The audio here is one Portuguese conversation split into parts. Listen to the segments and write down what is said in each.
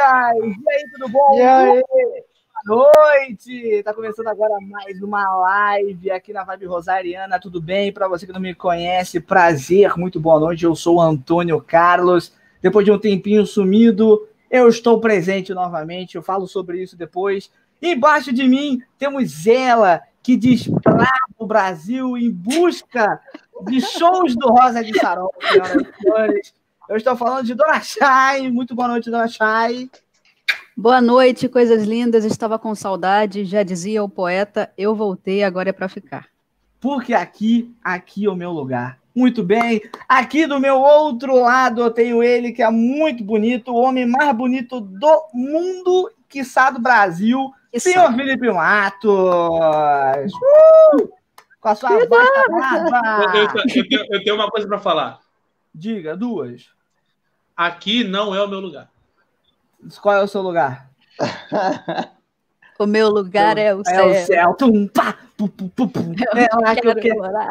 lindas! E aí, tudo bom? E aí? Boa noite! Tá começando agora mais uma live aqui na Vibe Rosariana, tudo bem? Para você que não me conhece, prazer, muito boa noite. Eu sou o Antônio Carlos. Depois de um tempinho sumido, eu estou presente novamente. Eu falo sobre isso depois. Embaixo de mim temos ela, que desbrava o Brasil em busca de shows do Rosa de Sarol, senhoras e senhores. Eu estou falando de Dona Chay. Muito boa noite, Dona Chay. Boa noite, coisas lindas. Estava com saudade, já dizia o poeta. Eu voltei, agora é para ficar. Porque aqui, aqui é o meu lugar. Muito bem. Aqui do meu outro lado eu tenho ele que é muito bonito, o homem mais bonito do mundo, quiçá do Brasil, Quiçá. senhor Felipe Matos. Uh! Com a sua vasta Eu, barba. eu- eu tenho uma coisa para falar. Diga, duas. Aqui não é o meu lugar. Qual é o seu lugar? O meu lugar é o É céu. o céu. Tum, pá, pu, pu, pu, pu. É lá que eu Quero morar.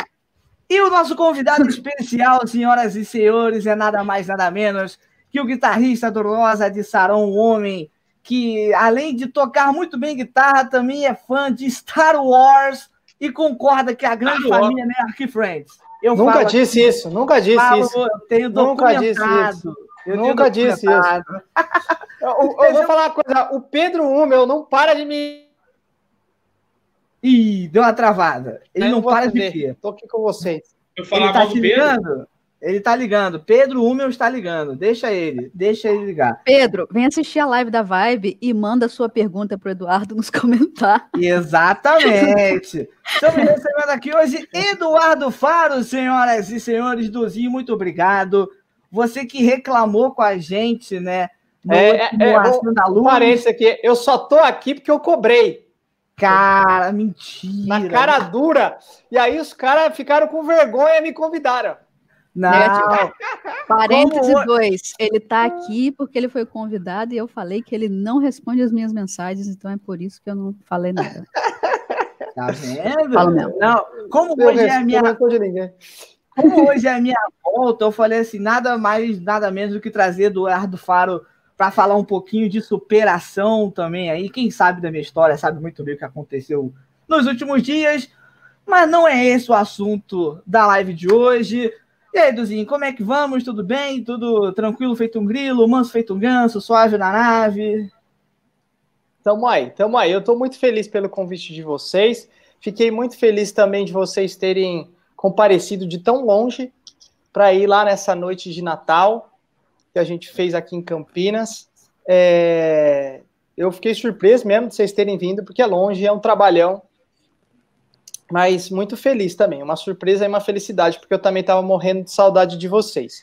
E o nosso convidado especial, senhoras e senhores, é nada mais, nada menos que o guitarrista do Rosa de Sarão, um homem que, além de tocar muito bem guitarra, também é fã de Star Wars e concorda que a grande Star família é Ark Friends. Eu Nunca falo, disse isso, nunca disse falo, isso. eu tenho Nunca disse documentado. Eu Nunca disse documentado. Eu, eu- eu vou falar uma coisa, o Pedro Hummel não para de me... Ih, deu uma travada. Ele Eu não para de atender. quê? Tô aqui com vocês. Eu Ele tá te do Pedro. ligando? Ele tá ligando. Pedro Hummel está ligando. Deixa ele, deixa ele ligar. Pedro, vem assistir a live da Vibe e manda sua pergunta pro Eduardo nos comentários. Exatamente. Estamos recebendo aqui hoje Eduardo Faro, senhoras e senhores do Zinho, muito obrigado. Você que reclamou com a gente, né? No É, é, é, da Luz. parênteses aqui, eu só tô aqui porque eu cobrei, Cara, mentira. na cara dura, e aí os caras ficaram com vergonha e me convidaram. Não, Parêntese Como- 2. Ele tá aqui porque ele foi convidado e eu falei que ele não responde as minhas mensagens, então é por isso que eu não falei nada. tá vendo? Falo mesmo. Não, como Eu hoje é a minha não respondo ninguém. Como hoje é a minha volta, eu falei assim, nada mais, nada menos do que trazer Eduardo Faro para falar um pouquinho de superação também aí. Quem sabe da minha história sabe muito bem o que aconteceu nos últimos dias, mas não é esse o assunto da live de hoje. E aí, Duzinho, como é que vamos? Tudo bem? Tudo tranquilo, feito um grilo, manso feito um ganso, suave na nave? Tamo aí, tamo aí. Eu tô muito feliz pelo convite de vocês. Fiquei muito feliz também de vocês terem comparecido de tão longe para ir lá nessa noite de Natal que a gente fez aqui em Campinas. É, Eu fiquei surpreso mesmo de vocês terem vindo, porque é longe, é um trabalhão. Mas muito feliz também. Uma surpresa e uma felicidade, porque eu também estava morrendo de saudade de vocês.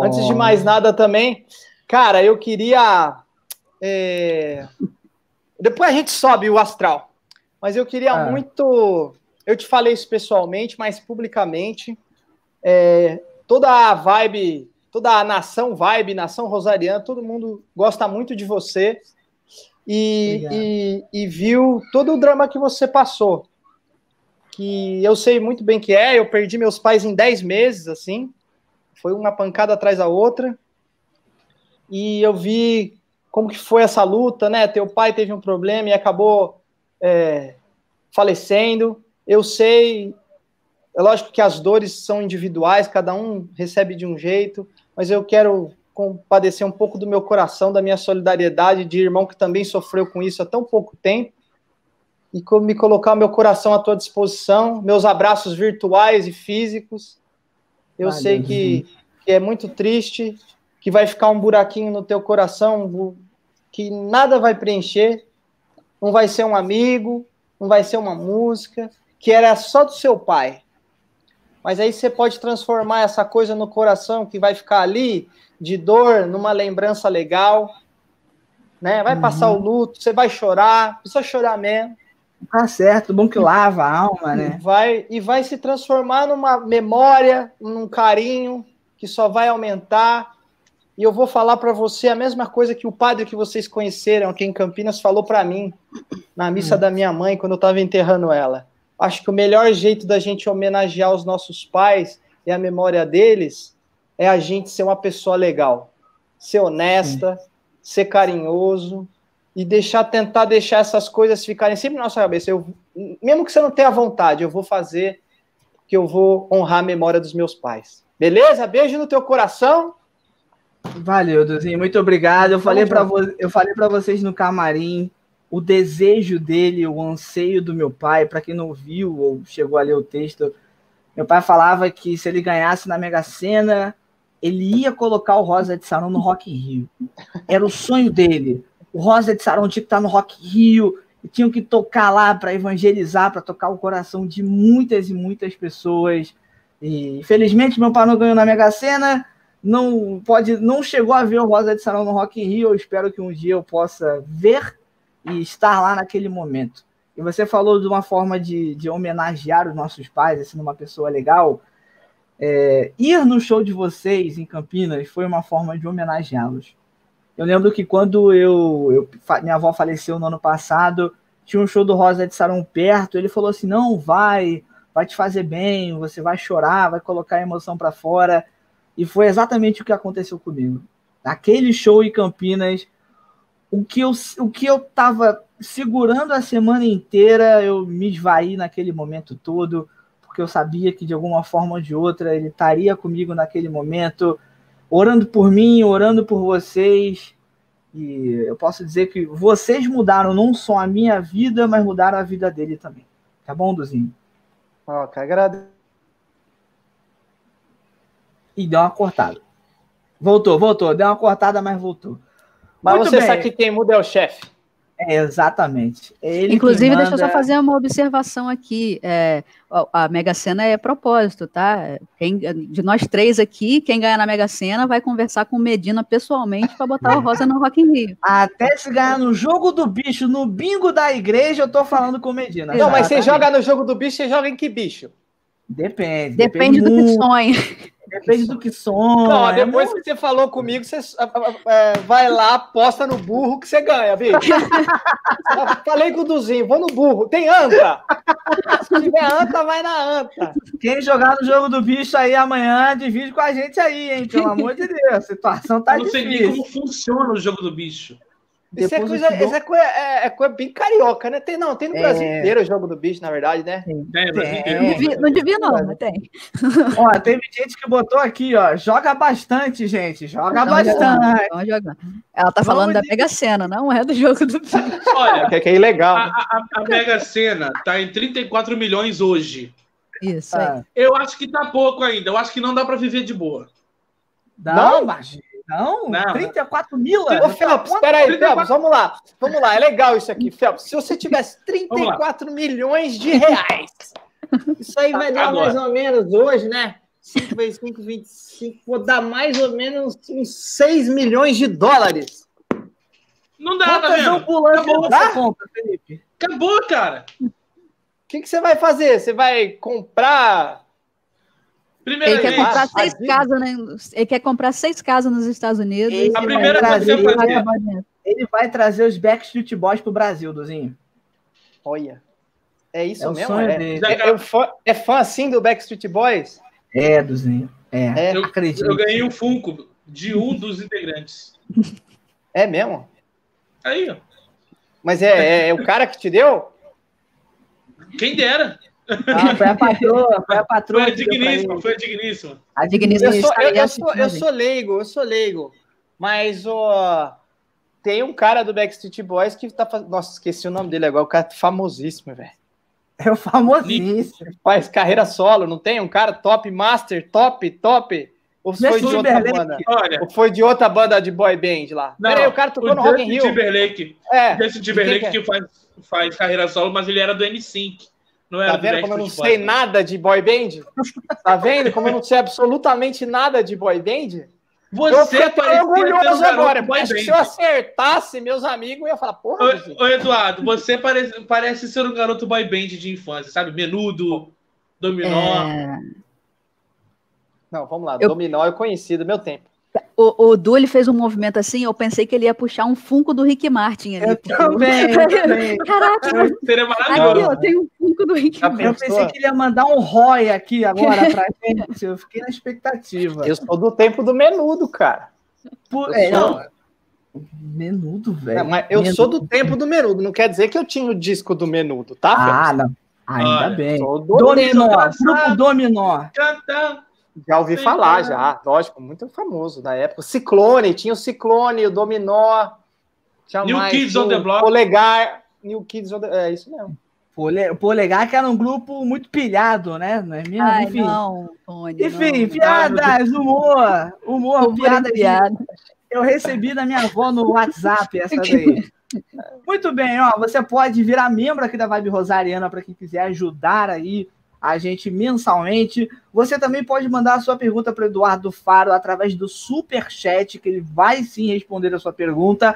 Antes de mais nada também, cara, eu queria. é, Depois a gente sobe o astral. Mas eu queria Ah. muito. Eu te falei isso pessoalmente, mas publicamente. é, Toda a vibe, toda a nação vibe, nação rosariana, todo mundo gosta muito de você. E, e, e viu todo o drama que você passou. Que eu sei muito bem que é. Eu perdi meus pais em 10 meses, assim. Foi uma pancada atrás da outra. E eu vi como que foi essa luta, né? Teu pai teve um problema e acabou é, falecendo. Eu sei, é lógico que as dores são individuais, cada um recebe de um jeito, mas eu quero compadecer um pouco do meu coração, da minha solidariedade de irmão que também sofreu com isso há tão pouco tempo e me colocar meu coração à tua disposição, meus abraços virtuais e físicos. Eu Valeu, sei que, que é muito triste, que vai ficar um buraquinho no teu coração que nada vai preencher, não vai ser um amigo, não vai ser uma música, que era só do seu pai. Mas aí você pode transformar essa coisa no coração que vai ficar ali de dor numa lembrança legal, né? Vai passar o luto, você vai chorar, precisa chorar mesmo. Tá certo, bom que lava a alma, né? Vai e vai se transformar numa memória, num carinho que só vai aumentar. E eu vou falar para você a mesma coisa que o padre que vocês conheceram aqui em Campinas falou para mim na missa da minha mãe quando eu estava enterrando ela. Acho que o melhor jeito da gente homenagear os nossos pais e a memória deles é a gente ser uma pessoa legal, ser honesta, ser carinhoso e deixar tentar deixar essas coisas ficarem sempre na nossa cabeça. Eu, mesmo que você não tenha vontade, eu vou fazer que eu vou honrar a memória dos meus pais. Beleza? Beijo no teu coração. Valeu, Duzinho, muito obrigado. Eu falei para vo eu falei para vocês no camarim o desejo dele, o anseio do meu pai, para quem não viu ou chegou a ler o texto, meu pai falava que se ele ganhasse na Mega Sena, ele ia colocar o Rosa de Sarão no Rock Rio. Era o sonho dele. O Rosa de Sarão tinha que estar no Rock in Rio, tinham que tocar lá para evangelizar, para tocar o coração de muitas e muitas pessoas. E infelizmente meu pai não ganhou na Mega Sena, não pode, não chegou a ver o Rosa de Sarão no Rock Rio. Eu espero que um dia eu possa ver e estar lá naquele momento. E você falou de uma forma de, de homenagear os nossos pais, assim, uma pessoa legal. É, ir no show de vocês em Campinas foi uma forma de homenageá-los. Eu lembro que quando eu, eu, minha avó faleceu no ano passado, tinha um show do Rosa de Sarão perto. Ele falou assim: não, vai, vai te fazer bem, você vai chorar, vai colocar a emoção para fora. E foi exatamente o que aconteceu comigo. Naquele show em Campinas, o que eu, o que eu tava segurando a semana inteira, eu me esvaí naquele momento todo, porque eu sabia que de alguma forma ou de outra ele estaria comigo naquele momento, orando por mim, orando por vocês. E eu posso dizer que vocês mudaram não só a minha vida, mas mudaram a vida dele também. Tá bom, Duzinho? Ó, que agradeço. E deu uma cortada. Voltou, voltou. Deu uma cortada, mas voltou. Mas Muito você bem. sabe que quem muda é o chefe. É, exatamente. Ele Inclusive, manda... deixa eu só fazer uma observação aqui. É, a Mega Sena é propósito, tá? Quem, de nós três aqui, quem ganhar na Mega Sena vai conversar com o Medina pessoalmente para botar o Rosa no Rock in Rio. Até se ganhar no jogo do bicho, no bingo da igreja, eu tô falando com o Medina. Não, mas você joga no jogo do bicho, você joga em que bicho? Depende. Depende, depende do que sonha. Depende do que sonha. Não, depois que você falou comigo, você é, vai lá, aposta no burro que você ganha, bicho. Falei com o Duzinho, vou no burro. Tem anta? Se tiver anta, vai na anta. Quem jogar no jogo do bicho aí amanhã, divide com a gente aí, hein? Pelo amor de Deus, a situação tá difícil. Não sei nem como funciona o jogo do bicho. Isso é coisa, isso é, coisa, é, é coisa bem carioca, né? Tem, não, tem no é... Brasil inteiro o jogo do bicho, na verdade, né? Tem, tem, tem. Não devia, não, mas tem. Ó, teve gente que botou aqui, ó. Joga bastante, gente. Joga não, bastante. Não, joga. Ela tá falando Vamos da Mega Sena, não é do jogo do bicho. Olha, que, que é ilegal. A, a, a, Mega Sena tá em 34 milhões hoje. Isso aí. Eu acho que tá pouco ainda. Eu acho que não dá para viver de boa. Não, não? imagina. Não, não 34 mil. Ô, Phelps, espera aí, Phelps, vamos lá. Vamos lá, é legal isso aqui, Phelps. Se você tivesse 34 milhões de reais, isso aí vai dar Agora. mais ou menos hoje, né? 5 vezes 5, 25, vou dar mais ou menos uns 6 milhões de dólares. Não dá, tá vendo? Acabou, dá? Conta, Felipe. Acabou, cara. O que, que você vai fazer? Você vai comprar Primeira ele quer comprar seis casas, né? Ele quer comprar seis casas nos Estados Unidos. Ele a primeira coisa que eu fazer. Ele vai trazer os Backstreet Boys pro Brasil, Duzinho. Olha. É isso é mesmo? É, é, é, fã, é, fã assim do Backstreet Boys? É, Duzinho. É, é eu, acredito. Eu ganhei um Funko de um dos integrantes. É mesmo? Aí, ó. Mas é, é o cara que te deu? Quem dera. Ah, foi a patroa, foi a patroa. Foi a digníssima, foi a digníssima. A digníssima. Eu sou, eu, eu, sou, eu sou leigo, eu sou leigo. Mas o. Tem um cara do Backstreet Boys que tá fazendo. Nossa, esqueci o nome dele agora, o cara é famosíssimo, velho. É o famosíssimo. Faz carreira solo, não tem? Um cara top master, top, top. Ou foi de outra banda? Olha, Ou foi de outra banda de boy band lá? Não, Peraí, o cara tocou o no Rock in Rio. Timberlake. É. Justin Timberlake que, que, faz, faz carreira solo, mas ele era do N5. Não tá vendo como eu não sei nada de boy band? Tá vendo como eu não sei absolutamente nada de boy band? Você eu fiquei orgulhoso agora. Acho que se eu acertasse, meus amigos iam falar, porra. Ô, ô, Eduardo, você parece, parece ser um garoto boy band de infância, sabe? Menudo, dominó. É... Não, vamos lá. Eu... Dominó é conhecido, meu tempo. O, o Du, ele fez um movimento assim, eu pensei que ele ia puxar um Funko do Rick Martin ali. Eu também, também. Caraca, seria maravilhoso. Aqui, ó, tem um Funko do Rick eu, Martin. Eu pensei que ele ia mandar um Roy aqui agora pra gente, eu fiquei na expectativa. Eu sou do tempo do menudo, cara. Por, é, não, Menudo, velho. Mas eu Menudo. sou do tempo do Menudo, não quer dizer que eu tinha o disco do Menudo, tá? Ah, Félix? não. Ainda Olha, bem. Sou do Dominó, Menudo. grupo Dominó. Canta. Já ouvi Sim, falar, né? já. Lógico, muito famoso na época. Ciclone, tinha o Ciclone, o Dominó. Tinha New mais, Kids o on the Block. Polegar. New Kids on the... É isso mesmo. Pole- Polegar, que era um grupo muito pilhado, né? Não é mesmo? Ai, Enfim. não, Tony. Enfim, não. piadas, humor, humor, Humor e piadas. piada. Eu recebi da minha avó no WhatsApp essa daí. Muito bem, ó, você pode virar membro aqui da Vibe Rosariana para quem quiser ajudar aí a gente mensalmente. Você também pode mandar a sua pergunta para Eduardo Faro através do super chat, que ele vai sim responder a sua pergunta.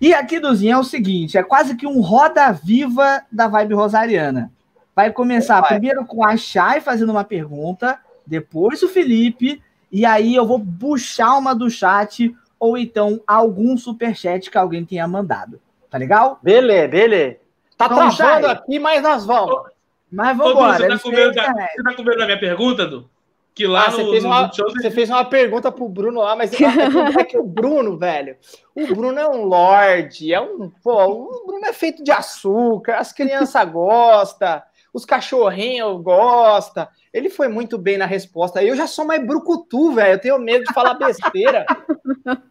E aqui, Duzinho, é o seguinte, é quase que um roda viva da Vibe Rosariana. Vai começar Vai. primeiro com a Chay fazendo uma pergunta, depois o Felipe, e aí eu vou puxar uma do chat ou então algum superchat que alguém tenha mandado. Tá legal? Beleza, beleza. Tá Então, travando Chay. aqui, mas nós vamos. Mas vamos você, tá embora. com medo da, você tá com medo da minha pergunta, Du? Que lá Ah, no, você, fez no uma, show você fez uma pergunta pro Bruno lá, mas é que o Bruno, velho, o Bruno é um lorde, é um, pô, o Bruno é feito de açúcar, as crianças gostam, os cachorrinhos gostam. Ele foi muito bem na resposta. Eu já sou mais brucutu, velho, eu tenho medo de falar besteira.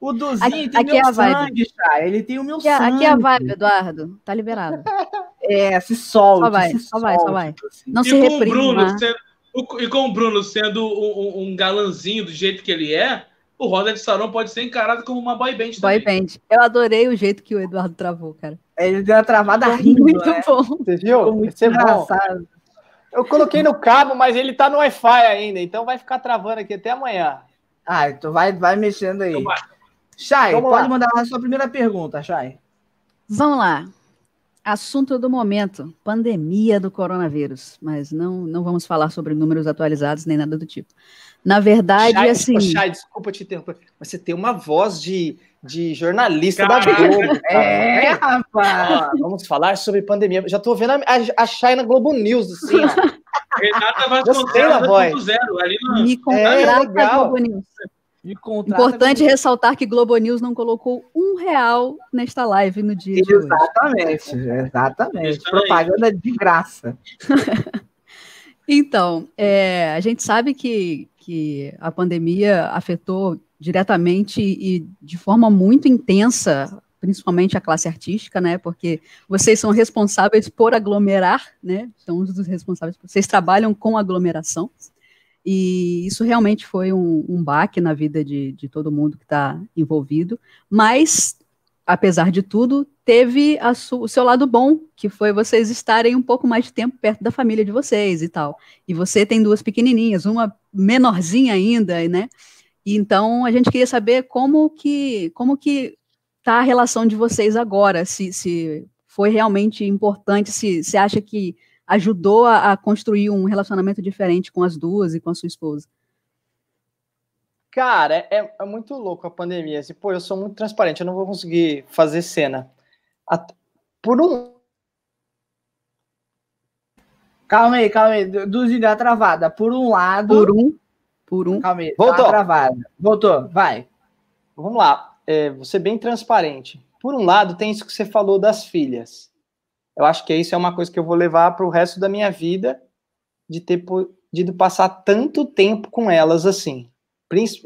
O Duzinho Aqui- tem aqui meu é a vibe. sangue, Chay. Ele tem o meu Aqui, é- sangue. aqui é a vibe, Eduardo. Tá liberado. É, se solte. Só vai, se só vai, só vai. Duzinho. Não E se com, o reprima. Bruno sendo, o- e com o Bruno sendo um, um- galanzinho do jeito que ele é, o Roda de Sarão pode ser encarado como uma boy band Boy também. band. Eu adorei o jeito que o Eduardo travou, cara. Ele deu uma travada rindo, muito né? bom. Você Ficou viu? muito Isso é bom. engraçado. Eu coloquei no cabo, mas ele tá no Wi-Fi ainda, então vai ficar travando aqui até amanhã. Ah, então vai, vai mexendo aí. Então vai. Chay, Vamos pode lá. mandar a sua primeira pergunta, Chay. Vamos lá. Assunto do momento: pandemia do coronavírus. Mas não, não vamos falar sobre números atualizados nem nada do tipo. Na verdade, Chay, assim. Chay, desculpa te interromper, mas você tem uma voz de, de jornalista Caraca. da Globo. É, rapaz. Vamos falar sobre pandemia. Já tô vendo a, a, a Chay na Globo News, assim. Renata Gostei da voz. Vasconcelos 2.0, ali no... Me É, contrata legal. Globo News. Importante como- ressaltar que Globo News não colocou um real nesta live no dia de hoje. Exatamente, exatamente. Propaganda de graça. Então, é, a gente sabe que, que a pandemia afetou diretamente e de forma muito intensa, principalmente a classe artística, né? Porque vocês são responsáveis por aglomerar, né? São os dos responsáveis. Vocês trabalham com aglomeração. E isso realmente foi um, um baque na vida de, de todo mundo que está envolvido. Mas, apesar de tudo, teve o seu lado bom, que foi vocês estarem um pouco mais de tempo perto da família de vocês e tal. E você tem duas pequenininhas, uma menorzinha ainda, né? Então a gente queria saber como que como que tá a relação de vocês agora, se, se foi realmente importante, se você acha que ajudou a, a construir um relacionamento diferente com as duas e com a sua esposa. Cara, é, é muito louco a pandemia. Assim, pô, eu sou muito transparente, eu não vou conseguir fazer cena. A- por um. Calma aí, calma aí. Duzinho, deu travada. Por um lado. Por um, por um. Calma aí. Voltou. uma travada. Voltou, vai. Vamos lá, é, vou ser bem transparente. Por um lado, tem isso que você falou das filhas. Eu acho que isso é uma coisa que eu vou levar para o resto da minha vida, de ter podido passar tanto tempo com elas assim.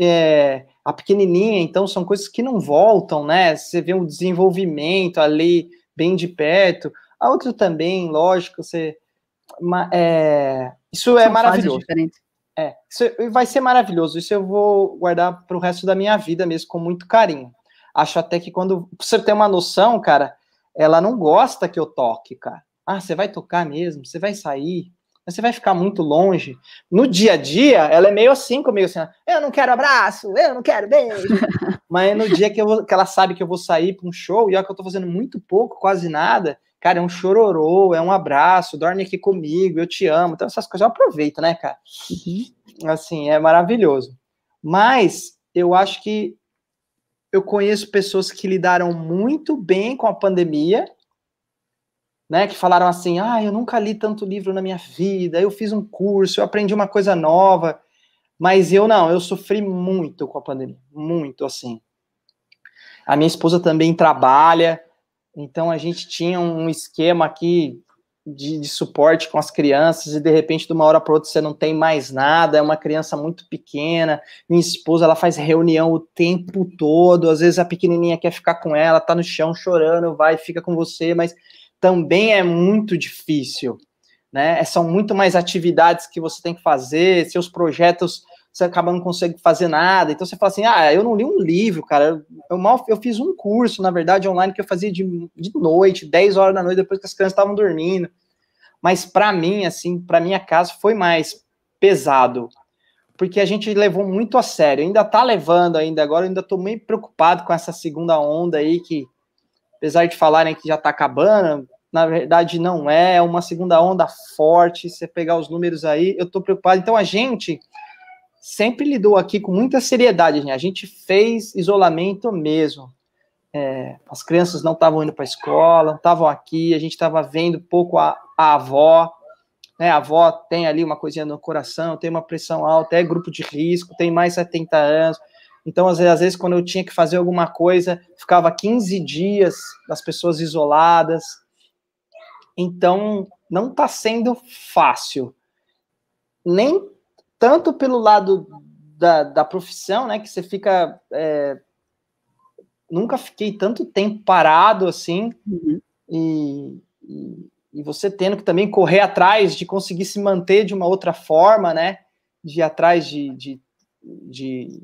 É, a pequenininha, então, são coisas que não voltam, né? Você vê um desenvolvimento ali bem de perto. A outra também, lógico, você. é, isso é São maravilhoso. É, isso vai ser maravilhoso. Isso eu vou guardar para o resto da minha vida mesmo, com muito carinho. Acho até que quando. Pra você ter uma noção, cara, ela não gosta que eu toque, cara. Ah, você vai tocar mesmo? Você vai sair? Você vai ficar muito longe. No dia a dia, ela é meio assim comigo, assim, eu não quero abraço, eu não quero beijo. Mas no dia que, eu vou- que ela sabe que eu vou sair para um show, e olha que eu tô fazendo muito pouco, quase nada, cara, é um chororô, é um abraço, dorme aqui comigo, eu te amo. Então, essas coisas eu aproveito, né, cara? Uhum. assim, é maravilhoso. Mas eu acho que eu conheço pessoas que lidaram muito bem com a pandemia, né? Que falaram assim: ah, eu nunca li tanto livro na minha vida, eu fiz um curso, eu aprendi uma coisa nova. Mas eu não, eu sofri muito com a pandemia, muito assim. A minha esposa também trabalha, então a gente tinha um esquema aqui de, de, suporte com as crianças e de repente de uma hora para outra você não tem mais nada, é uma criança muito pequena. Minha esposa ela faz reunião o tempo todo, às vezes a pequenininha quer ficar com ela, tá no chão chorando, vai, fica com você, mas também é muito difícil, né? São muito mais atividades que você tem que fazer, seus projetos você acaba não conseguindo fazer nada. Então você fala assim: ah, eu não li um livro, cara. Eu mal eu fiz um curso, na verdade, online que eu fazia de, de noite, 10 horas da noite, depois que as crianças estavam dormindo. Mas para mim, assim, para minha casa foi mais pesado, porque a gente levou muito a sério. Ainda tá levando ainda agora, ainda tô meio preocupado com essa segunda onda aí que apesar de falarem que já tá acabando, na verdade não é, é uma segunda onda forte, você pegar os números aí, eu tô preocupado. Então a gente sempre lidou aqui com muita seriedade. A gente fez isolamento mesmo. É, as crianças não estavam indo para a escola, não estavam aqui, a gente estava vendo pouco a, a avó. Né, a avó tem ali uma coisinha no coração, tem uma pressão alta, é grupo de risco, tem mais 70 anos. Então, às vezes, quando eu tinha que fazer alguma coisa, ficava 15 dias das pessoas isoladas. Então, não está sendo fácil. Nem tanto pelo lado da, da profissão, né, que você fica. É, nunca fiquei tanto tempo parado assim, uhum. e, e, e, você tendo que também correr atrás de conseguir se manter de uma outra forma, né, de ir atrás de. de, de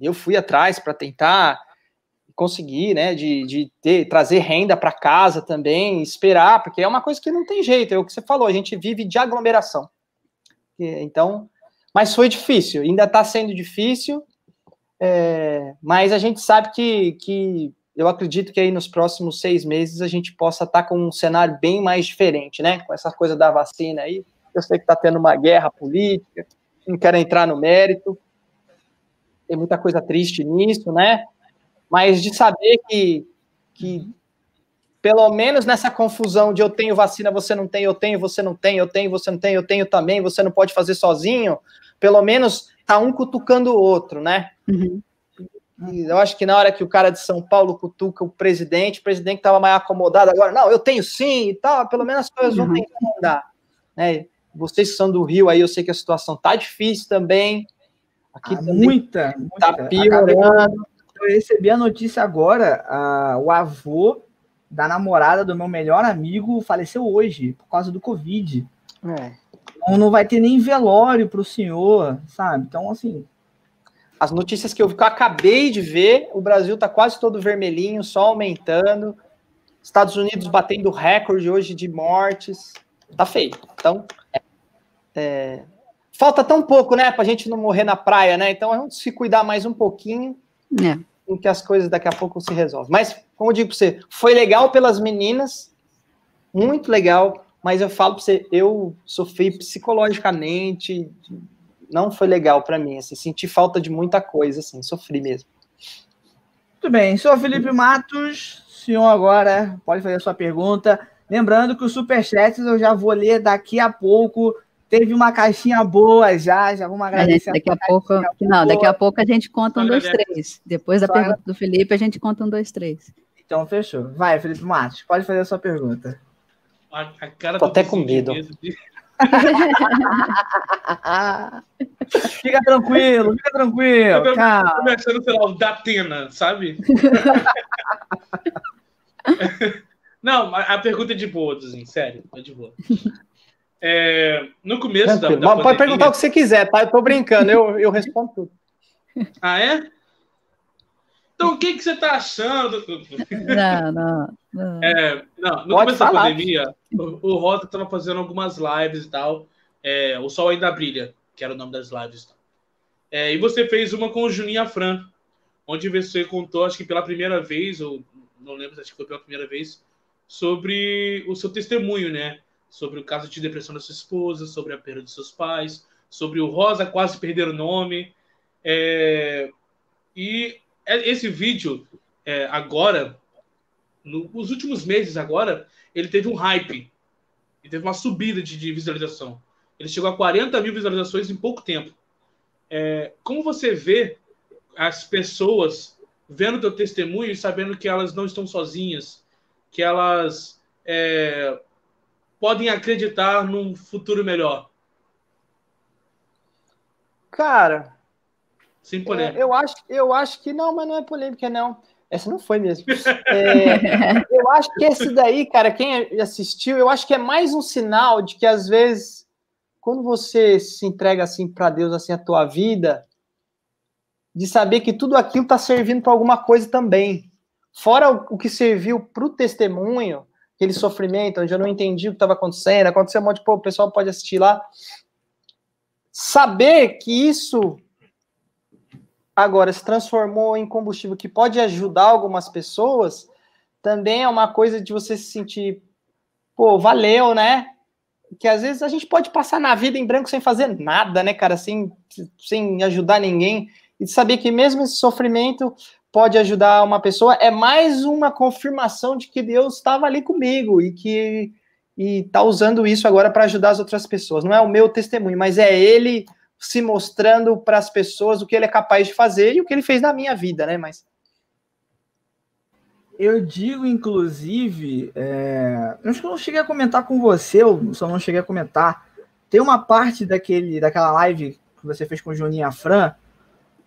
eu fui atrás para tentar conseguir, né, de, de ter, trazer renda para casa também, esperar, porque é uma coisa que não tem jeito, é o que você falou, a gente vive de aglomeração. Então, mas foi difícil, ainda está sendo difícil, é, mas a gente sabe que, que eu acredito que aí nos próximos seis meses a gente possa estar tá com um cenário bem mais diferente, né? Com essa coisa da vacina aí. Eu sei que está tendo uma guerra política, não quero entrar no mérito, tem muita coisa triste nisso, né? Mas de saber que, que pelo menos nessa confusão de eu tenho vacina, você não tem, eu tenho, você não tem, eu tenho, você não tem, eu tenho também, você não pode fazer sozinho, pelo menos tá um cutucando o outro, né? Uhum. eu acho que na hora que o cara de São Paulo cutuca o presidente, o presidente estava mais acomodado agora, não, eu tenho sim e tal, pelo menos as coisas vão uhum. tentar mudar. Né? Vocês que são do Rio aí, eu sei que a situação tá difícil também. Aqui ah, muita, tá muita. piorando. Eu recebi a notícia agora, o avô da namorada do meu melhor amigo faleceu hoje, por causa do Covid. É. Então não vai ter nem velório para o senhor, sabe? Então, assim. As notícias que eu, que eu acabei de ver, o Brasil está quase todo vermelhinho, só aumentando. Estados Unidos batendo recorde hoje de mortes. Tá feio. Então, é, falta tão pouco, né, para a gente não morrer na praia, né? Então, vamos se cuidar mais um pouquinho. É em que as coisas daqui a pouco se resolvem. Mas, como eu digo para você, foi legal pelas meninas, muito legal, mas eu falo para você, eu sofri psicologicamente, não foi legal para mim, assim, senti falta de muita coisa, assim, sofri mesmo. Muito bem, senhor Felipe Matos, senhor agora pode fazer a sua pergunta. Lembrando que os superchats eu já vou ler daqui a pouco. Teve uma caixinha boa já, já vamos agradecer. A gente, daqui a, a pouco, não, daqui a pouco a gente conta um, dois, três. Depois da Só pergunta do Felipe, a gente conta um, dois, três. Então, fechou. Vai, Felipe Matos, pode fazer a sua pergunta. A, a cara Tô até com medo. fica tranquilo, fica tranquilo. Eu tô começando, sei lá, o Datena, sabe? Não, a pergunta é de boa, assim, sério, é de boa. É, no começo da, da Pode perguntar o que você quiser, tá? Eu tô brincando, eu, eu respondo tudo. Ah, é? Então, o que, que você tá achando? Não, não. Não, é, não no Pode começo falar. da pandemia, o, o Rota estava fazendo algumas lives e tal. É, o Sol Ainda Brilha, que era o nome das lives. É, e você fez uma com o Juninho Afran, onde você contou, acho que pela primeira vez, ou não lembro, acho que foi pela primeira vez, sobre o seu testemunho, né? Sobre o caso de depressão da sua esposa, sobre a perda dos seus pais, sobre o Rosa quase perder o nome. É... E é, esse vídeo, é, agora, nos últimos meses agora, ele teve um hype. Ele teve uma subida de, de visualização. Ele chegou a 40 mil visualizações em pouco tempo. É, como você vê as pessoas vendo teu testemunho e sabendo que elas não estão sozinhas, que elas é, podem acreditar num futuro melhor? Cara, Sem polêmica. É, eu, acho, eu acho que não, mas não é polêmica, não. Essa não foi mesmo. É, eu acho que esse daí, cara, quem assistiu, eu acho que é mais um sinal de que às vezes, quando você se entrega assim para Deus, assim, a tua vida, de saber que tudo aquilo está servindo para alguma coisa também. Fora o, o que serviu para o testemunho, aquele sofrimento, onde eu não entendi o que estava acontecendo, aconteceu um monte, pô, o pessoal pode assistir lá. Saber que isso agora se transformou em combustível que pode ajudar algumas pessoas, também é uma coisa de você se sentir, pô, valeu, né? Que às vezes a gente pode passar na vida em branco sem fazer nada, né, cara? Sem, sem ajudar ninguém. E saber que mesmo esse sofrimento pode ajudar uma pessoa é mais uma confirmação de que Deus estava ali comigo e que e tá usando isso agora para ajudar as outras pessoas. Não é o meu testemunho, mas é ele se mostrando para as pessoas o que ele é capaz de fazer e o que ele fez na minha vida, né? Mas eu digo, inclusive, é... acho que eu não cheguei a comentar com você, eu só não cheguei a comentar. Tem uma parte daquele, daquela live que você fez com o Juninho Afran,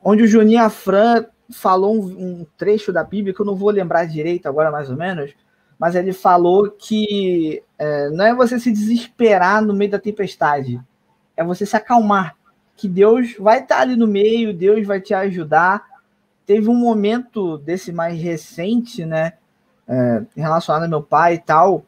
onde o Juninho Afran falou um, um, trecho da Bíblia que eu não vou lembrar direito agora, mais ou menos, mas ele falou que é, não é você se desesperar no meio da tempestade, é você se acalmar que Deus vai estar ali no meio, Deus vai te ajudar. Teve um momento desse mais recente, né, é, relacionado ao meu pai e tal,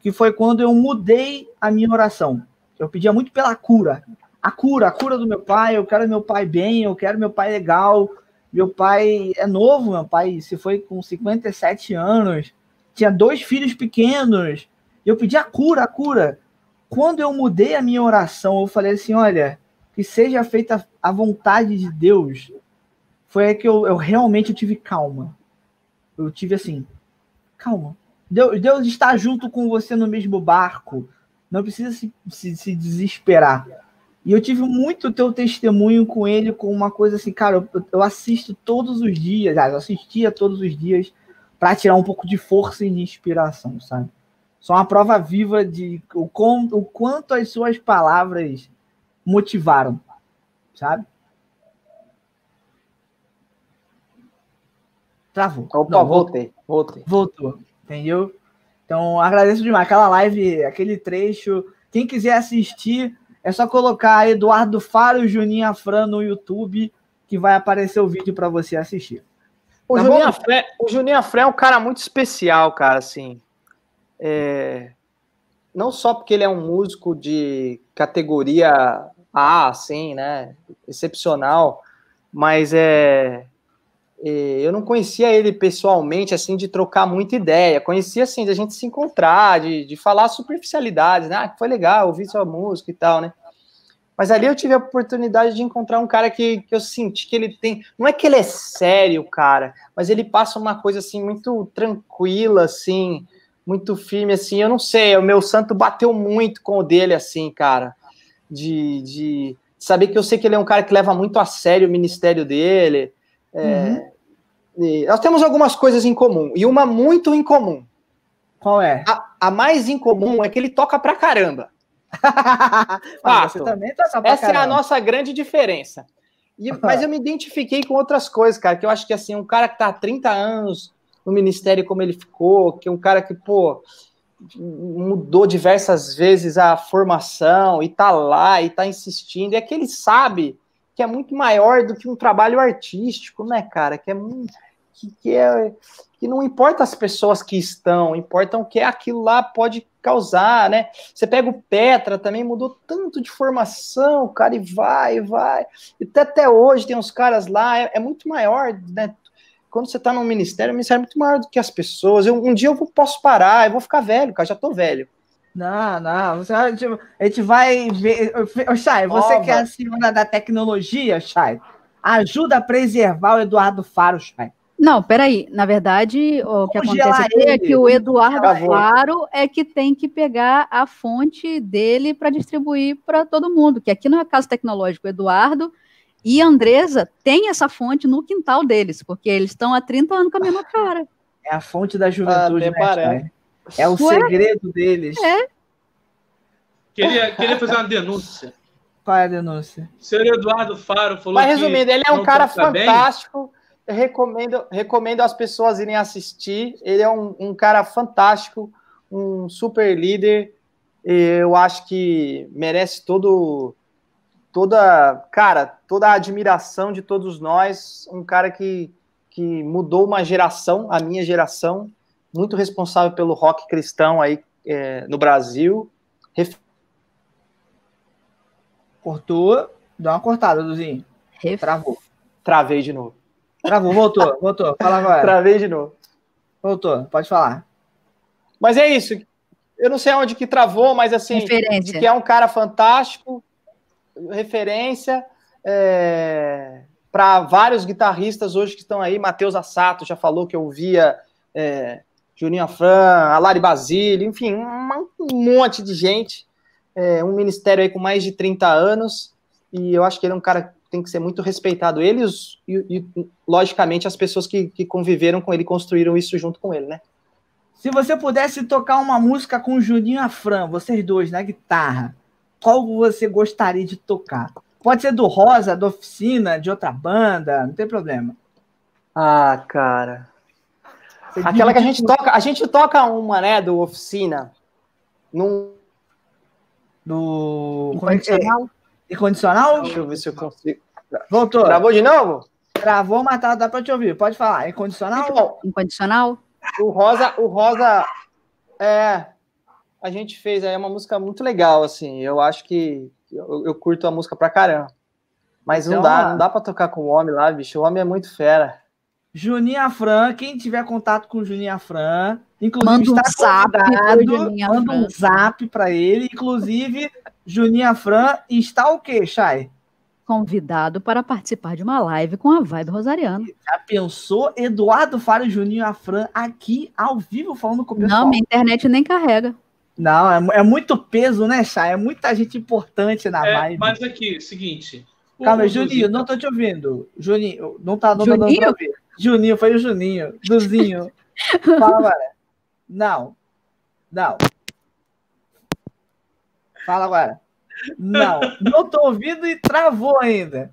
que foi quando eu mudei a minha oração. Eu pedia muito pela cura. A cura, a cura do meu pai, eu quero meu pai bem, eu quero meu pai legal. Meu pai é novo, meu pai se foi com 57 anos, tinha dois filhos pequenos. Eu pedi a cura, a cura. Quando eu mudei a minha oração, eu falei assim: olha, que seja feita a vontade de Deus, foi aí que eu, eu realmente tive calma. Eu tive assim, calma. Deus, Deus está junto com você no mesmo barco. Não precisa se, se, se desesperar. E eu tive muito teu testemunho com ele, com uma coisa assim, cara, eu, eu assisto todos os dias, eu assistia todos os dias para tirar um pouco de força e de inspiração, sabe? Só uma prova viva de o, o quanto as suas palavras motivaram, sabe? Travou. Opa, Não, voltei, voltei. Voltou, entendeu? Então, agradeço demais. Aquela live, aquele trecho. Quem quiser assistir, é só colocar Eduardo Faro e Juninho Afran no YouTube, que vai aparecer o vídeo para você assistir. O, tá Juninho Afran, o Juninho Afran é um cara muito especial, cara, assim. É... Não só porque ele é um músico de categoria ah, sim, né? Excepcional, mas é, eu não conhecia ele pessoalmente, assim, de trocar muita ideia. Conhecia, assim, de a gente se encontrar, de, de falar superficialidades, né? Ah, foi legal, ouvir sua música e tal, né? Mas ali eu tive a oportunidade de encontrar um cara que, que eu senti que ele tem. Não é que ele é sério, cara, mas ele passa uma coisa assim muito tranquila, assim, muito firme, assim. Eu não sei, o meu santo bateu muito com o dele, assim, cara de, de saber que eu sei que ele é um cara que leva muito a sério o ministério dele. É, uhum. nós temos algumas coisas em comum, e uma muito em comum. Qual é? A, a mais incomum é que ele toca pra caramba. ah, você também toca pra Essa caramba. é a nossa grande diferença. E, mas eu me identifiquei com outras coisas, cara, que eu acho que assim, um cara que tá há 30 anos no ministério como ele ficou, que é um cara que, pô, mudou diversas vezes a formação e tá lá e tá insistindo, é que ele sabe que é muito maior do que um trabalho artístico, né, cara? Que é que, que é que não importa as pessoas que estão, importam o que aquilo lá pode causar, né? Você pega o Petra, também mudou tanto de formação, cara, e vai, vai. E até, até hoje tem uns caras lá, é, é muito maior, né? quando você está num ministério, o ministério é muito maior do que as pessoas. Eu, um dia eu posso parar, eu vou ficar velho, cara, já tô velho. Não, não, você, a gente vai ver. Chay, você Ova. que é a senhora da tecnologia, Chay, ajuda a preservar o Eduardo Faro, Chay. Não, peraí. Na verdade, o que acontece aqui é que o Eduardo Faro é que tem que pegar a fonte dele para distribuir para todo mundo. Que aqui não é caso tecnológico. O Eduardo E Andresa tem essa fonte no quintal deles, porque eles estão há 30 anos com a mesma cara. É a fonte da juventude, Ah, né, parece. É o Ué? segredo deles. É. Queria, queria fazer uma denúncia. Qual é a denúncia? O senhor Eduardo Faro falou Mas que resumindo, ele é um cara fantástico. Eu recomendo, recomendo as pessoas irem assistir. Ele é um, um cara fantástico, um super líder. Eu acho que merece todo, toda, cara, toda a admiração de todos nós. Um cara que, que mudou uma geração, a minha geração, muito responsável pelo rock cristão aí é, no Brasil. Cortou. Dá uma cortada, Duzinho. Ref- Travou. Travei de novo. Travou, voltou, voltou. Fala agora. Travei de novo. Voltou, pode falar. Mas é isso. Eu não sei onde que travou, mas assim, que é um cara fantástico, referência para vários guitarristas hoje que estão aí. Matheus Assato já falou que eu via é, Juninho Afran, Alari Basílio, enfim, um, monte de gente. É, um ministério aí com mais de 30 anos. E eu acho que ele é um cara que tem que ser muito respeitado. Ele e, os- e- e, logicamente, as pessoas que, que conviveram com ele, construíram isso junto com ele, né? Se você pudesse tocar uma música com o Juninho Afran, vocês dois, na guitarra, qual você gostaria de tocar? Pode ser do Rosa, da Oficina, de outra banda, não tem problema. Ah, cara. Aquela que a gente toca, a gente toca uma, né, do oficina. Num, do como é é? Incondicional? Incondicional? deixa eu ver se eu consigo. Voltou. Travou de novo? Travou, mas tá, dá pra te ouvir. Pode falar. Incondicional? Então, Incondicional? o Rosa, o Rosa é a gente fez aí uma música muito legal assim. Eu acho que eu, eu curto a música pra caramba. Mas não Então, dá, ó. não dá pra tocar com o homem lá, bicho. O homem é muito fera. Juninho Afran, quem tiver contato com o Juninho Afran, inclusive Manda um está zap convidado, Juninho manda um zap para ele, inclusive Juninho Afran está o quê, Chay? Convidado para participar de uma live com a Vibe Rosariana. Já pensou Eduardo Faro e Juninho Afran aqui ao vivo falando com o pessoal? Não, minha internet nem carrega. Não, é, é muito peso, né, Chay? É muita gente importante na É, vibe. mas aqui, seguinte. o- Calma, Juninho, não tô te ouvindo. Juninho, não tá não tá dando Juninho? pra ouvir. Juninho, foi o Juninho. Duzinho. Fala agora. Não. Não. Fala agora. Não. Não tô ouvindo e travou ainda.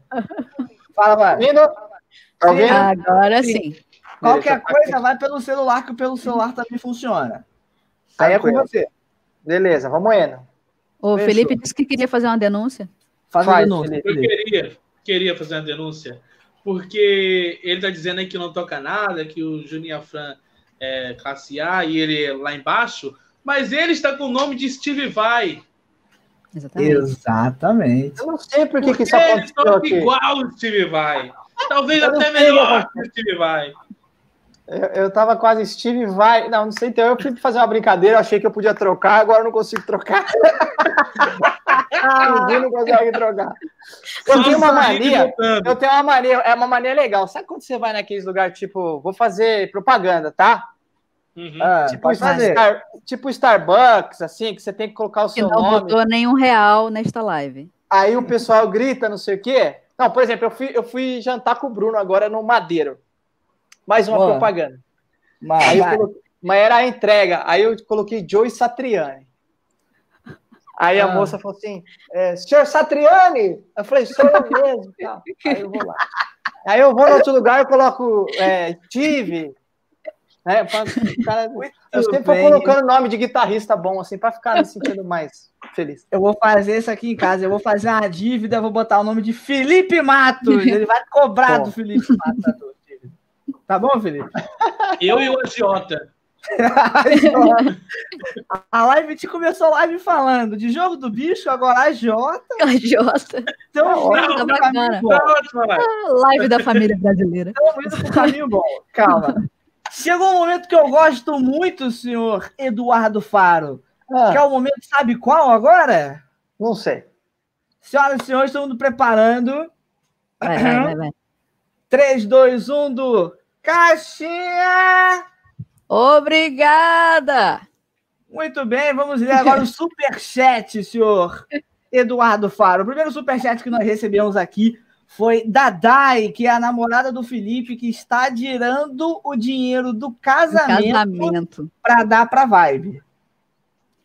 Fala agora. Vindo? Tá ouvindo? Agora Sim. sim. Qualquer Beleza, coisa vai pelo celular, que pelo celular também funciona. Aí é com você. Beleza, vamos indo. O. Felipe disse que queria fazer uma denúncia. Faz Faz, denúncia. Felipe. Eu queria, queria fazer uma denúncia, porque ele tá dizendo aí que não toca nada, que o Juninho Afran é classe A e ele é lá embaixo, mas ele está com o nome de Steve Vai. Exatamente. Exatamente. Eu não sei por que, que Porque isso ele aconteceu toca aqui. igual o Steve Vai. Talvez Eu até melhor que o Steve Vai. Eu, eu tava quase Steve vai. Não, não sei. Então eu fui fazer uma brincadeira, achei que eu podia trocar, agora eu não consigo trocar. o Gui não consegue trocar. Eu tenho uma mania. Eu tenho uma mania, é uma mania legal. Sabe quando você vai naqueles lugares, tipo, vou fazer propaganda, tá? Uhum. Ah, Tipo, fazer. Star- tipo Starbucks, assim, que você tem que colocar o Que seu não nome. botou nenhum real nesta live. Aí o pessoal grita, não sei o quê. Não, por exemplo, eu fui, eu fui jantar com o Bruno agora no Madeiro. Mais uma Boa. propaganda. Mas, eu coloquei, mas era a entrega. Aí eu coloquei Joey Satriani. Aí a Ah. moça falou assim: é, senhor Satriani? Eu falei, sou eu mesmo. tal. Aí eu vou lá. Aí eu vou no outro lugar e coloco é, Steve. Né, pra- cara- eu sempre vou colocando nome de guitarrista bom, assim, para ficar me sentindo mais feliz. Eu vou fazer isso aqui em casa. Eu vou fazer uma dívida, vou botar o nome de Felipe Matos. Ele vai cobrar Bom. do Felipe Matos. Tá bom, Felipe? Eu e o agiota. A live te começou a live falando de jogo do bicho, agora a Jota. Jota. Então, Tá indo tá pro bacana. caminho bom. Tá. Live da família brasileira. Estamos indo pro caminho bom. Calma. Chegou um momento que eu gosto muito, senhor Eduardo Faro. Ah, Que é o momento, sabe qual agora? não sei. Senhoras e senhores, estamos preparando. Vai, vai, vai, vai. 3, 2, 1 do Caixinha! Obrigada! Muito bem, vamos ler agora o superchat, senhor Eduardo Faro. O primeiro superchat que nós recebemos aqui foi Dadai, que é a namorada do Felipe, que está tirando o dinheiro do casamento, casamento. para dar para Vibe.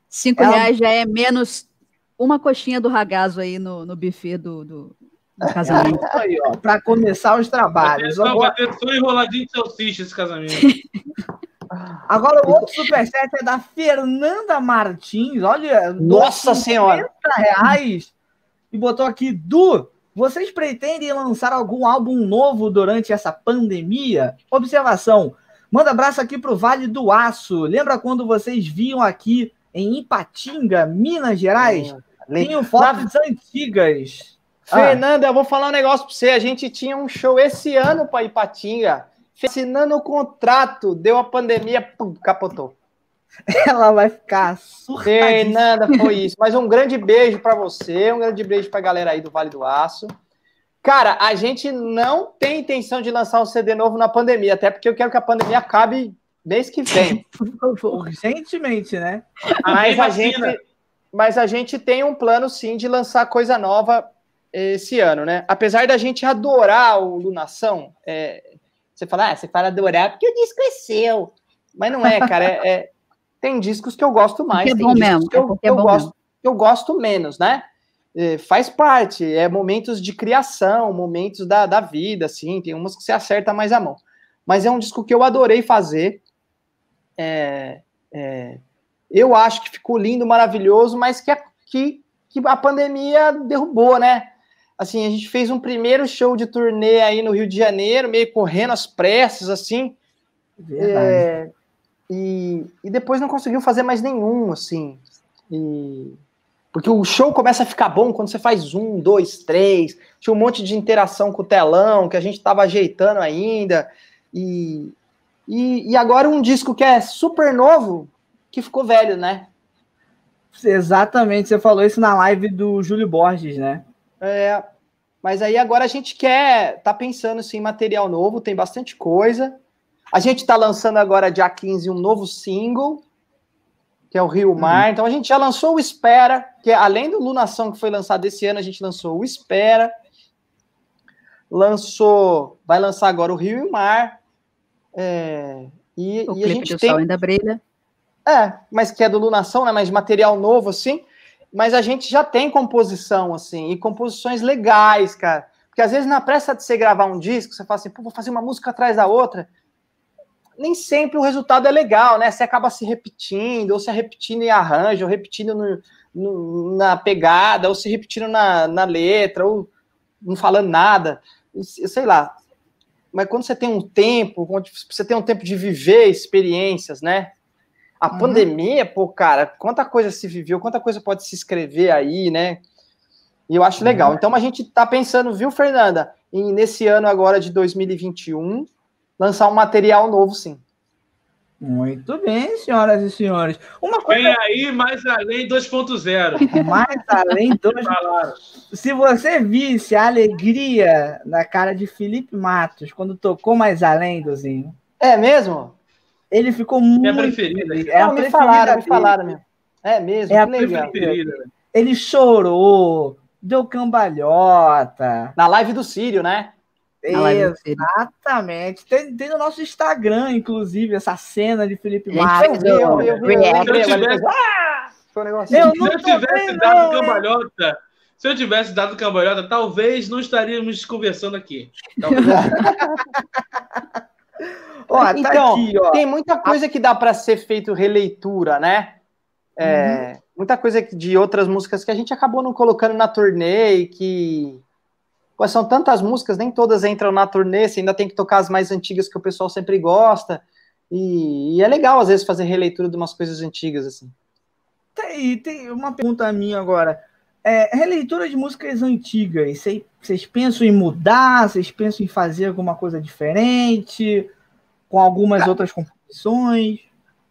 Cinco Ela... reais já é menos uma coxinha do ragazo aí no, no buffet do, do, do casamento. para começar os trabalhos. Vai ter, Agora... vai ter só enroladinho de salsicha esse casamento. Agora, o outro superchat é da Fernanda Martins. Olha, nossa senhora! reais. E botou aqui, Du, vocês pretendem lançar algum álbum novo durante essa pandemia? Observação. Manda abraço aqui pro Vale do Aço. Lembra quando vocês viam aqui em Ipatinga, Minas Gerais? É, Tenho fotos Na... antigas. Fernanda, ah. eu vou falar um negócio para você. A gente tinha um show esse ano para Ipatinga. Assinando o contrato, deu a pandemia, pum, capotou. Ela vai ficar surpresa. Nada, foi isso. Mas um grande beijo para você, um grande beijo para a galera aí do Vale do Aço. Cara, a gente não tem intenção de lançar um CD novo na pandemia, até porque eu quero que a pandemia acabe mês que vem. Urgentemente, né? Mas a, gente, mas a gente tem um plano, sim, de lançar coisa nova esse ano, né? Apesar da gente adorar o Lunação, é, você fala, ah, você fala adorar porque o disco é seu. Mas não é, cara, é, é tem discos que eu gosto mais, é tem bom mesmo, que eu, é eu gosto, eu gosto menos, né? É, faz parte, é momentos de criação, momentos da, da vida, assim, tem umas que você acerta mais a mão. Mas é um disco que eu adorei fazer. É, é, eu acho que ficou lindo, maravilhoso, mas que que, que a pandemia derrubou, né? Assim, a gente fez um primeiro show de turnê aí no Rio de Janeiro, meio correndo às pressas, assim. É, e, e depois não conseguiu fazer mais nenhum, assim. E, porque o show começa a ficar bom quando você faz um, dois, três. Tinha um monte de interação com o telão que a gente estava ajeitando ainda. E, e, e, agora um disco que é super novo, que ficou velho, né? Exatamente, você falou isso na live do Júlio Borges, né? É, mas aí agora a gente quer, tá pensando assim, em material novo, tem bastante coisa. A gente está lançando agora, dia 15, um novo single, que é o Rio Mar. Uhum. Então a gente já lançou o Espera, que é, além do Lunação que foi lançado esse ano, a gente lançou o Espera. Lançou, vai lançar agora o Rio e Mar. É, e, o e a gente tem. Sol ainda brilha. É, mas que é do Lunação, né? Mas material novo, assim. Mas a gente já tem composição, assim, e composições legais, cara. Porque às vezes na pressa de você gravar um disco, você fala assim, vou fazer uma música atrás da outra nem sempre o resultado é legal, né? Você acaba se repetindo, ou se repetindo em arranjo, ou repetindo no, no, na pegada, ou se repetindo na, na letra, ou não falando nada, sei lá. Mas quando você tem um tempo, quando você tem um tempo de viver experiências, né? A uhum. pandemia, pô, cara, quanta coisa se viveu, quanta coisa pode se escrever aí, né? E eu acho legal. Uhum. Então a gente tá pensando, viu, Fernanda, em, nesse ano agora de 2021, lançar um material novo, sim. Muito bem, senhoras e senhores. Uma coisa... Vem aí mais além 2.0. Mais além 2.0. Se você visse a alegria na cara de Felipe Matos quando tocou mais além, Dozinho. É mesmo? Ele ficou muito. Minha preferida. É Não, me falaram, me falaram mesmo. É mesmo, é a legal. preferida. Ele chorou, deu cambalhota. Na live do Sírio, né? Exatamente. Tem, tem, no nosso Instagram, inclusive, essa cena de Felipe Matos. Eu, eu, eu, Se eu tivesse dado cambalhota, se eu tivesse dado cambalhota, talvez não estaríamos conversando aqui. ó, tá então, aqui, ó. tem muita coisa que dá para ser feito releitura, né? É, uhum. Muita coisa de outras músicas que a gente acabou não colocando na turnê e que Pois são tantas músicas, nem todas entram na turnê, você ainda tem que tocar as mais antigas que o pessoal sempre gosta. E, e é legal, às vezes, fazer releitura de umas coisas antigas, assim. Tem, tem uma pergunta minha agora. É, releitura de músicas antigas, vocês pensam em mudar? Vocês pensam em fazer alguma coisa diferente? Com algumas ah. outras composições?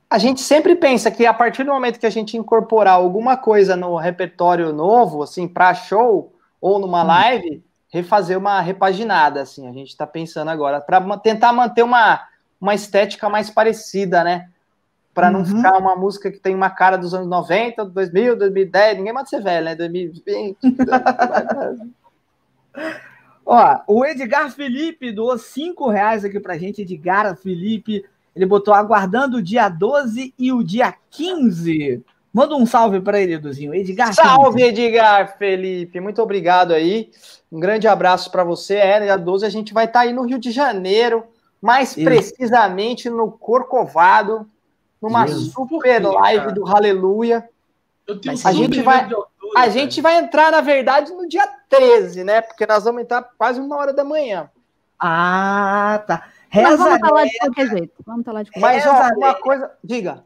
A gente sempre pensa que a partir do momento que a gente incorporar alguma coisa no repertório novo, assim, para show ou numa hum. live, refazer uma repaginada, assim. A gente está pensando agora para tentar manter uma, uma estética mais parecida, né? Para não uhum. ficar uma música que tem uma cara dos anos 90, 2000, 2010, ninguém manda ser velho, né? 2020. Ó, o Edgar Felipe doou cinco reais aqui pra gente. Edgar Felipe, ele botou aguardando o dia 12 e o dia 15. Manda um salve para ele, Eduzinho. Edgar Salve, Felipe. Edgar Felipe. Muito obrigado aí. Um grande abraço para você. É, dia 12 a gente vai estar tá aí no Rio de Janeiro, mais Isso. precisamente no Corcovado, numa super live do Aleluia. a gente vai a gente vai entrar, na verdade, no dia 13, né? Porque nós vamos entrar quase uma hora da manhã. Ah, tá. Reza Mas vamos estar lá de qualquer jeito. Vamos estar lá de qualquer jeito. Mas ó, uma coisa. Diga.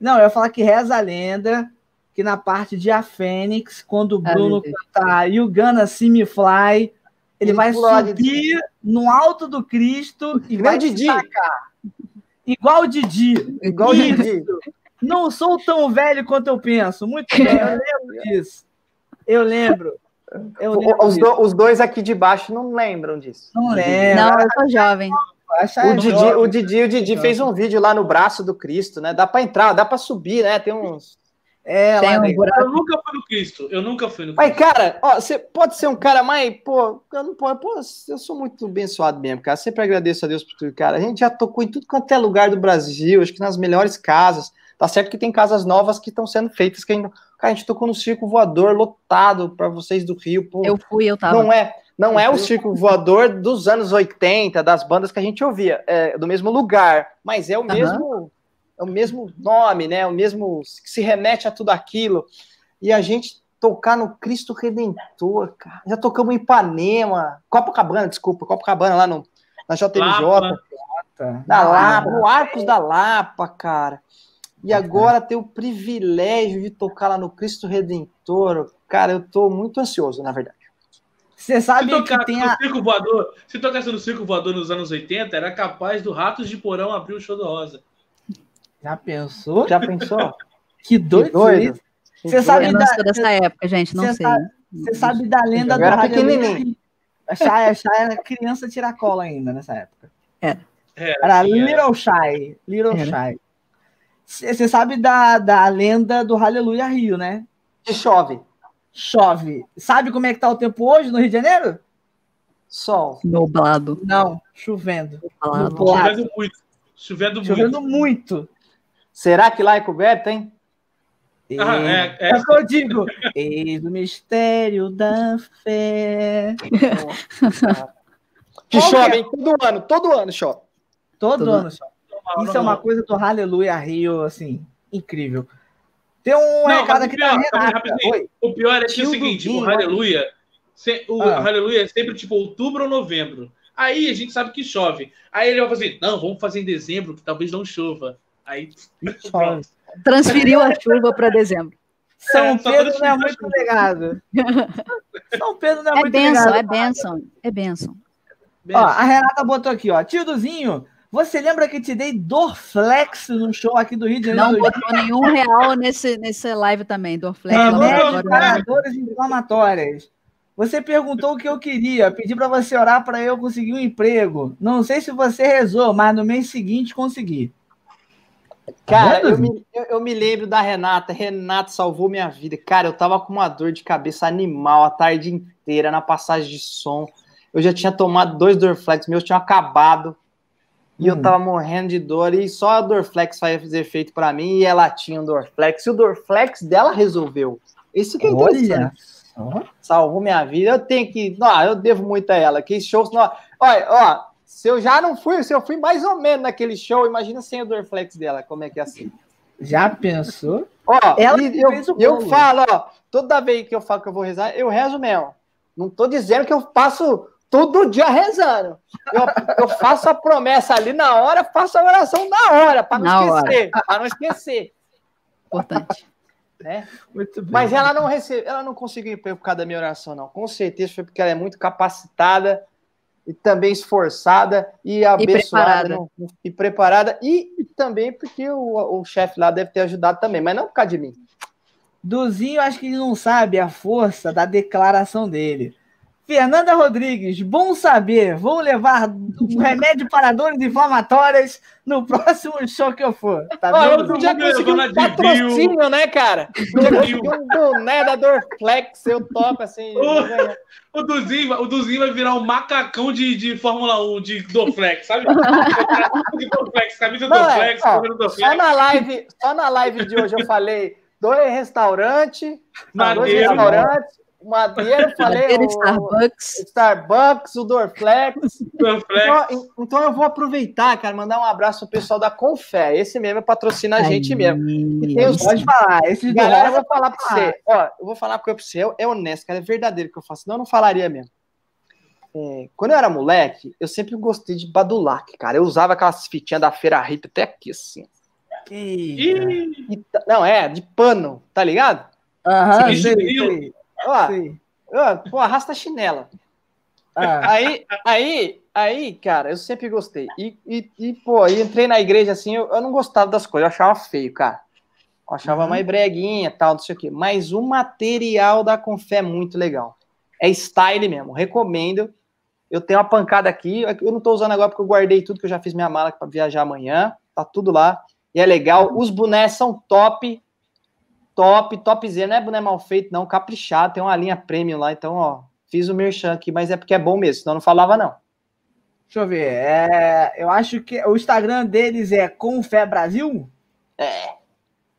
Não, eu ia falar que reza a lenda que na parte de A Fênix, quando o Bruno ah, cantar You Gonna See Me Fly, ele, vai subir no alto do Cristo e vai Didi. Sacar. Igual o Didi. Igual o Didi. Não sou tão velho quanto eu penso. Muito bem, eu lembro disso. Eu lembro. Eu lembro os, do, os, dois aqui de baixo não lembram disso. Não lembro. Não, eu sou jovem. O Didi, o Didi, o Didi fez um vídeo lá no braço do Cristo, né? Dá para entrar, dá para subir, né? Tem uns. É, Tem um eu nunca fui no Cristo. Eu nunca fui no Cristo. Mas, cara, ó, você pode ser um cara mais. Pô, eu não pô, pô, eu sou muito abençoado mesmo, cara. Sempre agradeço a Deus por tudo, cara. A gente já tocou em tudo quanto é lugar do Brasil, acho que nas melhores casas. Tá certo que tem casas novas que estão sendo feitas, que ainda. Cara, a gente tocou no circo voador lotado para vocês do Rio. Pô, eu fui, eu tava. Não é, não é o circo voador dos anos 80, das bandas que a gente ouvia, é do mesmo lugar, mas é o uhum. mesmo é o mesmo nome, né? O mesmo que se remete a tudo aquilo. E a gente tocar no Cristo Redentor, cara. Já tocamos em Ipanema, Copacabana, desculpa, Copacabana lá no, na JMJ. Lapa. Da Lapa, no Arcos da Lapa, cara. E agora ter o privilégio de tocar lá no Cristo Redentor, cara, eu tô muito ansioso, na verdade. Você sabe se que tem a... circo voador, se tocasse no circo voador nos anos 80, era capaz do Ratos de Porão abrir o show do Rosa. Já pensou? Já pensou? que doido. Que doido. Você sabe da... dessa época, gente, não sei. Você sabe da lenda do Rádio A Shai, a Shai era criança tiracola ainda nessa época. Era. Era, era Little Shy. Little Shy. Você sabe da, da lenda do Aleluia Rio, né? Que chove. Chove. Sabe como é que tá o tempo hoje no Rio de Janeiro? Sol. Nublado. Não, chovendo. Nublado. Chovendo muito. Chovendo, chovendo muito. Será que lá é coberto, hein? Ah, é, é. é o que eu digo. Eis o mistério da fé. que chove, hein? Todo ano, todo ano chove. Todo, todo ano chove. Isso é uma coisa do Aleluia Rio, assim, incrível. Tem um não, recado aqui pior, O pior é que é o seguinte, o Aleluia, o ah. Aleluia é sempre tipo outubro ou novembro. Aí a gente sabe que chove. Aí ele vai fazer, não, vamos fazer em dezembro, que talvez não chova. Aí transferiu a chuva para dezembro. São é, Pedro não é muito ligado. São Pedro não é, é muito benção, ligado. É benção, é benção. Ó, a Renata botou aqui, ó. Tio Duzinho, você lembra que te dei Dorflex no show aqui do Rio de Janeiro? Não botou nenhum real nesse, nesse live também, Dorflex. Remédios inflamatórias. Você perguntou o que eu queria, pedi para você orar para eu conseguir um emprego. Não sei se você rezou, mas no mês seguinte consegui. Cara, eu me, eu, eu me, lembro da Renata. Renata salvou minha vida. Cara, eu tava com uma dor de cabeça animal a tarde inteira na passagem de som. Eu já tinha tomado dois Dorflex, meus tinham acabado. E hum. eu tava morrendo de dor e só a Dorflex fazer efeito para mim e ela tinha um Dorflex. E o Dorflex dela resolveu. Isso que é interessante. Olha. Salvou minha vida. Eu tenho que. Não, eu devo muito a ela. Que show. Não, olha, ó, se eu já não fui, se eu fui mais ou menos naquele show, imagina sem o Dorflex dela, como é que é assim. Já pensou? Ó, ela eu, eu falo, ó, toda vez que eu falo que eu vou rezar, eu rezo mesmo. Não tô dizendo que eu passo todo dia rezando. Eu, eu, faço a promessa ali na hora, faço a oração na hora, para não esquecer. Para não esquecer. Importante. Né? Muito bem. Mas ela não recebeu, ela não conseguiu por causa da minha oração, não. Com certeza foi porque ela é muito capacitada e também esforçada e abençoada. E preparada. Não, e, preparada e, e, também porque o, o chefe lá deve ter ajudado também, mas não por causa de mim. Duzinho, acho que ele não sabe a força da declaração dele. Fernanda Rodrigues, bom saber. Vou levar um remédio para dores inflamatórias no próximo show que eu for. Tá Ó, eu podia conseguir um patrocínio, né, cara? Podia conseguir um boné da Dorflex, eu topo assim. O, o, Duzinho, o Duzinho vai virar um macacão de, de Fórmula 1, de Dorflex, sabe? de Dorflex, camisa Não, Dorflex, é, ó, Dorflex. Só na, live, só na live de hoje eu falei dois restaurantes, dois restaurantes Madeira, falei. Madeira, o, Starbucks. Starbucks, o Dorflex. Dorflex. Então, então, eu vou aproveitar, cara, mandar um abraço pro pessoal da Confé. Esse mesmo patrocina a gente mesmo. Os... Pode falar. Esse Galera, eu vou falar pra você. Ó, eu vou falar com você. É honesto, cara. É verdadeiro que eu faço. Não, eu não falaria mesmo. É, quando eu era moleque, eu sempre gostei de Badulac, cara. Eu usava aquelas fitinhas da Feira Rita até aqui, assim. E, não, é, de pano, tá ligado? Aham, sei, Ó, ó, pô, arrasta a chinela. Ah. Aí, aí, aí, cara, eu sempre gostei. E, e, e pô, eu entrei na igreja assim, eu, eu, não gostava das coisas, eu achava feio, cara. Eu achava uhum. mais breguinha tal, não sei o quê. Mas o material da Confé é muito legal. É style mesmo, recomendo. Eu tenho uma pancada aqui, eu não tô usando agora porque eu guardei tudo, que eu já fiz minha mala para viajar amanhã. Tá tudo lá. E é legal. Os bonés são top top, topzera, não é boné mal feito, não, caprichado, tem uma linha premium lá, então, ó, fiz o merchan aqui, mas é porque é bom mesmo, senão não falava, não. Deixa eu ver, é, eu acho que o Instagram deles é Confé Brasil? É.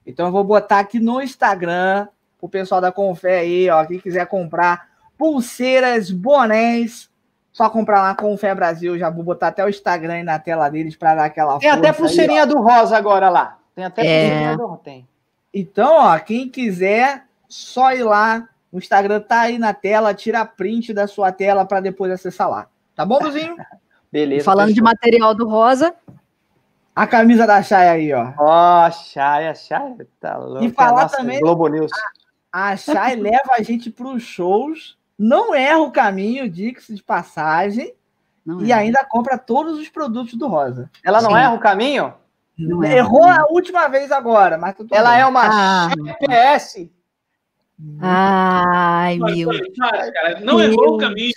Então eu vou botar aqui no Instagram, pro pessoal da Confé aí, ó, quem quiser comprar pulseiras, bonés, só comprar lá Confé Brasil, já vou botar até o Instagram aí na tela deles para dar aquela Tem até pulseirinha aí, do Rosa agora lá, tem até é. pulseirinha do tem. Então, ó, quem quiser, só ir lá. O Instagram tá aí na tela, tira print da sua tela para depois acessar lá. Tá bom, Luzinho? Beleza. Falando fechou. de material do Rosa. A camisa da Chay aí, ó. Ó, oh, Chay, Chay, tá louco. E falar Nossa, também. Globo News. A, a Chay leva a gente para os shows, não erra o caminho, diga-se de passagem, não e é. ainda compra todos os produtos do Rosa. Ela não Sim. erra o caminho? Não é. Errou a última vez agora, mas tudo Ela bem. é uma ah. GPS. Ai, meu. não errou o caminho.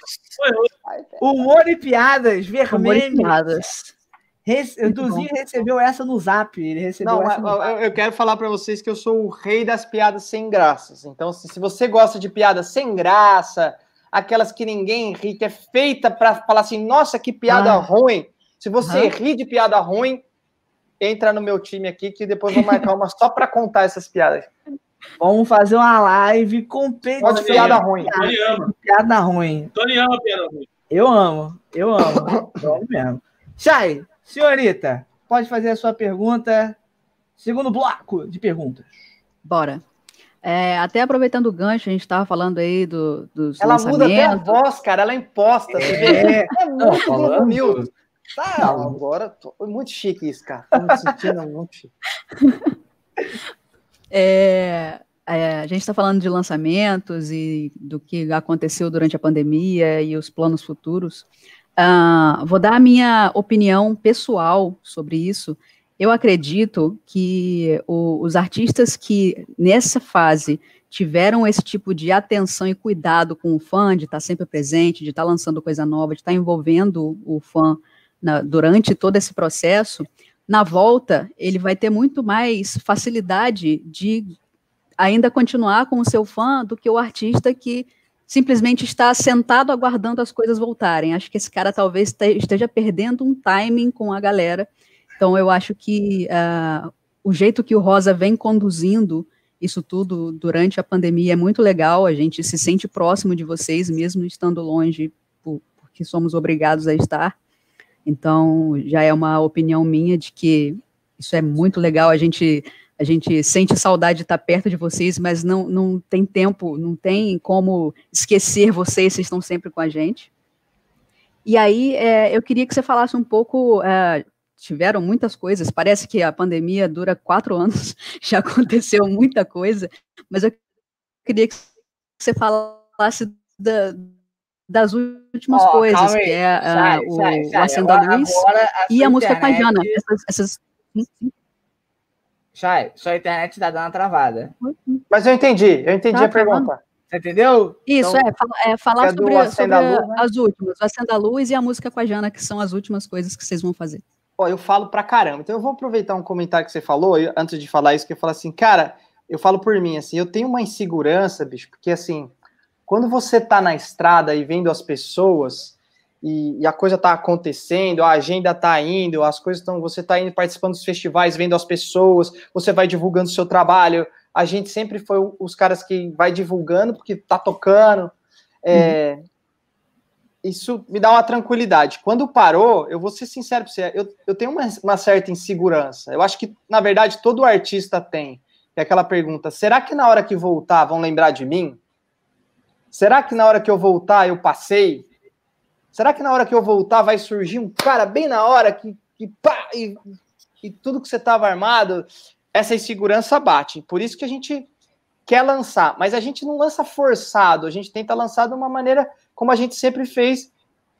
Humor e piadas vermelhas. O Duzinho recebeu essa no zap. Ele recebeu não, essa eu, eu quero falar para vocês que eu sou o rei das piadas sem graças. Então, se, se você gosta de piadas sem graça, aquelas que ninguém ri, que é feita para falar assim, nossa, que piada ah. ruim. Se você ah. ri de piada ruim, entra no meu time aqui que depois vou marcar uma só para contar essas piadas. Vamos fazer uma live com Pode piada ruim. Piada, piada ruim. Tony ama piada ruim. Eu amo, eu amo. eu amo mesmo. Chay, senhorita, pode fazer a sua pergunta. Segundo bloco de perguntas. Bora. É, até aproveitando o gancho, a gente estava falando aí do, dos Ela muda até a voz, cara, ela é imposta. É, é muito Globo Tá, agora tô, muito chique isso, cara. Tô me sentindo muito chique. É, é, a gente está falando de lançamentos e do que aconteceu durante a pandemia e os planos futuros. Uh, vou dar a minha opinião pessoal sobre isso. Eu acredito que o, os artistas que nessa fase tiveram esse tipo de atenção e cuidado com o fã, de estar tá sempre presente, de estar tá lançando coisa nova, de estar tá envolvendo o fã na, durante todo esse processo, na volta ele vai ter muito mais facilidade de ainda continuar com o seu fã do que o artista que simplesmente está sentado aguardando as coisas voltarem. Acho que esse cara talvez esteja perdendo um timing com a galera. Então eu acho que uh, o jeito que o Rosa vem conduzindo isso tudo durante a pandemia é muito legal. A gente se sente próximo de vocês, mesmo estando longe, por, porque somos obrigados a estar. Então, já é uma opinião minha de que isso é muito legal. A gente a gente sente saudade de estar perto de vocês, mas não, não tem tempo, não tem como esquecer vocês, vocês estão sempre com a gente. E aí, é, eu queria que você falasse um pouco. É, tiveram muitas coisas, parece que a pandemia dura quatro anos, já aconteceu muita coisa, mas eu queria que você falasse da, das últimas oh, coisas, que é uh, sai, o, sai, sai. o da Luz e a música Cajana. Essas, essas... Chay, sua internet tá dando travada. Mas eu entendi, eu entendi tá, a pergunta. Você entendeu? Isso, então, é, é, falar é sobre, sobre Luz, né? as últimas, o Acenda Luz e a música com a Jana, que são as últimas coisas que vocês vão fazer. Ó, eu falo pra caramba. Então eu vou aproveitar um comentário que você falou, antes de falar isso, que eu falo assim, cara, eu falo por mim, assim, eu tenho uma insegurança, bicho, porque assim, quando você tá na estrada e vendo as pessoas e, e a coisa tá acontecendo, a agenda tá indo, as coisas estão, você tá indo participando dos festivais, vendo as pessoas, você vai divulgando o seu trabalho, a gente sempre foi os caras que vai divulgando porque tá tocando. É, uhum. Isso me dá uma tranquilidade. Quando parou, eu vou ser sincero para você, eu, eu tenho uma, uma, certa insegurança. Eu acho que, na verdade, todo artista tem. É aquela pergunta: será que na hora que voltar vão lembrar de mim? Será que na hora que eu voltar eu passei? Será que na hora que eu voltar vai surgir um cara bem na hora que, que pá, e, e tudo que você estava armado? essa insegurança bate. Por isso que a gente quer lançar, mas a gente não lança forçado, a gente tenta lançar de uma maneira como a gente sempre fez,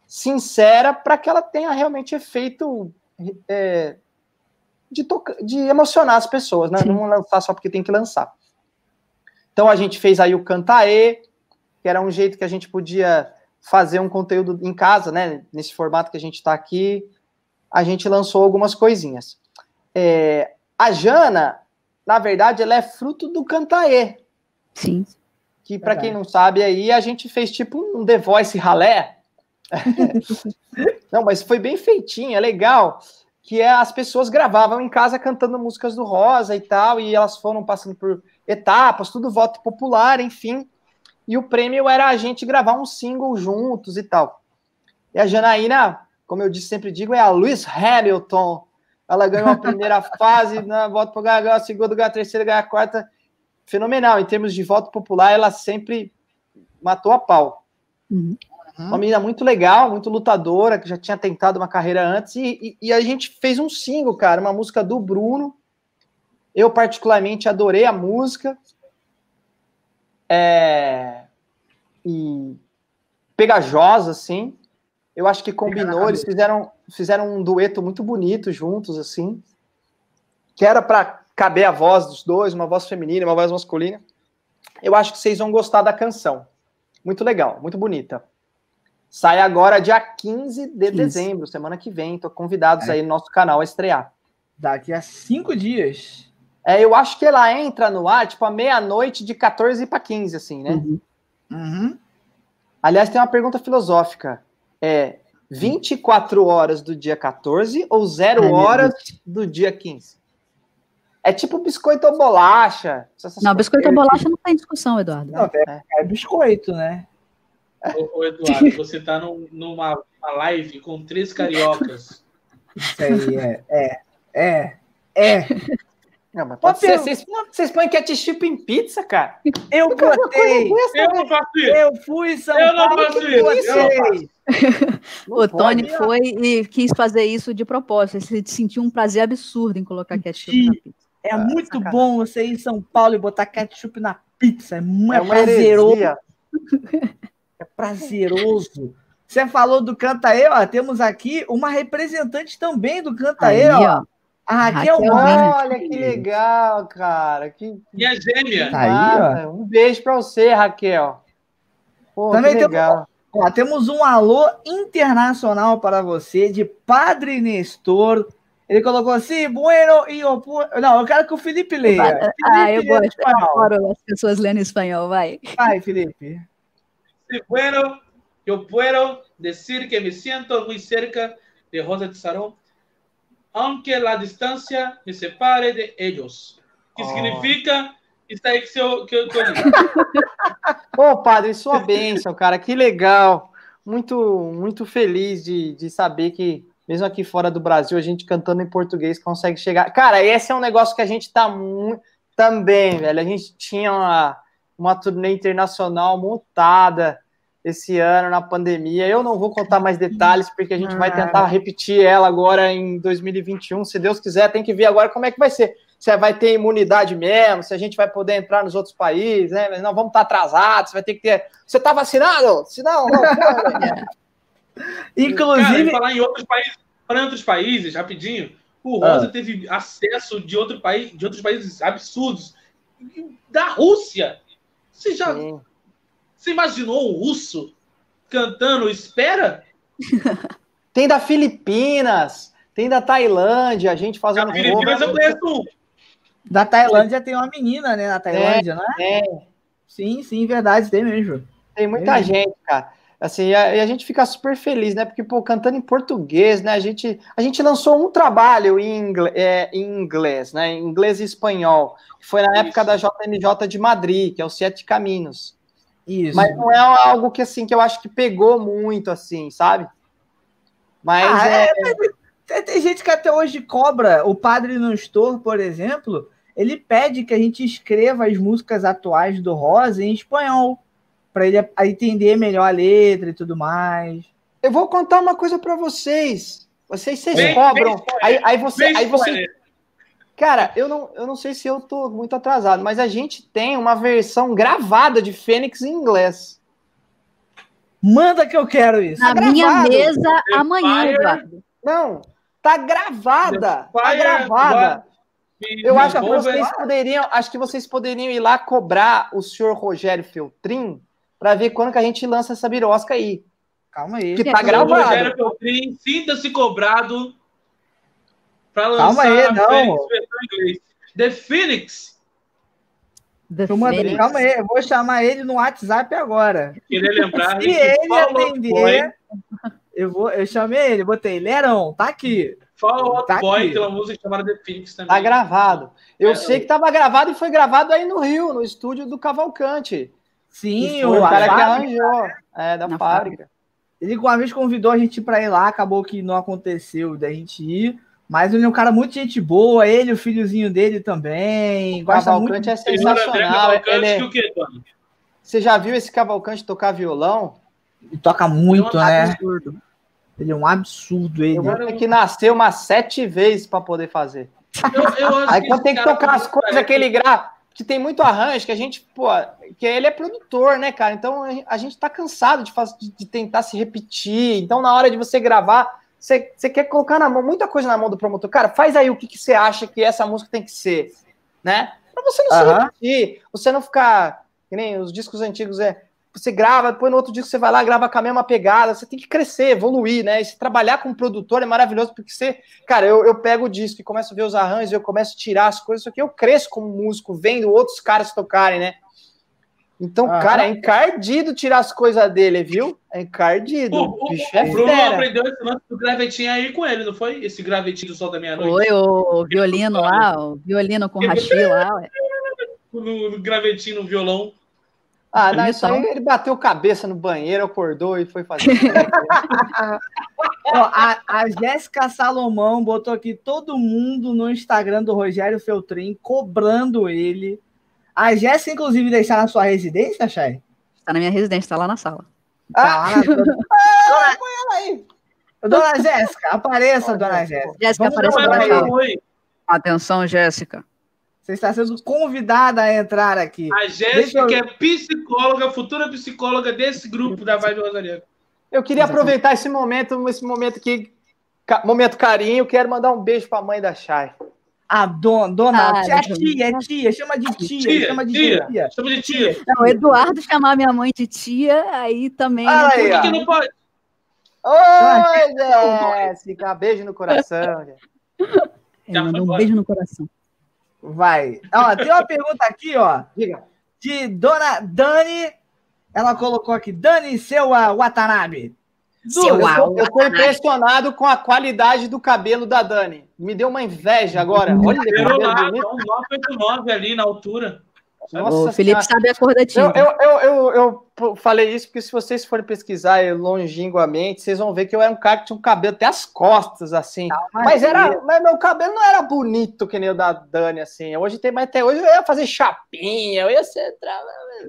sincera, para que ela tenha realmente efeito é, de, de emocionar as pessoas, né? Não lançar só porque tem que lançar. Então a gente fez aí o Cantaê, que era um jeito que a gente podia fazer um conteúdo em casa, né? Nesse formato que a gente está aqui, a gente lançou algumas coisinhas. É, a Jana, na verdade, ela é fruto do Cantaê. Sim. Que, para quem não sabe, aí a gente fez tipo um The Voice ralé. não, mas foi bem feitinho, é legal. Que é, as pessoas gravavam em casa cantando músicas do Rosa e tal, e elas foram passando por etapas, tudo voto popular, enfim. E o prêmio era a gente gravar um single juntos e tal. E a Janaína, como eu disse, sempre digo, é a Lewis Hamilton ela ganhou a primeira fase, né, voto para ganhar a segunda, ganhar a terceira, ganhar a quarta. Fenomenal. Em termos de voto popular, ela sempre matou a pau. Uhum. Uma menina muito legal, muito lutadora, que já tinha tentado uma carreira antes. E, e, e, a gente fez um single, cara, uma música do Bruno. Eu, particularmente, adorei a música. É... E pegajosa, assim. Eu acho que combinou, eles fizeram, fizeram um dueto muito bonito juntos, assim, que era para caber a voz dos dois, uma voz feminina, uma voz masculina. Eu acho que vocês vão gostar da canção. Muito legal, muito bonita. Sai agora dia 15 de 15. dezembro, semana que vem. Tô convidados é. aí no nosso canal a estrear. Daqui a cinco dias. É, eu acho que ela entra no ar, tipo, à meia-noite de 14 para 15, assim, né? Uhum. Uhum. Aliás, tem uma pergunta filosófica é 24 horas do dia 14 ou 0 horas do dia 15? É tipo biscoito ou bolacha. Não, biscoito ou bolacha não tem discussão, Eduardo. Não, é, é biscoito, né? Ô, ô, Eduardo, você tá num, numa live com três cariocas. Isso aí é. É. É. é. Não, mas pode ser. Vocês, vocês põem ketchup em pizza, cara? Eu botei. Eu não faço isso. Eu fui São eu Paulo. Não faço isso. Eu o Tony foi e quis fazer isso de propósito. Ele sentiu um prazer absurdo em colocar ketchup na pizza. É ah, muito sacanagem. bom você ir em São Paulo e botar ketchup na pizza. É, muito é prazeroso. É prazeroso. Você falou do Cantaê, ó. Temos aqui uma representante também do Cantaê, ó. ó. A Raquel, Raquel olha que legal, cara. Que, Minha gêmea. Tá aí, ó. Um beijo para você, Raquel. Pô, Também que legal. Temos, ó, temos um alô internacional para você de Padre Nestor. Ele colocou assim, bueno e opu... Não, eu quero que o Felipe leia. Felipe ah, eu gosto. Eu adoro as pessoas lendo espanhol, vai. Vai, Felipe. Sí, bueno, yo puedo decir que me siento muy cerca de Rosa de Sarón aunque a distância me separe de eles. Que oh. significa isso aí que, eu, que eu tô Ô, padre, sua bênção, cara, que legal. Muito, muito feliz de, de saber que, mesmo aqui fora do Brasil, a gente cantando em português consegue chegar. Cara, esse é um negócio que a gente tá muito. Também, velho. A gente tinha uma, uma turnê internacional montada esse ano na pandemia. Eu não vou contar mais detalhes, porque a gente vai tentar repetir ela agora em 2021. Se Deus quiser, tem que ver agora como é que vai ser. Se vai ter imunidade mesmo, se a gente vai poder entrar nos outros países, né? Não vamos estar atrasados, vai ter que ter. Você está vacinado? Se não, não. Inclusive. Cara, falar em outros países, para outros países, rapidinho, o Rosa ah. teve acesso de outro país, de outros países absurdos. Da Rússia. Você já. Sim Você imaginou um russo cantando Espera? Tem da Filipinas, tem da Tailândia, a gente fazendo. Da Filipinas eu conheço um. Da Tailândia tem uma menina, né? Na Tailândia, é, né? É. Sim, sim, verdade, tem mesmo. Tem muita tem gente, cara. Assim, a, a, gente fica super feliz, né? Porque, pô, cantando em português, né? A gente, a gente lançou um trabalho em inglês, é, em inglês né? Em inglês e espanhol. Que foi na Isso. época da JMJ de Madrid, que é o Sete Caminhos. Isso. Mas não é algo que, assim, que eu acho que pegou muito, assim, sabe? Mas ah, é... é... Tem gente que até hoje cobra. O Padre no Store, por exemplo, ele pede que a gente escreva as músicas atuais do Rosa em espanhol para ele entender melhor a letra e tudo mais. Eu vou contar uma coisa para vocês. Vocês, vocês bem, cobram. Bem, aí, aí você, aí você. Cara, eu não, eu não sei se eu tô muito atrasado, mas a gente tem uma versão gravada de Fênix em inglês. Manda que eu quero isso. Na tá minha mesa The amanhã, Fire... Eduardo. Não, tá gravada. Tá gravada. Eu acho que vocês poderiam, acho que vocês poderiam ir lá cobrar o senhor Rogério Feltrin para ver quando que a gente lança essa birosca aí. Calma aí. Que tá gravado. Rogério Feltrin, sinta-se cobrado para lançar Calma aí, não. Inglês. The Phoenix. The Phoenix. Calma aí, eu vou chamar ele no WhatsApp agora. Queria lembrar. Se ele atender, eu, vou, eu chamei ele, botei Lerão, tá aqui. Follow Out tá Boy, aquela música chamada The Phoenix também. Tá gravado. Eu é, sei que tava gravado e foi gravado aí no Rio, no estúdio do Cavalcante. Sim, o cara que arranjou. É, da fábrica. fábrica. Ele uma vez convidou a gente para ir lá, acabou que não aconteceu da gente ir. Mas ele é um cara muito gente boa, ele, o filhozinho dele também. Gosta Cavalcante muito. é sensacional. Ele é... Você já viu esse Cavalcante tocar violão? Ele toca muito, né? Absurdo. Ele é um absurdo, ele. Eu ter que nascer umas sete vezes para poder fazer. Eu, eu Aí quando tem que tocar as coisas que ele grava, que tem muito arranjo, que a gente, pô, que ele é produtor, né, cara? Então a gente tá cansado de, fazer, de tentar se repetir. Então, na hora de você gravar, você, você quer colocar na mão muita coisa na mão do promotor. Cara, faz aí o que, que você acha que essa música tem que ser, né? Pra você não se repetir, você não ficar. Que nem os discos antigos é você grava, depois no outro dia você vai lá, grava com a mesma pegada, você tem que crescer, evoluir, né? E se trabalhar com um produtor é maravilhoso, porque você, cara, eu, eu pego o disco e começo a ver os arranjos, eu começo a tirar as coisas, isso aqui eu cresço como músico, vendo outros caras tocarem, né? Então, ah, cara, é encardido tirar as coisas dele, viu? É encardido. O, o, bicho é o Bruno fera. aprendeu esse lance do gravetinho aí com ele, não foi? Esse gravetinho do Sol da Meia-Noite. Foi o violino lá, o violino com rachi lá. Ué. No, no gravetinho no violão. Ah, não, isso aí ele bateu cabeça no banheiro, acordou e foi fazer. Ó, a, a Jéssica Salomão botou aqui todo mundo no Instagram do Rogério Feltrin cobrando ele. A Jéssica, inclusive, deixar na sua residência, Chay? Está na minha residência, está lá na sala. Tá ah, ah, põe ela aí. Dona Jéssica, apareça, dona Jéssica. Jéssica, apareça. Atenção, Jéssica. Você está sendo convidada a entrar aqui. A Jéssica, eu... que é psicóloga, futura psicóloga desse grupo da Vibe Rosariana. Eu queria aproveitar esse momento, esse momento que momento carinho, quero mandar um beijo para a mãe da Chay. A dona, dona ah, tia, tia, é tia, chama de tia, tia, chama de tia, tia. Chama de tia. Não, Eduardo chamar minha mãe de tia, aí também. Ah, aí, Por que não pode? Oi, Jéssica, beijo no coração. Ele mandou um beijo no coração. Vai. Ó, tem uma pergunta aqui, ó. Diga. De Dona Dani. Ela colocou aqui, Dani seu Watanabe. Seu eu, eu tô impressionado com a qualidade do cabelo da Dani. Me deu uma inveja agora. Olha, cabelo lá, 989 ali na altura. Nossa o Felipe senhora. sabe a cor da tinta. Eu, eu, eu, eu, falei isso porque se vocês forem pesquisar longínquamente, vocês vão ver que eu era um cara que tinha um cabelo até as costas, assim. mas era, mas meu cabelo não era bonito que nem o da Dani, assim. Hoje tem, mas até hoje eu ia fazer chapinha, eu ia ser.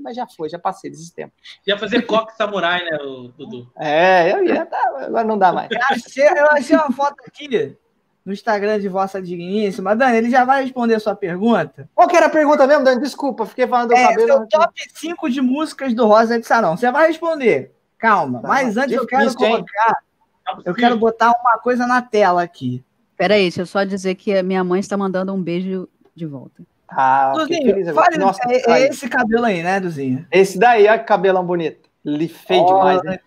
Mas já foi, já passei desse tempo. Ia fazer coque samurai, né, Dudu? É, eu ia, tá, agora não dá mais. Eu achei, eu achei uma foto aqui no Instagram de Vossa Digníssima. Dani, ele já vai responder a sua pergunta. Qual que era a pergunta mesmo, Dani? Desculpa, fiquei falando do é, cabelo. Seu top 5 de músicas do Rosa de Sarão. Você vai responder. Calma. Tá, Mas antes difícil, eu quero colocar. Hein? Eu quero botar uma coisa na tela aqui. Peraí, deixa eu só dizer que a minha mãe está mandando um beijo de volta. Ah, Duzinho, fale, Nossa, é, é esse cabelo aí, né, Duzinho? Esse daí, olha que cabelão bonito. Ele feio demais, né?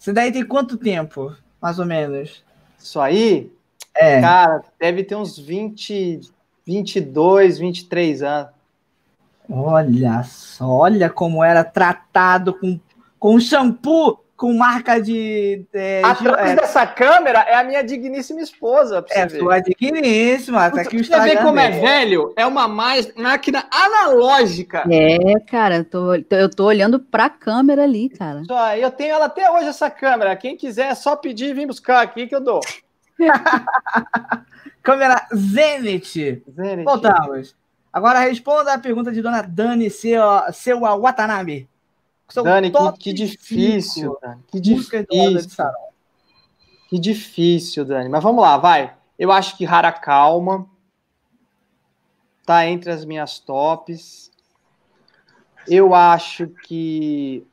Esse daí tem quanto tempo, mais ou menos? Isso aí? É. Cara, deve ter uns 20, 22, 23 anos. Olha só, olha como era tratado com, com shampoo com marca de. É, Atrás é, dessa câmera é a minha digníssima esposa. é ver. sua digníssima. Tá aqui o você vê como é velho? É uma mais, máquina analógica. É, cara, eu tô, eu tô olhando pra câmera ali, cara. Só, eu tenho ela até hoje, essa câmera. Quem quiser é só pedir e vir buscar aqui que eu dou. câmera Zenith. Zenith. Voltamos. Agora responda a pergunta de dona Dani Seu, seu Watanabe. São Dani, que, que difícil, Dani. Que difícil. Que difícil, Dani. Mas vamos lá, vai. Eu acho que Rara Calma tá entre as minhas tops. Eu acho que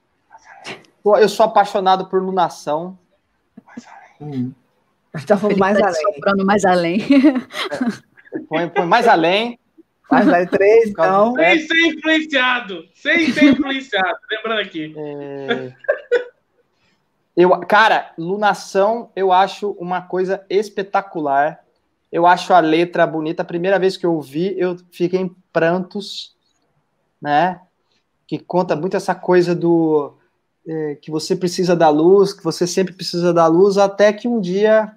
eu sou apaixonado por Lunação. Hum. Falando mais tá além. mais além. É. Põe, põe mais além. Mas vai três, então. Sem ser influenciado. Sem ser influenciado. Lembrando aqui. É... Eu, cara, Lunação eu acho uma coisa espetacular. Eu acho a letra bonita. A primeira vez que eu ouvi, eu fiquei em prantos, né? Que conta muito essa coisa do é, que você precisa da luz, que você sempre precisa da luz, até que um dia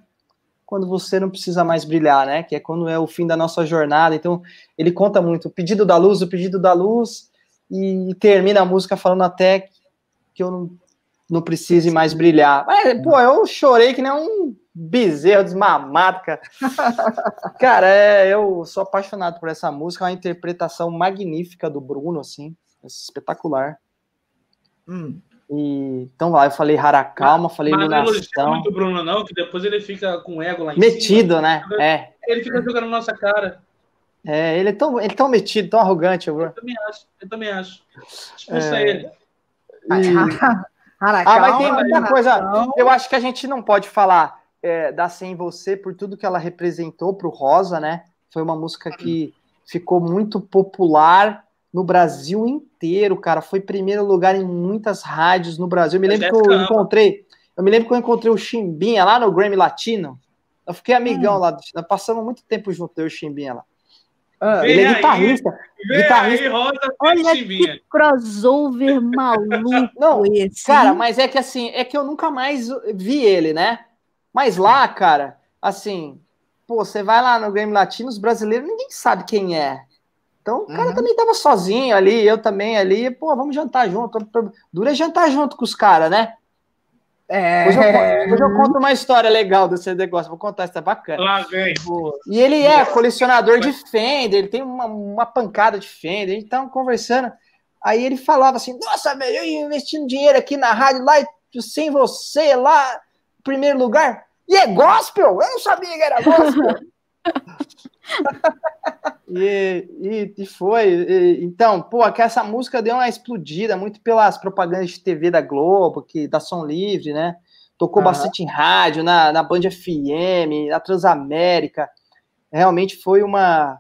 quando você não precisa mais brilhar, né? Que é quando é o fim da nossa jornada. Então, ele conta muito o pedido da luz, o pedido da luz, e termina a música falando até que eu não, não precise mais brilhar. Mas, pô, eu chorei que nem um bezerro desmamado, cara. cara, é, eu sou apaixonado por essa música, é uma interpretação magnífica do Bruno, assim, espetacular. Hum. E, então lá, eu falei rara calma, falei mas iluminação. Não muito Bruno, não, que depois ele fica com ego lá em metido, cima. né? É. Ele fica jogando na nossa cara. É, ele é tão, ele é tão metido, tão arrogante, Bruno. Eu também acho, eu também acho. Expulsa é... ele. E... ah, mas tem muita coisa. Eu acho que a gente não pode falar é, da Sem Você por tudo que ela representou pro Rosa, né? Foi uma música que ficou muito popular no Brasil inteiro, cara. Foi primeiro lugar em muitas rádios no Brasil. Eu me lembro que eu encontrei, eu me lembro que eu encontrei o Chimbinha lá no Grammy Latino. Eu fiquei amigão hum. lá, nós passamos muito tempo junto, eu e o Chimbinha lá. Ah, ele é guitarrista. Aí, guitarrista. Aí, Rosa, Olha que crossover maluco Não, esse. Cara, mas é que assim, é que eu nunca mais vi ele, né? Mas lá, cara, assim, pô, você vai lá no Grammy Latino, os brasileiros, ninguém sabe quem é. Então, o cara uhum. também tava sozinho ali, eu também ali, pô, vamos jantar junto. Dura jantar junto com os caras, né? É. Hoje eu, hoje eu, conto uma história legal desse negócio, vou contar, isso é bacana. Lá vem. E ele é colecionador de Fender, ele tem uma, uma pancada de Fender, a gente tava conversando. Aí ele falava assim: Nossa, velho, eu ia investindo dinheiro aqui na rádio lá, sem você lá, primeiro lugar. E é gospel? Eu não sabia que era gospel. e, e, e, foi. E, então, pô, que essa música deu uma explodida muito pelas propagandas de TV da Globo, que da Som Livre, né? Tocou uhum. bastante em rádio, na, na Band FM, na Transamérica. Realmente foi uma.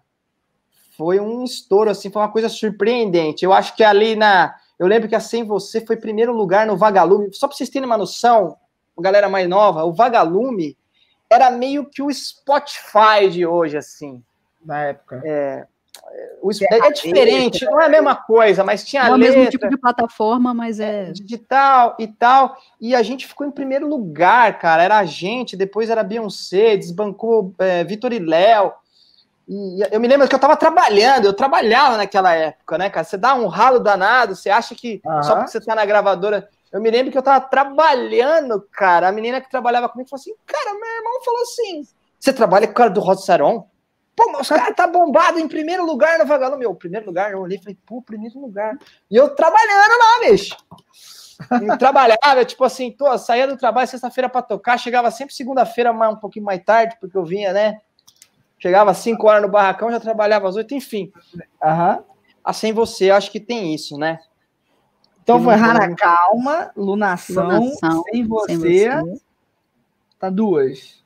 Foi um estouro, assim, foi uma coisa surpreendente. Eu acho que ali na. Eu lembro que a Sem Você foi primeiro lugar no Vagalume. Só para vocês terem uma noção, galera mais nova, o Vagalume era meio que o Spotify de hoje, assim. Na época. É, o, é, é diferente, não é a mesma coisa, mas tinha não letra. é o mesmo tipo de plataforma, mas é... Digital e tal, e a gente ficou em primeiro lugar, cara, era a gente, depois era Beyoncé, desbancou é, Vitor e Léo, e eu me lembro que eu tava trabalhando, eu trabalhava naquela época, né, cara, você dá um ralo danado, você acha que uhum. só porque você tá na gravadora eu me lembro que eu tava trabalhando, cara. A menina que trabalhava comigo falou assim: Cara, meu irmão falou assim: Você trabalha com o cara do Rod Saron? Pô, mas os caras tá bombado em primeiro lugar no Vagalume. Meu, primeiro lugar, eu olhei e falei: Pô, primeiro lugar. E eu trabalhando lá, bicho. Eu trabalhava, tipo assim, tô, saía do trabalho sexta-feira para tocar, chegava sempre segunda-feira, um pouquinho mais tarde, porque eu vinha, né? Chegava às 5 horas no barracão, já trabalhava às 8, enfim. Aham. Assim você, acho que tem isso, né? Então foi Rara Calma, Lunação, Lunação sem, você, sem, você, Tá duas.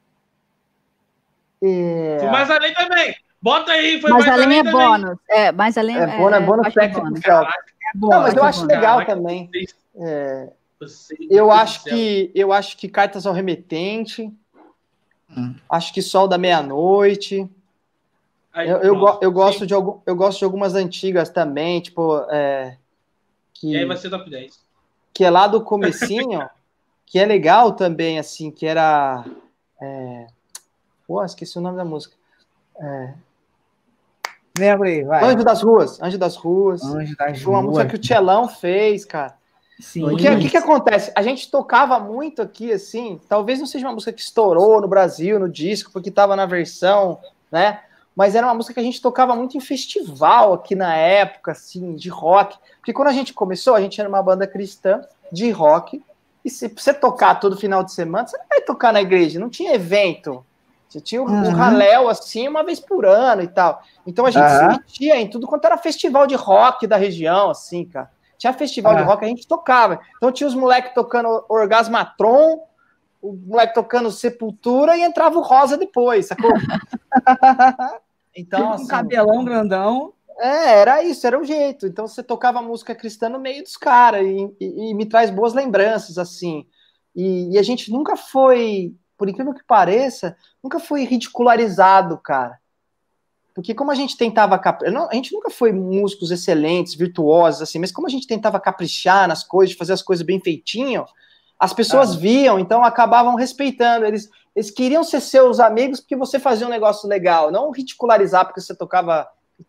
É... Mas além também. Bota aí, foi mas mais além é bônus. É, mas além é, bônus, é, bônus técnico. É não, mas eu acho legal também. É, eu acho que eu acho que cartas ao remetente. Hum. Acho que sol da meia-noite. Eu, eu, eu, gosto de, eu gosto de algumas antigas também, tipo. É, que, e aí vai ser top 10. Que é lá do comecinho, que é legal também, assim, que era. É, pô, esqueci o nome da música. É, Lembra aí, vai. Anjo das Ruas. Anjo das Ruas. Anjo das Foi uma música que o Tchelão fez, cara. Sim. O que, que, que, acontece? A gente tocava muito aqui, assim, talvez não seja uma música que estourou no Brasil, no disco, porque estava na versão, né? Mas era uma música que a gente tocava muito em festival aqui na época, assim, de rock. Porque quando a gente começou, a gente era uma banda cristã de rock. E se você tocar todo final de semana, você não vai tocar na igreja, não tinha evento. Você tinha uhum. um raléu assim uma vez por ano e tal. Então a gente uhum. se metia em tudo quanto era festival de rock da região, assim, cara. Tinha festival uhum. de rock, a gente tocava. Então tinha os moleques tocando Orgasmatron, o moleque tocando Sepultura e entrava o Rosa depois, sacou? então, assim, um cabelão grandão. É, era isso, era o jeito. Então você tocava música cristã no meio dos caras e, e, e, me traz boas lembranças, assim. E, e, a gente nunca foi, por incrível que pareça, nunca foi ridicularizado, cara. Porque como a gente tentava, a gente nunca foi músicos excelentes, virtuosos, assim, mas como a gente tentava caprichar nas coisas, fazer as coisas bem feitinho, as pessoas ah. viam, então acabavam respeitando. Eles, eles queriam ser seus amigos porque você fazia um negócio legal, não ridicularizar porque você tocava.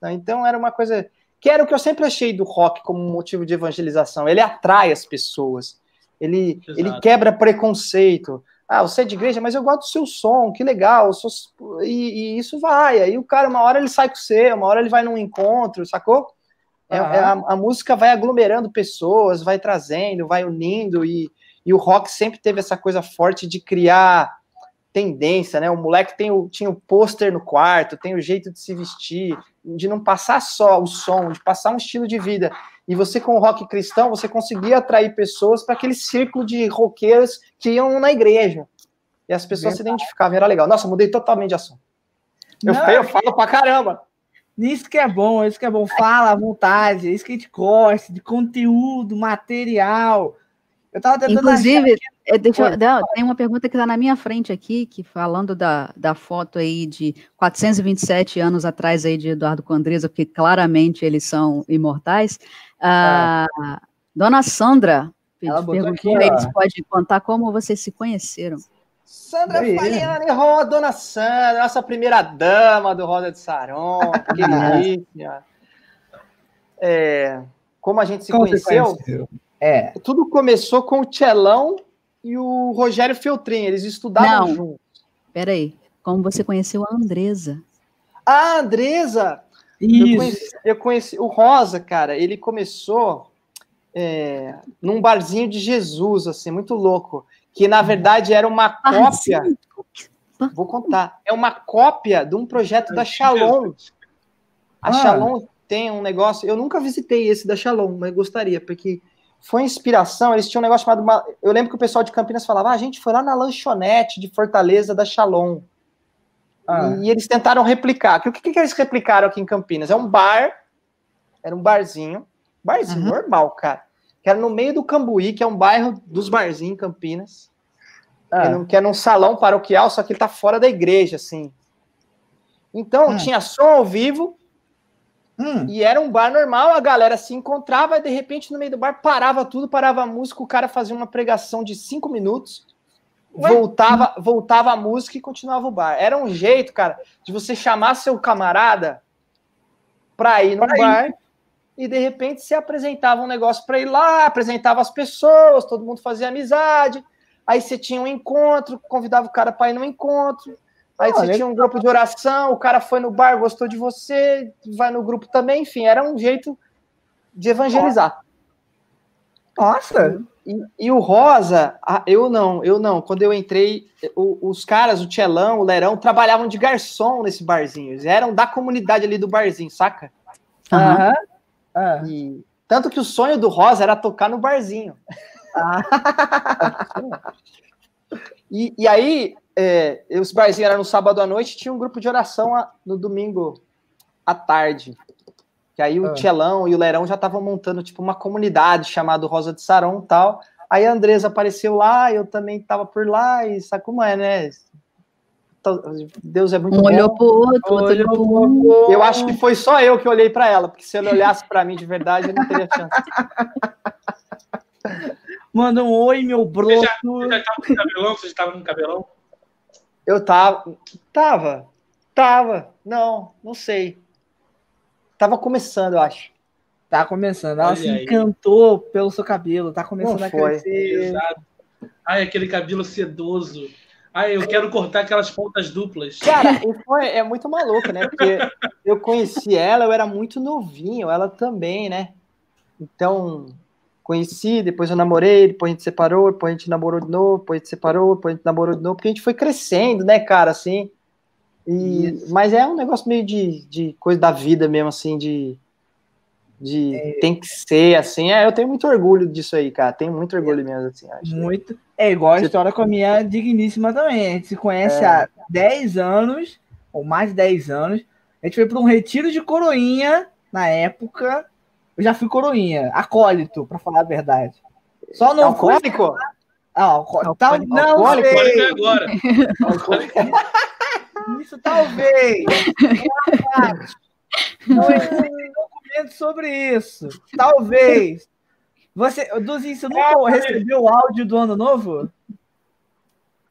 Então era uma coisa que era o que eu sempre achei do rock como motivo de evangelização. Ele atrai as pessoas, ele, ele quebra preconceito. Ah, você é de igreja, mas eu gosto do seu som, que legal. Sou... E, e, isso vai. Aí o cara, uma hora ele sai com você, uma hora ele vai num encontro, sacou? É, é a, a, música vai aglomerando pessoas, vai trazendo, vai unindo, e, e o rock sempre teve essa coisa forte de criar tendência, né? O moleque tem o, tinha o pôster no quarto, tem o jeito de se vestir, de não passar só o som, de passar um estilo de vida. E você, com o rock cristão, você conseguia atrair pessoas para aquele círculo de roqueiros que iam na igreja. E as pessoas Verdade. se identificavam, era legal. Nossa, mudei totalmente de assunto. Eu, não, eu falo pra caramba. Isso que é bom, isso que é bom. Fala à vontade, isso que a gente gosta, de conteúdo, material. Eu tava tentando Inclusive, é, deixa, não, tem uma pergunta que está na minha frente aqui, que falando da, da foto aí de 427 anos atrás aí de Eduardo Condresa, porque claramente eles são imortais. Ah, Dona Sandra perguntou aqui, se pode contar como vocês se conheceram. Sandra Faliani, oh, Dona Sandra, nossa primeira dama do Rosa de Saron, que delícia. É, como a gente se como conheceu? conheceu? É. Tudo começou com o Tchelão e o Rogério Feltrin, eles estudavam Não. juntos. Peraí, como você conheceu a Andresa? A Andresa! Isso. Eu conheci, eu conheci o Rosa, cara, ele começou é, num barzinho de Jesus, assim, muito louco, que na verdade era uma cópia. Vou contar. É uma cópia de um projeto da Shalom. A ah. Shalom tem um negócio. Eu nunca visitei esse da Shalom, mas gostaria, porque foi inspiração. Eles tinham um negócio chamado. Eu lembro que o pessoal de Campinas falava: ah, a gente foi lá na lanchonete de Fortaleza da Shalom. Ah. E, eles tentaram replicar. O que, que, que, eles replicaram aqui em Campinas? É um bar, era um barzinho, barzinho uhum. normal, cara. Que era no meio do Cambuí, que é um bairro dos barzinhos em Campinas. Ah. Que, que era um salão paroquial, só que ele tá fora da igreja, assim. Então, hum. tinha som ao vivo, Hum. E era um bar normal, a galera se encontrava e de repente no meio do bar parava tudo, parava a música, o cara fazia uma pregação de cinco minutos, Ué? voltava, voltava a música e continuava o bar. Era um jeito, cara, de você chamar seu camarada para ir no pra bar ir. e de repente se apresentava um negócio para ir lá, apresentava as pessoas, todo mundo fazia amizade. Aí você tinha um encontro, convidava o cara para ir no encontro. Aí você tinha um grupo de oração, o cara foi no bar, gostou de você, vai no grupo também, enfim, era um jeito de evangelizar. Nossa! E, e o Rosa, eu não, eu não. Quando eu entrei, o, os caras, o Tchelão, o Lerão, trabalhavam de garçom nesse barzinho. Eles eram da comunidade ali do barzinho, saca? Aham. Uhum. E, tanto que o sonho do Rosa era tocar no barzinho. Ah. e, e aí, é, eu, os barzinhos eram no sábado à noite, tinha um grupo de oração no domingo à tarde. Que aí o ah. Tchelão e o Lerão já estavam montando tipo uma comunidade chamada Rosa de Sarão e tal. Aí a Andresa apareceu lá, eu também estava por lá, e sabe como é, né? Deus é muito um bom. olhou pro outro, outro olhou pro outro. Eu acho que foi só eu que olhei para ela, porque se ela olhasse para mim de verdade, eu não teria chance. Manda um oi, meu broto. Você já, você já tava com cabelão? Você estava com cabelão? Eu tava. Tava. Tava. Não, não sei. Tava começando, eu acho. Tá começando. Ela Olha se aí. encantou pelo seu cabelo. Tá começando não a foi. crescer. Exato. Ai, aquele cabelo sedoso. Ai, eu quero cortar aquelas pontas duplas. Cara, foi, é muito maluco, né? Porque eu conheci ela, eu era muito novinho, ela também, né? Então, conheci, depois eu namorei, depois a gente separou, depois a gente namorou de novo, depois a gente separou, depois a gente namorou de novo, porque a gente foi crescendo, né, cara, assim. E, mas é um negócio meio de, de coisa da vida mesmo, assim, de. de é. Tem que ser, assim. É, eu tenho muito orgulho disso aí, cara. Tenho muito orgulho é. mesmo, assim. Acho. Muito. É igual a história com a minha digníssima também. A gente se conhece é. há 10 anos, ou mais de 10 anos. A gente foi para um retiro de coroinha na época. Eu já fui coroinha, acólito, para falar a verdade. Só não alcoólico? Ah, alcoólico. Tá, não alcoólico. Sei. agora. Isso talvez. Não existe documento sobre isso. Talvez. Você, Duzinho, você nunca recebeu o áudio do ano novo?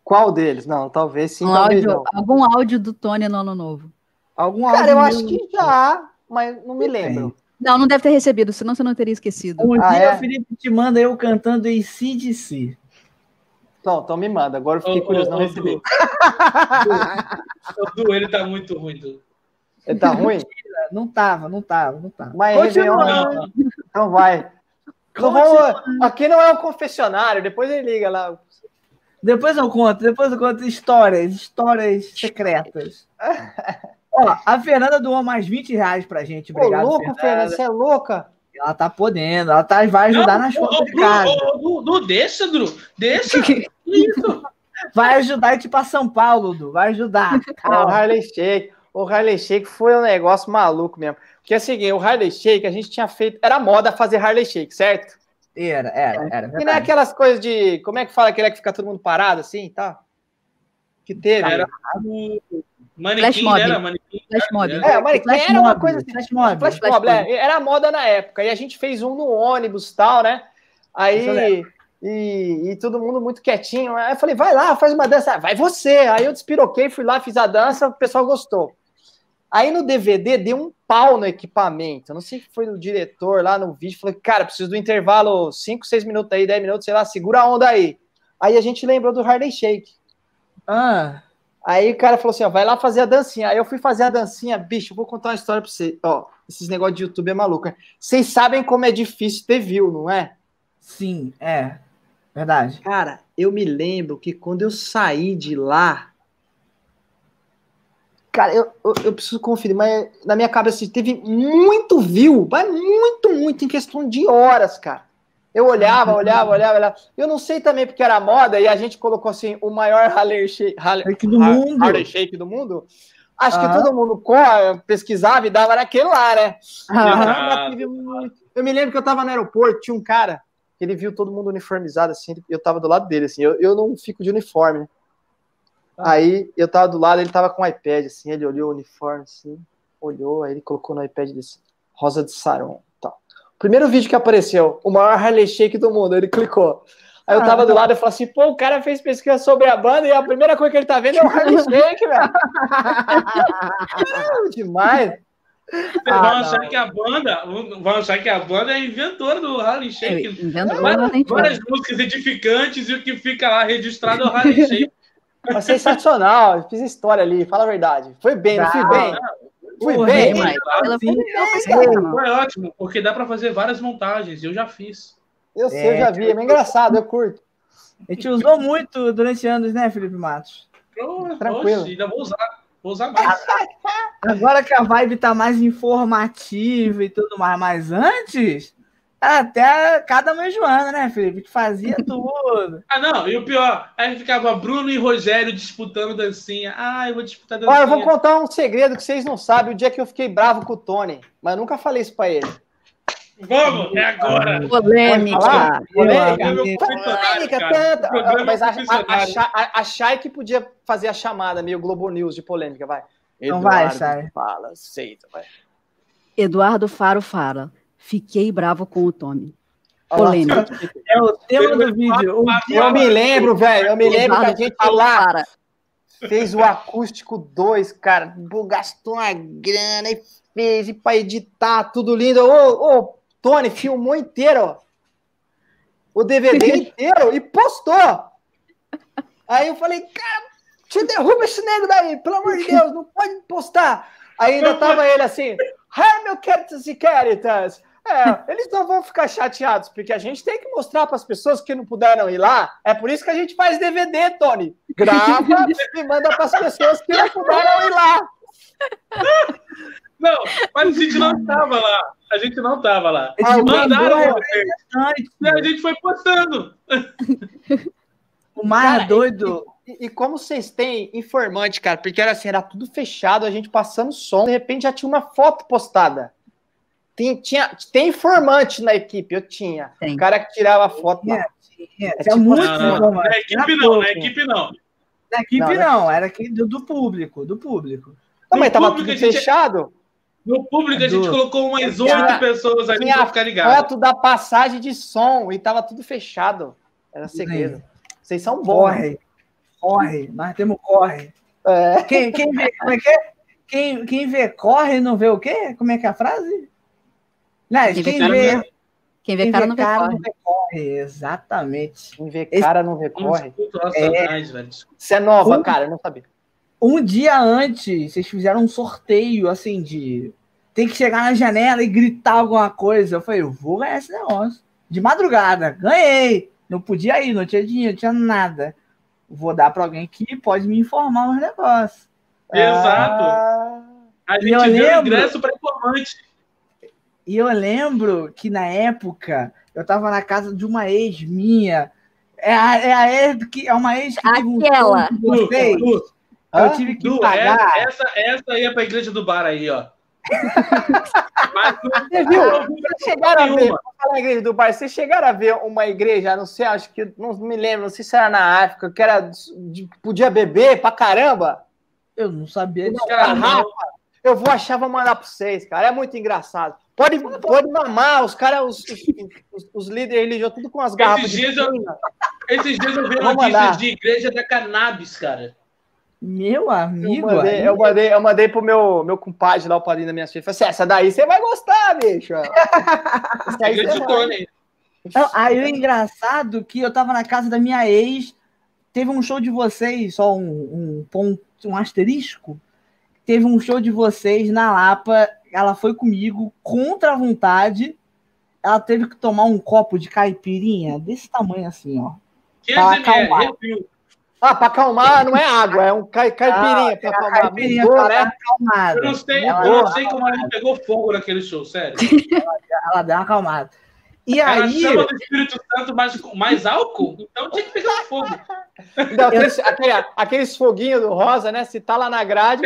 Qual deles? Não, talvez sim, um talvez áudio, Algum áudio do Tony no ano novo. Algum Cara, eu acho que já, mas não me lembro. Não, não deve ter recebido, senão você não teria esquecido. Um ah, dia é? o Felipe te manda eu cantando em CDC. Então, então me manda. Agora eu fiquei oh, curioso, oh, não oh, recebi. Du, Du, ele tá muito ruim, Du. Ele tá ruim? Não tava, não tava, não tava. Mas não. Então vai. Não vamos, aqui não é um confessionário, depois ele liga lá. Depois eu conto, depois eu conto histórias, histórias secretas. Ó, a Fernanda doou mais 20 reais pra gente. Obrigado, Ô, louco, Fernanda. Fernanda, você é louca? Ela tá podendo, ela tá, vai ajudar não, nas contas de casa. Não, deixa, Dru, deixa. Isso. Vai ajudar tipo a São Paulo, Du, vai ajudar. o Harley Shake. O Harley Shake foi um negócio maluco mesmo. Porque é o seguinte, o Harley Shake, a gente tinha feito. Era moda fazer Harley Shake, certo? Era, era, era. E não é aquelas coisas de. Como é que fala aquele que fica todo mundo parado assim e tá? tal? Que teve. Era. Manequim, Flash era manequim. Flash mob. É, manequim Flash era uma coisa assim. Flash mob. Flash, Flash mob, é, era moda na época. E a gente fez um no ônibus e tal, né? Aí. E, e, todo mundo muito quietinho. Aí eu falei, vai lá, faz uma dança. Vai você. Aí eu despiroquei, fui lá, fiz a dança, o pessoal gostou. Aí no DVD deu um pau no equipamento. Não sei se foi o diretor lá no vídeo. Falei, cara, preciso do intervalo 5, 6 minutos aí, 10 minutos, sei lá, segura a onda aí. Aí a gente lembrou do Harley Shake. Ah. Aí o cara falou assim: ó, vai lá fazer a dancinha. Aí eu fui fazer a dancinha, bicho, vou contar uma história pra você. Ó, esses negócios de YouTube é maluco. Né? Vocês sabem como é difícil ter view, não é? Sim, é. Verdade. Cara, eu me lembro que quando eu saí de lá. Cara, eu, eu, eu preciso conferir, mas na minha cabeça teve muito view, mas muito, muito, em questão de horas, cara. Eu olhava, olhava, olhava, olhava. Eu não sei também porque era moda e a gente colocou assim o maior Harley Shake, Harley, do mundo. Harley Shake do mundo. Acho que todo mundo pesquisava e dava naquele lá, né? Ah. Eu me lembro que eu tava no aeroporto, tinha um cara, ele viu todo mundo uniformizado assim, eu tava do lado dele, assim, eu, eu não fico de uniforme. Ah. Aí eu tava do lado, ele tava com o iPad, assim, ele olhou o uniforme, assim, olhou, aí ele colocou no iPad desse Rosa de Saron. Primeiro vídeo que apareceu, o maior Harley Shake do mundo, ele clicou. Aí eu tava do lado e falei assim, pô, o cara fez pesquisa sobre a banda e a primeira coisa que ele tá vendo é o Harley Shake, velho. Demais. Ah, vão achar que a banda, vão achar que a banda é inventora do Harley Shake. É, inventora, várias, várias músicas edificantes e o que fica lá registrado é o Harley Shake. Mas sensacional, eu fiz história ali, fala a verdade. Foi bem, não fui bem. Fui bem, mas. Foi ótimo, porque dá para fazer várias montagens, eu já fiz. Eu sei, é, eu já vi, é engraçado, eu curto. A gente usou muito durante anos, né, Felipe Matos? Tranquilo. Oxe, ainda vou usar, vou usar mais. Agora que a vibe tá mais informativa e tudo mais, mas antes Até cada mãe Joana, né, Felipe? Que fazia tudo. ah, não, e o pior, aí ficava Bruno e Rogério disputando dancinha. Ah, eu vou disputar dancinha. Olha, eu vou contar um segredo que vocês não sabem. O dia que eu fiquei bravo com o Tony, mas nunca falei isso pra ele. Vamos, é agora. Polêmica. Polêmica. Polêmica, tanta. Mas a, a, a, Chay que podia fazer a chamada meio Globo News de polêmica, vai. Não vai, Chay. Fala, aceita, vai. Eduardo Faro fala. Fiquei bravo com o Tommy. Polêmica. É o tema do vídeo. Eu me lembro, velho. Eu me lembro que a gente lá fez o acústico 2, cara. Gastou uma grana e fez e para editar, tudo lindo. Ô, ô, Tony filmou inteiro. O DVD inteiro e postou. Aí eu falei, cara, te derruba esse nego daí, pelo amor de Deus, não pode postar. Aí ainda tava ele assim, ai meu queridos e queridas, é, eles não vão ficar chateados, porque a gente tem que mostrar para as pessoas que não puderam ir lá. É por isso que a gente faz DVD, Tony. Grava e manda para as pessoas que não puderam ir lá. Não, mas a gente não estava lá. A gente não estava lá. Eles ah, mandaram e a gente foi postando. O mais cara, doido. E, e, como vocês têm informante, cara? Porque era assim, era tudo fechado, a gente passando som, de repente já tinha uma foto postada. Tem, tinha, tem informante na equipe, eu tinha. Tem. O cara que tirava a foto. Tinha, tinha. É, tipo, muito não, não, na equipe não, na equipe não. Na equipe não, era aqui do, do, público, do público. Não, mas tava tudo fechado. No público a gente colocou umas oito pessoas ali pra ficar ligado. foto da passagem de som e tava tudo fechado. Era segredo. Sim. Vocês são bons. Corre, corre, nós temos corre. É. Quem, quem, vê, como é que é? Quem, quem vê corre não vê o quê? Como é que é a frase? Não, quem, quem vê, vê, quem vê cara, não vê, cara, não vê corre. Exatamente. Quem vê cara Esse... não vê corre. É... Isso é nova, um, cara, eu não sabia. Um dia antes, vocês fizeram um sorteio, assim, de tem que chegar na janela e gritar alguma coisa. Eu falei, eu vou ganhar esse negócio. De madrugada, ganhei. Não podia ir, não tinha dinheiro, não tinha nada. Vou dar para alguém que pode me informar os negócios. Exato. Ah, a gente deu lembro... ingresso para informante. E eu lembro que na época eu tava na casa de uma ex minha. É a, é a ex que é uma ex que Aquela. Teve um vocês. Eu tive que pagar. Essa, essa aí é pra igreja do bar aí, ó. Mas, você viu? Vocês chegaram a ver, falar igreja do bar, vocês chegaram a ver uma igreja, não sei, acho que não me lembro, não sei se era na África, que era de, podia beber pra caramba. Eu não sabia disso. Eu vou achar, vou mandar pra vocês, cara. É muito engraçado. Pode, pode mamar, os caras, os, os, os, líderes religiosos, tudo com as garrafas. Esses dias, eu, esses dias eu vi notícias de igreja da cannabis, cara. Meu amigo. Eu mandei, eu mandei, eu mandei pro meu, meu compadre lá, o padrinho da minha filha. Falei assim: essa daí você vai gostar, bicho. essa aí você vai. Não, aí o engraçado que eu tava na casa da minha ex, teve um show de vocês, só um, um ponto, um asterisco. Teve um show de vocês na Lapa, ela foi comigo contra a vontade. Ela teve que tomar um copo de caipirinha desse tamanho assim, ó. 15 ml, ah, para acalmar não é água, é um cai, caipirinha ah, para acalmar. Caipirinha mudou, né? acalmada. Eu não sei, ela, eu não sei como ela pegou fogo naquele show, sério. Ela, ela deu uma acalmada. E ela aí. chama do Espírito Santo mais, mais álcool, então tinha que pegar fogo. Então, aqueles, aquele, aqueles foguinhos do rosa, né? Se tá lá na grade,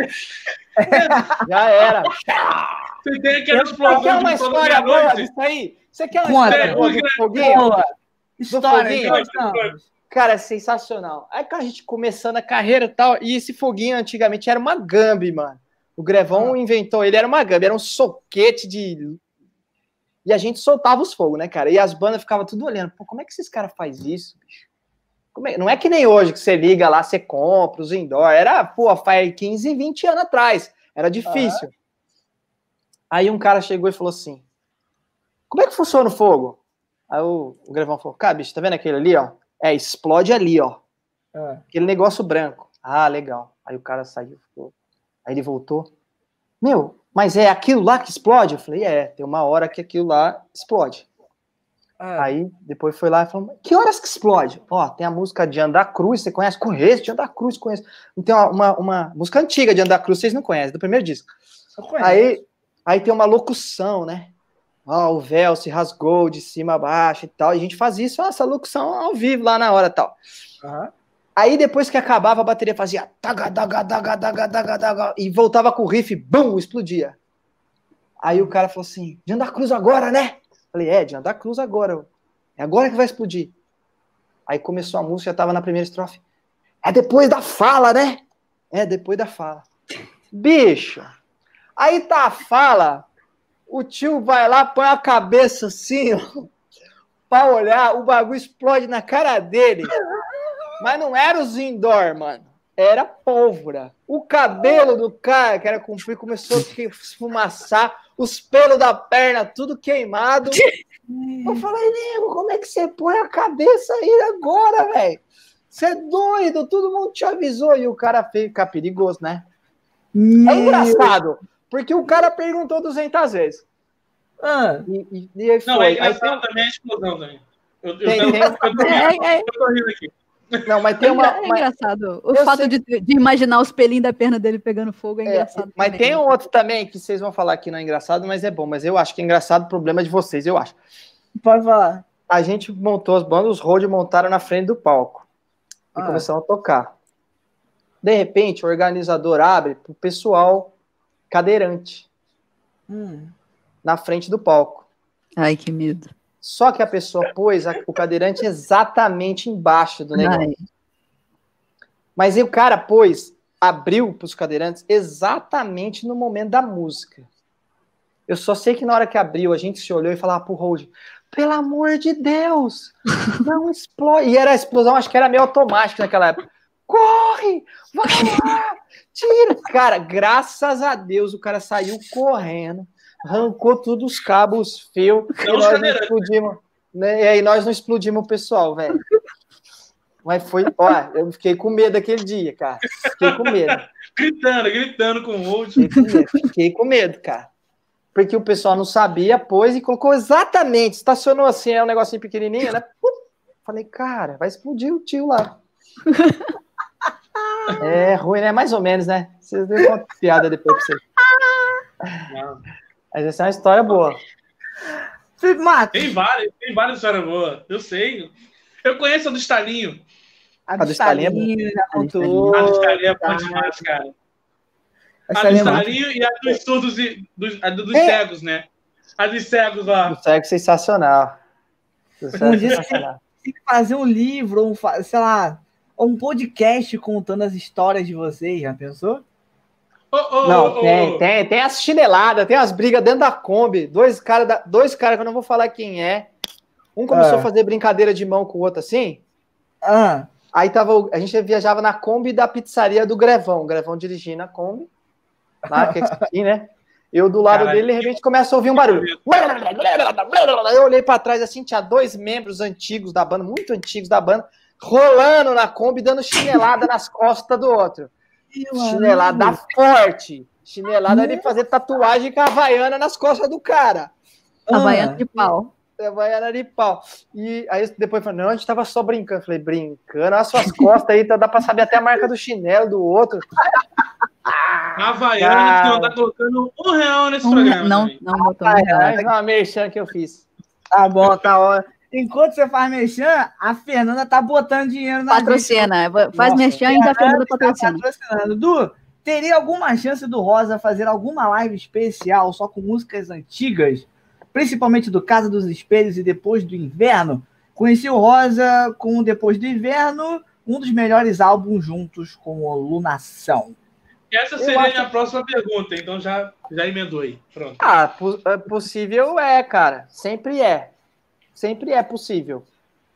já era. Você tem aquela explosão. Você quer uma história boa disso aí? Você quer uma história boa do foguinho? História, do foguinho? Cara, é sensacional. Aí a gente começando a carreira e tal, e esse foguinho antigamente era uma Gambi, mano. O Grevão ah. inventou ele, era uma Gambi, era um soquete de. E a gente soltava os fogos, né, cara? E as bandas ficavam tudo olhando. Pô, como é que esses caras fazem isso, bicho? É? Não é que nem hoje que você liga lá, você compra os indoor. Era, pô, faz 15, 20 anos atrás. Era difícil. Aí um cara chegou e falou assim: Como é que funciona o fogo? Aí o, o Grevão falou: Cara, bicho, tá vendo aquele ali, ó? É, explode ali, ó. É. Aquele negócio branco. Ah, legal. Aí o cara saiu, ficou. Aí ele voltou. Meu, mas é aquilo lá que explode? Eu falei, é, tem uma hora que aquilo lá explode. É. Aí depois foi lá e falou: Que horas que explode? Ó, tem a música de Andar Cruz, você conhece? Conheço, de Andar Cruz, conheço. Tem uma, uma, música antiga de Andar Cruz, vocês não conhecem, do primeiro disco. Aí, aí tem uma locução, né? ó, o véu se rasgou de cima a baixo e tal. E a gente fazia isso, essa locução ao vivo lá na hora e tal. Uhum. Aí depois que acabava, a bateria fazia taga, daga, daga, daga, daga, daga, e voltava com o riff, bum, explodia. Aí o cara falou assim: de andar cruz agora, né? Falei, é, de andar cruz agora. É agora que vai explodir. Aí começou a música, já tava na primeira estrofe. É depois da fala, né? É depois da fala. Bicho, aí tá a fala, o tio vai lá, põe a cabeça assim, ó, pra olhar, o bagulho explode na cara dele. Mas não era os indoor, mano. Era pólvora. O cabelo do cara, que era comprido, começou a esfumaçar, os pelos da perna tudo queimado. Eu falei, nego, como é que você põe a cabeça aí agora, velho? Você é doido, todo mundo te avisou. E o cara fez ficar perigoso, né? Meu... É engraçado, porque o cara perguntou 200 vezes. Ah. E, e, e Não, é engraçado aí, também a explosão também. Eu, eu, tem, eu, tem... eu, tô, é, é. eu tô rindo aqui. Não, mas tem uma. É engraçado. O fato de, de, imaginar os pelinhos da perna dele pegando fogo é, é engraçado. Mas também. tem um outro também que vocês vão falar que não é engraçado, mas é bom. Mas eu acho que é engraçado o problema de vocês, eu acho. Pode falar. A gente montou as bandas, os road montaram na frente do palco. E ah. começamos a tocar. De repente, o organizador abre para o pessoal cadeirante. Hum. Na frente do palco. Ai, que medo. Só que a pessoa pôs a, o cadeirante exatamente embaixo do negócio. Ai. Mas o cara pôs, abriu para os cadeirantes exatamente no momento da música. Eu só sei que na hora que abriu, a gente se olhou e falava pro Road, pelo amor de Deus, não explode. E era a explosão, acho que era meio automática naquela época. Corre! Vai lá! Tira! Cara, graças a Deus o cara saiu correndo arrancou tudo os cabos fios e nós não explodimos. Né? E aí nós não explodimos o pessoal, velho. Mas foi, ó, eu fiquei com medo aquele dia, cara. Fiquei com medo. gritando, gritando com o outro. Fiquei com medo, fiquei com medo, cara. Porque o pessoal não sabia, pôs e colocou exatamente, estacionou assim, é um negocinho pequenininho, né? Falei, cara, vai explodir o tio lá. é ruim, né? Mais ou menos, né? Vocês deu uma piada depois pra vocês. Não. Mas essa é uma história boa. Felipe Matos. Tem várias, tem várias histórias boas. Eu sei. Eu conheço a do Estalinho. A do, a do Estalinho, Estalinho já contou. A do Estalinho é boa demais, cara. A, a do Estalinho e a dos surdos e dos, a dos é. cegos, né? A dos cegos lá. Do cego sensacional. Do cego um sensacional. Tem que fazer um livro, um, sei lá, um podcast contando as histórias de vocês, já pensou? Oh, oh, não, tem, oh. tem, tem as chineladas, tem as brigas dentro da Kombi. Dois caras, dois caras que eu não vou falar quem é. Um começou ah. a fazer brincadeira de mão com o outro assim. Ah. Aí tava, a gente viajava na Kombi da pizzaria do Grevão. O Grevão dirigindo a Kombi. Lá, que é assim, né? Eu do lado Caralho. dele, de repente começa a ouvir um barulho. Eu olhei para trás assim, tinha dois membros antigos da banda, muito antigos da banda, rolando na Kombi, dando chinelada nas costas do outro. Chinelada forte. Chinelada de fazer tatuagem com a havaiana nas costas do cara. Havaiana ah. de pau. Havaiana de pau. E aí depois falou, não, a gente tava só brincando. falei, brincando, as suas costas aí, dá pra saber até a marca do chinelo do outro. A Havaiana que andar colocando um real nesse um, programa. Não, também. não botou um real. É uma merchan que eu fiz. Tá bom, tá ótimo. Enquanto você faz merchan, a Fernanda tá botando dinheiro na Patrocina. Faz Nossa, merchan e a Fernanda tá patrocina. Tá patrocinando. Du, teria alguma chance do Rosa fazer alguma live especial só com músicas antigas? Principalmente do Casa dos Espelhos e Depois do Inverno? Conheci o Rosa com Depois do Inverno, um dos melhores álbuns juntos com o Lunação. Essa seria acho... a minha próxima pergunta, então já, já emendou aí. Pronto. Ah, é possível é, cara. Sempre é sempre é possível.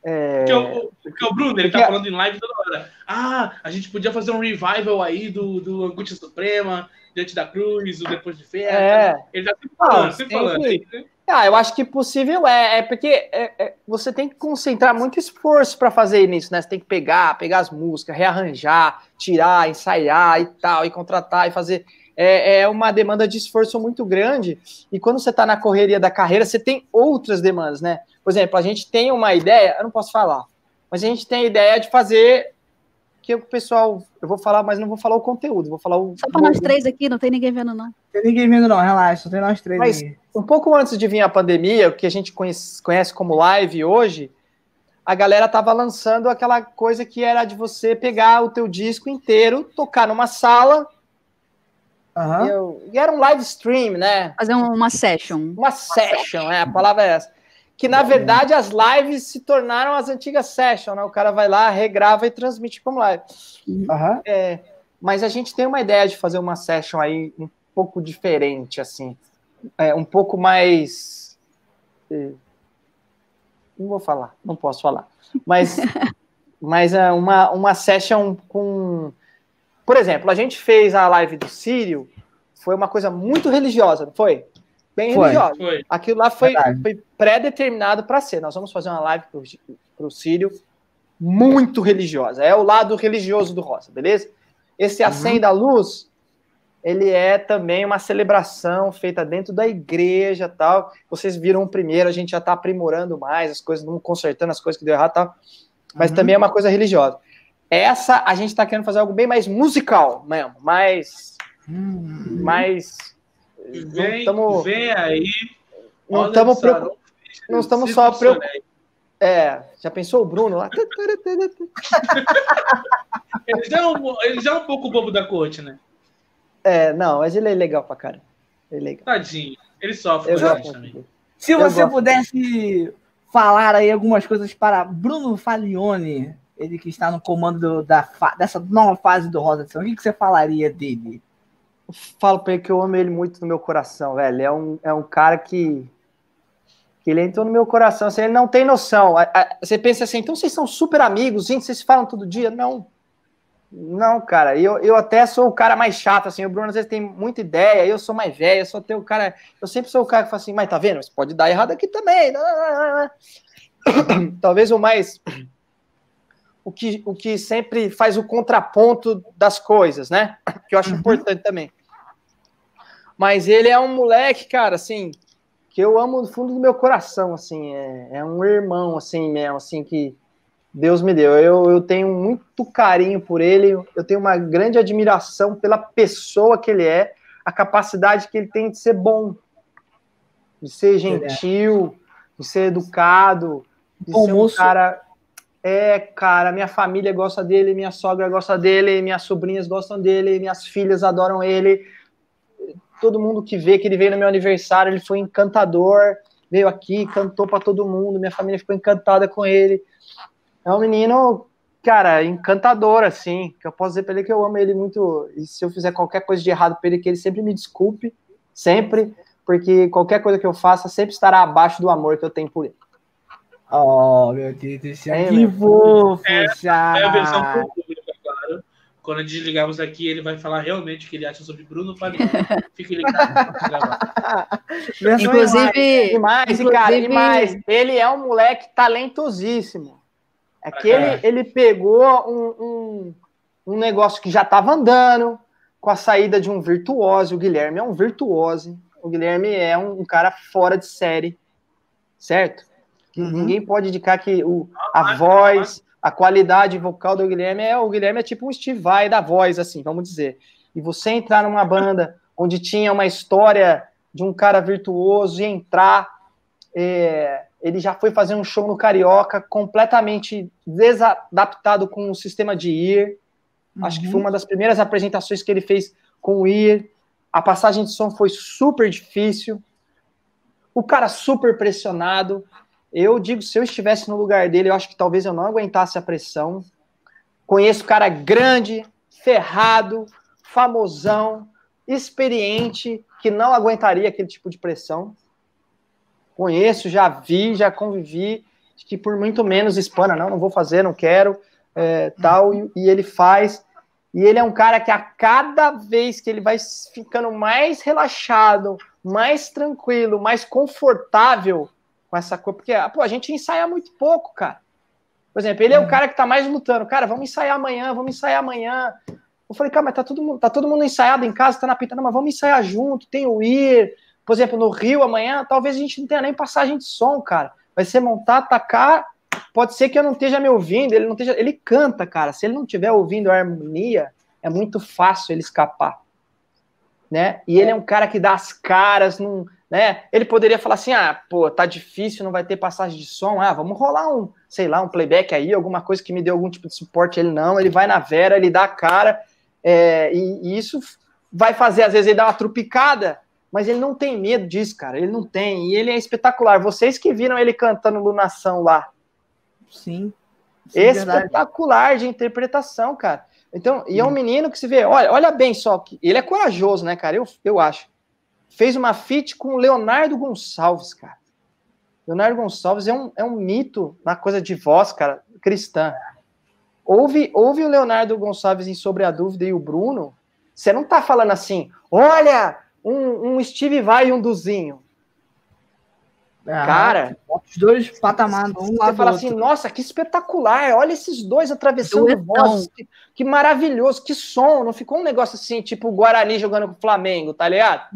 É... Porque, o, porque o Bruno, ele porque... tá falando em live toda hora. Ah, a gente podia fazer um revival aí do, do Angústia Suprema, Diante da Cruz, o Depois de Fé. É... Ele tá sempre falando, Não, sempre falando. Né? Ah, eu acho que possível é, é porque é, é, você tem que concentrar muito esforço para fazer isso, né? Você tem que pegar, pegar as músicas, rearranjar, tirar, ensaiar e tal, e contratar e fazer é, é uma demanda de esforço muito grande. E quando você está na correria da carreira, você tem outras demandas, né? Por exemplo, a gente tem uma ideia, eu não posso falar, mas a gente tem a ideia de fazer que o pessoal. Eu vou falar, mas não vou falar o conteúdo, vou falar o. Só para nós três aqui, não tem ninguém vendo, não. Tem ninguém vendo, não, relaxa, só tem nós três mas, aí. Um pouco antes de vir a pandemia, o que a gente conhece, conhece como live hoje, a galera tava lançando aquela coisa que era de você pegar o teu disco inteiro, tocar numa sala. Uhum. E, eu, e, era um live stream, né? Fazer uma session. Uma session, é, a palavra é essa que na verdade as lives se tornaram as antigas sessions, né? O cara vai lá, regrava e transmite como live. Uhum. É, mas a gente tem uma ideia de fazer uma session aí um pouco diferente, assim, é, um pouco mais. É, não vou falar, não posso falar, mas, mas é uma, uma session com. Por exemplo, a gente fez a live do Sírio, foi uma coisa muito religiosa, não foi? Bem foi, religiosa. Foi. Aquilo lá foi, foi pré-determinado para ser. Nós vamos fazer uma live para o Sírio muito religiosa. É o lado religioso do Rosa, beleza? Esse uhum. Acém da Luz, ele é também uma celebração feita dentro da igreja tal. Vocês viram o primeiro, a gente já está aprimorando mais as coisas, vamos consertando as coisas que deu errado tal. Mas uhum. também é uma coisa religiosa. Essa, a gente está querendo fazer algo bem mais musical mesmo, mais... Uhum. mais Vem, tamo, vem aí. Não estamos preocupados. Não estamos só preocupados. É, já pensou o Bruno lá? ele, já é um, ele já é um pouco bobo da corte, né? É, não, mas ele é legal pra cara. Ele é legal. Tadinho. Ele sofre também. Se você pudesse falar aí algumas coisas para Bruno Falione, ele que está no comando do, da, dessa nova fase do Rosa de São, o que, que você falaria dele? Falo pra ele que eu amo ele muito no meu coração, velho. É um, é um cara que, que ele entrou no meu coração, assim, ele não tem noção. Você pensa assim, então vocês são super amigos, gente, vocês falam todo dia? Não. Não, cara, eu, eu até sou o cara mais chato, assim, o Bruno às vezes tem muita ideia, eu sou mais velho, eu sou até o cara, eu sempre sou o cara que fala assim, mas tá vendo, Você pode dar errado aqui também, talvez o mais, o que, o que sempre faz o contraponto das coisas, né, que eu acho uhum. importante também. Mas ele é um moleque, cara, assim, que eu amo do fundo do meu coração, assim, é, é um irmão, assim, mesmo, assim, que Deus me deu. Eu, eu tenho muito carinho por ele, eu tenho uma grande admiração pela pessoa que ele é, a capacidade que ele tem de ser bom, de ser gentil, de ser educado, de bom ser um moço. cara. É, cara, minha família gosta dele, minha sogra gosta dele, minhas sobrinhas gostam dele, minhas filhas adoram ele todo mundo que vê que ele veio no meu aniversário, ele foi encantador, veio aqui, cantou para todo mundo, minha família ficou encantada com ele. É um menino, cara, encantador, assim, que eu posso dizer para ele que eu amo ele muito, e se eu fizer qualquer coisa de errado para ele, que ele sempre me desculpe, sempre, porque qualquer coisa que eu faça sempre estará abaixo do amor que eu tenho por ele. Oh, meu Deus do céu, é, que fofo, é, é a versão claro. Quando desligarmos aqui, ele vai falar realmente o que ele acha sobre Bruno Fabiano. Fique ligado. inclusive, e mais, inclusive... cara, e mais, ele é um moleque talentosíssimo. É que ele, ele pegou um, um, um negócio que já estava andando, com a saída de um virtuoso. O Guilherme é um virtuoso. O Guilherme é um, um cara fora de série, certo? Uhum. Ninguém pode indicar que o, a voz, a qualidade vocal do Guilherme é o Guilherme é tipo um Steve Vai da voz, assim, vamos dizer. E você entrar numa banda onde tinha uma história de um cara virtuoso e entrar, é, ele já foi fazer um show no Carioca completamente desadaptado com o sistema de IR. Uhum. Acho que foi uhum. uma das primeiras apresentações que ele fez com o IR. A passagem de som foi super difícil. O cara super pressionado. Eu digo, se eu estivesse no lugar dele, eu acho que talvez eu não aguentasse a pressão. Conheço cara grande, ferrado, famosão, experiente, que não aguentaria aquele tipo de pressão. Conheço, já vi, já convivi, que por muito menos espana, não, não vou fazer, não quero, é, tal, e, e ele faz. E ele é um cara que a cada vez que ele vai ficando mais relaxado, mais tranquilo, mais confortável, com essa coisa, porque pô, a gente ensaia muito pouco, cara. Por exemplo, ele é o uhum. cara que tá mais lutando. Cara, vamos ensaiar amanhã, vamos ensaiar amanhã. Eu falei, cara, mas tá todo mundo, tá todo mundo ensaiado em casa, tá na não, mas vamos ensaiar junto, tem o ir. Por exemplo, no Rio amanhã, talvez a gente não tenha nem passagem de som, cara. Vai ser montar, tacar pode ser que eu não esteja me ouvindo, ele não esteja, ele canta, cara. Se ele não estiver ouvindo a harmonia, é muito fácil ele escapar, né? E ele é um cara que dá as caras, não, né? Ele poderia falar assim: "Ah, pô, tá difícil, não vai ter passagem de som. Ah, vamos rolar um, sei lá, um playback aí, alguma coisa que me dê algum tipo de suporte". Ele não, ele vai na vera, ele dá a cara, é, e, e isso vai fazer às vezes ele dar uma trupicada, mas ele não tem medo disso, cara. Ele não tem. E ele é espetacular. Vocês que viram ele cantando Lunação lá. Sim. sim espetacular verdade. de interpretação, cara. Então, e é um menino que se vê, olha, olha bem só, ele é corajoso, né, cara? Eu, eu acho. Fez uma feat com Leonardo Gonçalves, cara. Leonardo Gonçalves é um, é um mito na coisa de voz, cara, cristã. Ouve, ouve o Leonardo Gonçalves em Sobre a Dúvida e o Bruno. Você não tá falando assim, olha, um, um Steve Vai e um Duzinho. Ah, cara, os dois patamares, um lado Você fala assim, nossa, que espetacular, olha esses dois atravessando voz, que, que, maravilhoso, que som, não ficou um negócio assim, tipo o Guarani jogando com o Flamengo, tá ligado?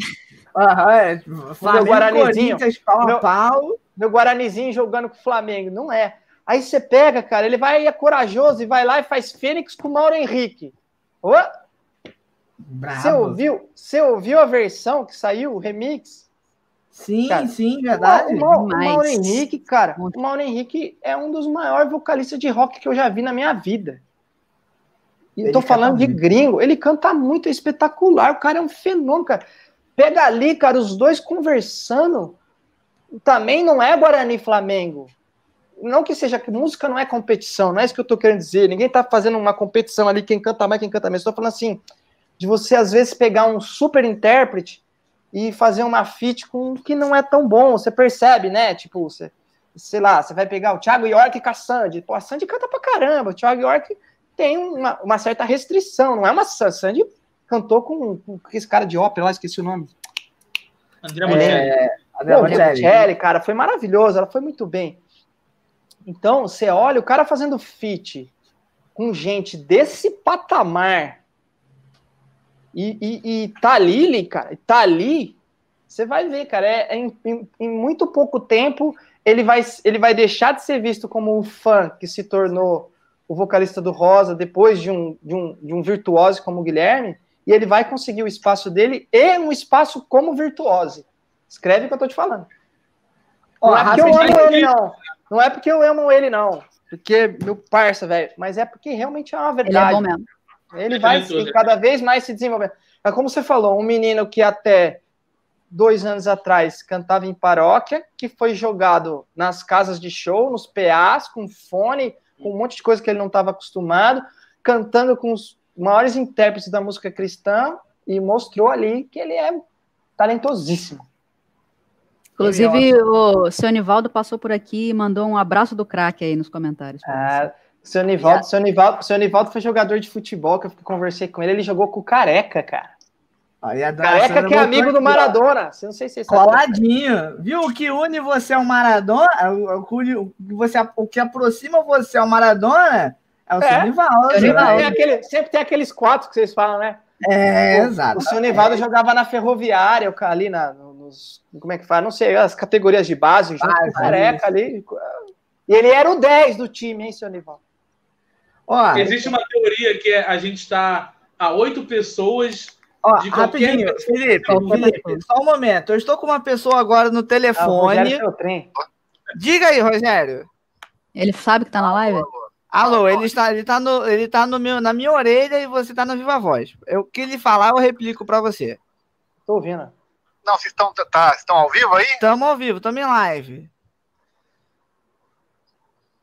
Aham, é, Flamengo, meu Guaranizinho, pau meu, pau. meu Guaranizinho jogando com o Flamengo, não é. Aí você pega, cara, ele vai, é corajoso e vai lá e faz Fênix com o Mauro Henrique. Oh, você ouviu, você ouviu a versão que saiu, o remix? Sim, cara, sim, verdade. O, o, o Mauro Henrique, cara, o Mauro Henrique é um dos maiores vocalistas de rock que eu já vi na minha vida. E eu tô falando de gringo, ele canta muito, é espetacular, o cara é um fenômeno, cara. Pega ali, cara, os dois conversando, também não é Guarani Flamengo. Não que seja que música não é competição, não é isso que eu tô querendo dizer. Ninguém tá fazendo uma competição ali, quem canta mais, quem canta menos. Tô falando assim, de você às vezes pegar um super intérprete e fazer uma feat com que não é tão bom, você percebe, né? Tipo, você, sei lá, você vai pegar o Thiago York com a Sandy. Pô, a Sandy canta pra caramba, o Thiago York tem uma, uma certa restrição, não é uma Sandy cantou com, com esse cara de ópera lá, esqueci o nome. André Bocelli. É, André Bocelli, cara, foi maravilhoso, ela foi muito bem. Então, você olha o cara fazendo feat com gente desse patamar, e, e, e tá ali, cara, tá ali, você vai ver, cara, é, é em, em, em, muito pouco tempo ele vai, ele vai deixar de ser visto como o fã que se tornou o vocalista do Rosa depois de um, de um, de um virtuose como o Guilherme, e ele vai conseguir o espaço dele e um espaço como virtuose. Escreve o que eu tô te falando. Não é porque eu amo ele, não. Não é porque eu amo ele, não. Porque, meu parça, velho, mas é porque realmente é uma verdade. Ele é bom mesmo. Ele vai cada vez mais se desenvolver. É como você falou, um menino que até dois anos atrás cantava em paróquia, que foi jogado nas casas de show, nos PAs, com fone, com um monte de coisa que ele não estava acostumado, cantando com os maiores intérpretes da música cristã e mostrou ali que ele é talentosíssimo. Inclusive, o seu Nivaldo passou por aqui e mandou um abraço do craque aí nos comentários. Ah, seu Nivaldo, seu, Nivaldo, seu Nivaldo foi jogador de futebol, que eu conversei com ele, ele jogou com o Careca, cara. Aí a Careca que é amigo do Maradona. Você não sei se você sabe. Coladinho. Viu? O que une você ao Maradona, o, você, o que aproxima você ao Maradona é o é. seu Nivaldo. Seu Nivaldo. Tem aquele, sempre tem aqueles quatro que vocês falam, né? É, o, exato. O seu Nivaldo é. jogava na ferroviária, ali na, nos. Como é que fala? Não sei, as categorias de base, junto ah, Careca ali. E ele era o 10 do time, hein, seu Nivaldo? Ó, Existe uma teoria que é, a gente está a oito pessoas Ó, de rapidinho, qualquer... Felipe, Felipe, só um momento. Eu estou com uma pessoa agora no telefone. Ah, Diga aí, Rogério. Ele sabe que está na live? Alô, ele está, ele tá, no, ele tá no meu, na minha orelha e você está na viva voz. O que ele falar, eu replico para você. Estou ouvindo. Não, vocês estão tá, estão ao vivo aí? Estamos ao vivo, estamos em live.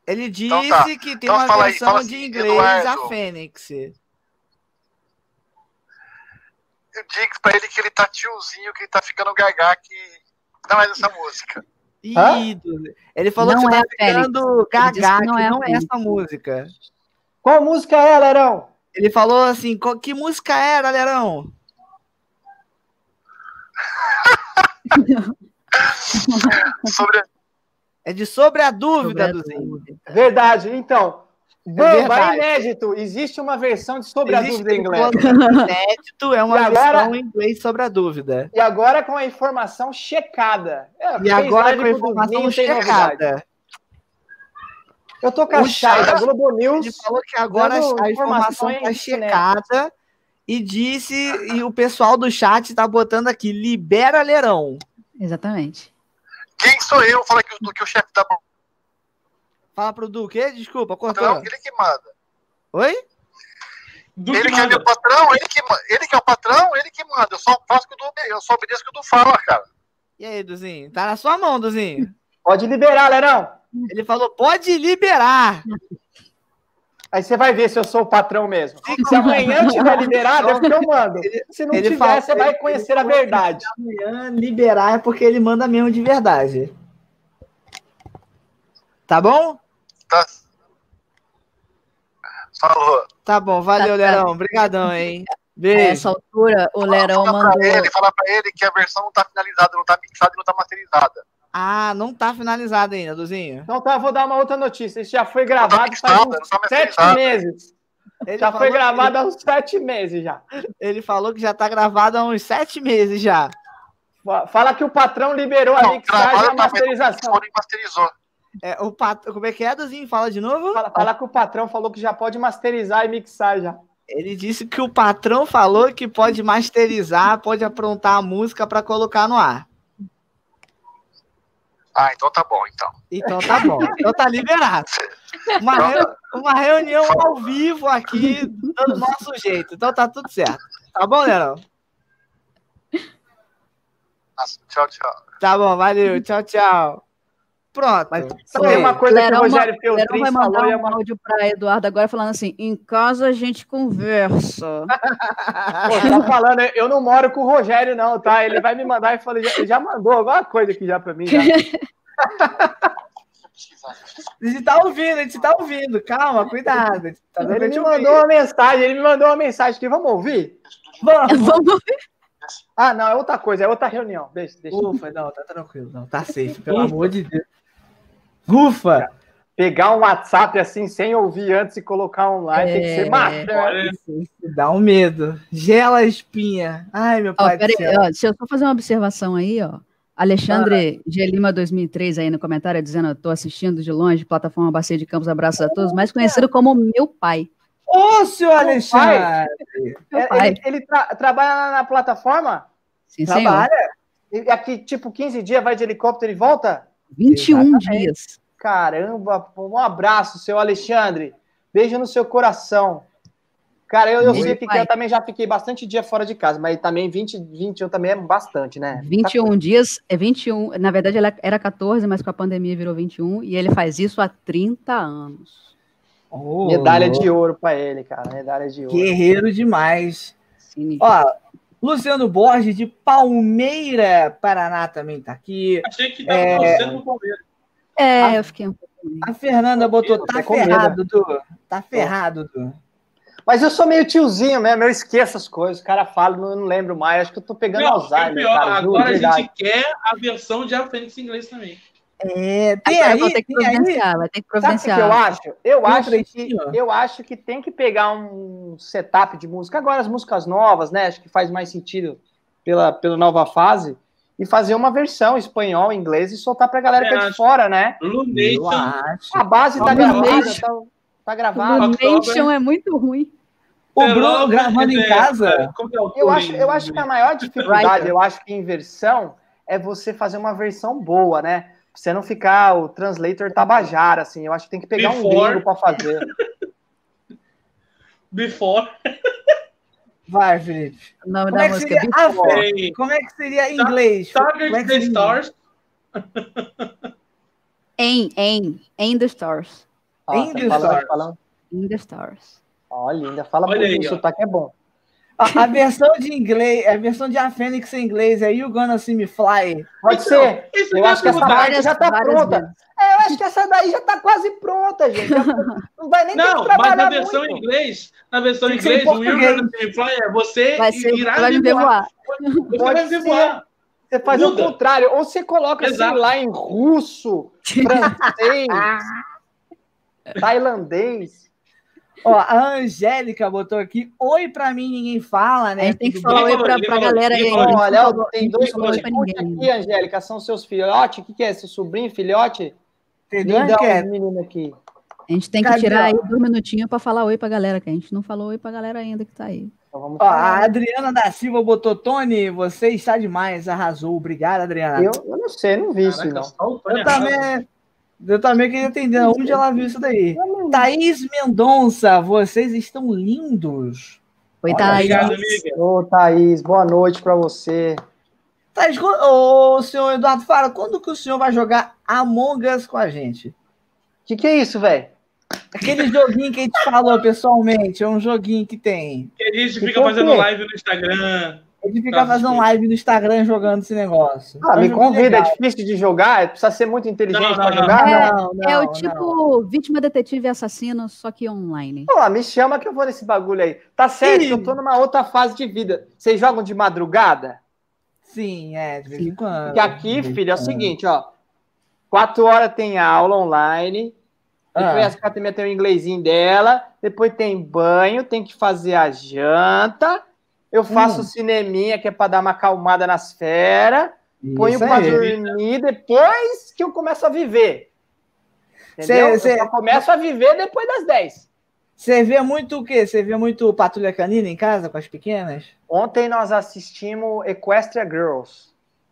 Ele disse então tá. que tem então uma versão aí, de assim, inglês Eduardo, a Fênix. Eu digo pra ele que ele tá tiozinho, que ele tá ficando gagá, que não é essa música. Ele falou não que você é tá ficando gagá, que não, é, não é essa música. Qual música é, Lerão? Ele falou assim, que música era, Lerão? Sobre, é de sobre a dúvida, Duzinho. Verdade. Então, Bamba, é inédito. Existe uma versão de sobre Existe a dúvida em inglês. Inédito é uma agora, versão em inglês sobre a dúvida. E agora com a informação checada. É, e agora com a informação checada. Eu tô com a Chay da Globo News. Ele falou que agora a informação tá checada e disse, e o pessoal do chat tá botando aqui, libera Leirão. Exatamente. Quem sou eu? Fala que, que o chefe da. Fala pro Du, quê? Desculpa, cortou. Não, ele que manda. Oi? Du ele que, que é meu patrão, ele que, ele que é o patrão, ele que manda. Eu só faço que o Du, eu só obedeço o que o Du fala, cara. E aí, Duzinho? Tá na sua mão, Duzinho. Pode liberar, Lerão. Ele falou, pode liberar. Aí você vai ver se eu sou o patrão mesmo. Se amanhã tiver liberado, é porque eu mando. Se não ele tiver, fala, você vai conhecer a verdade. Se amanhã liberar é porque ele manda mesmo de verdade. Tá bom? Tá. Falou. Tá bom, valeu, tá, Lerão. Obrigadão, hein? Beijo. Nessa altura, o Lerão fala mandou. Pra ele, fala pra ele que a versão não tá finalizada, não tá mixada e não tá masterizada. Ah, não tá finalizado ainda, Duzinho. Então tá, vou dar uma outra notícia. Isso já foi gravado tá faz uns tá sete meses. Ele já foi gravado há uns sete meses já. Ele falou que já tá gravado há uns sete meses já. Fala que o patrão liberou não, a mixagem e a masterização. masterizou. É, o pat... Como é que é, Duzinho? Fala de novo. Fala, fala que o patrão falou que já pode masterizar e mixar já. Ele disse que o patrão falou que pode masterizar, pode aprontar a música para colocar no ar. Ah, então tá bom, então. Então tá bom. Então tá liberado. Uma, reu... uma reunião ao vivo aqui, do nosso jeito. Então tá tudo certo. Tá bom, Lerão? Tchau, tchau. Tá bom, valeu. Tchau, tchau. Pronto. Mas tem uma coisa Lerão, que o Rogério Feltrin vai mandar falou, um áudio para Eduardo agora falando assim, em casa a gente conversa. Pô, tá falando, eu não moro com o Rogério não, tá? Ele vai me mandar e falou, já, já mandou alguma coisa aqui já para mim. Já. A gente tá ouvindo, a gente tá ouvindo. Calma, cuidado. Tá ele me mandou uma mensagem, ele me mandou uma mensagem aqui. Vamos ouvir? Vamos. Vamos ouvir. Ah, não, é outra coisa, é outra reunião. Deixa, deixa. Ufa, não, tá tranquilo, não, tá safe, pelo amor de Deus. Ufa! Pegar um WhatsApp assim sem ouvir antes e colocar online é, tem que ser massa. É, dá um medo. Gela a espinha. Ai, meu pai. Ó, aí, ó, deixa eu só fazer uma observação aí, ó. Alexandre ah. G. Lima 2003 aí no comentário dizendo: estou assistindo de longe, plataforma Bacia de Campos, abraços a todos, mais conhecido como meu pai. Ô, seu Alexandre! Meu pai. Ele, ele tra trabalha na plataforma? Sim, trabalha. Senhor. E aqui, tipo, 15 dias vai de helicóptero e volta? 21 Exatamente. dias. Caramba, um abraço, seu Alexandre. Beijo no seu coração. Cara, eu, eu sei que eu também já fiquei bastante dia fora de casa, mas também 20, 21 também é bastante, né? 21 tá dias, é 21, na verdade ela era 14, mas com a pandemia virou 21, e ele faz isso há 30 anos. Oh, Medalha de ouro para ele, cara, medalha de ouro. Guerreiro demais. Sim, Ó, Luciano Borges, de Palmeira, Paraná, também está aqui. Achei que estava é... torcendo no Palmeiras. É, a, eu fiquei um pouco. A Fernanda botou, tá ferrado, Du. Tá ferrado, Du. Mas eu sou meio tiozinho mesmo, eu esqueço as coisas. O cara fala, não, não lembro mais. Acho que eu tô pegando não, Alzheimer. É pior, cara, agora a gente quer a versão de A Fênix em inglês também. É, tem aí, vai ter que providenciar, vai ter que providenciar. Sabe o que eu acho? Eu acho, que, eu acho que tem que pegar um setup de música. Agora as músicas novas, né? Acho que faz mais sentido pela, pela nova fase. E fazer uma versão espanhol, inglês e soltar pra galera que é de fora, né? Lunation. A base tá gravada, tá, tá gravada. Lunation é muito ruim. O Bruno gravando em casa. É eu acho, eu acho que a maior dificuldade, eu acho que em versão, é você fazer uma versão boa, né? Você não ficar o translator tabajara, assim. Eu acho que tem que pegar Before. um gringo para fazer. Before. Vai, Felipe. O nome Como da é música seria, Before. Como é que seria em inglês? Target é the Stars. em, em, em the Stars. Ah, in the Stars. Falando... In the Stars. Ó, oh, linda. Fala Olha aí, o sotaque é bom. A, a, versão de inglês, a versão de A Fênix em inglês é You Gonna See Me Fly. Pode então, ser. Eu acho que essa parte já tá pronta. É, eu acho que essa daí já tá quase pronta, gente. Não vai nem Não, mas na versão muito. em inglês, na versão em inglês, o You Gonna See Me Fly é você vai ser, irá vai me voar. Você Pode vai voar. Você faz Muda. o contrário, ou você coloca assim lá em russo, francês, tailandês. Ó, a Angélica botou aqui, oi pra mim, ninguém fala, né? tem que falar oi pra, pra galera aí. Olha, tem dois filhotes aqui, Angélica, são seus filhotes. O que, que é? Seu sobrinho, filhote? Tem dois é menino aqui. A gente tem que tirar aí dois minutinhos para falar oi pra galera, que a gente não falou oi pra galera ainda que tá aí. Então Ó, a Adriana da Silva botou, Tony, você está demais, arrasou. Obrigado, Adriana. Eu, eu não sei, não vi Caraca, isso, não. Eu também, eu também queria entender onde ela viu isso daí. Thaís Mendonça, vocês estão lindos. Oi, Thaís. Ô, Thaís, boa noite para você. Thaís, ô, senhor Eduardo Fara, quando que o senhor vai jogar Among Us com a gente? O que, que é isso, velho? Aquele joguinho que a gente falou pessoalmente, é um joguinho que tem. Que a gente fica fazendo live no Instagram. A gente fica fazendo live no Instagram jogando esse negócio. Ah, é me convida, é difícil de jogar, precisa ser muito inteligente para jogar. É, não, não, é o tipo não. vítima, detetive e assassino, só que online. Pô, me chama que eu vou nesse bagulho aí. Tá certo, eu tô numa outra fase de vida. Vocês jogam de madrugada? Sim, é, de vez em quando. Porque aqui, filho, é o seguinte, ó. Quatro horas tem aula online, depois ah. às quatro e meia tem o inglesinho dela, depois tem banho, tem que fazer a janta, eu faço hum. cineminha, que é para dar uma acalmada nas feras, ponho para dormir, depois que eu começo a viver. Entendeu? Cê, cê... Eu só começo a viver depois das 10. Você vê muito o quê? Você vê muito Patrulha Canina em casa com as pequenas? Ontem nós assistimos Equestria Girls,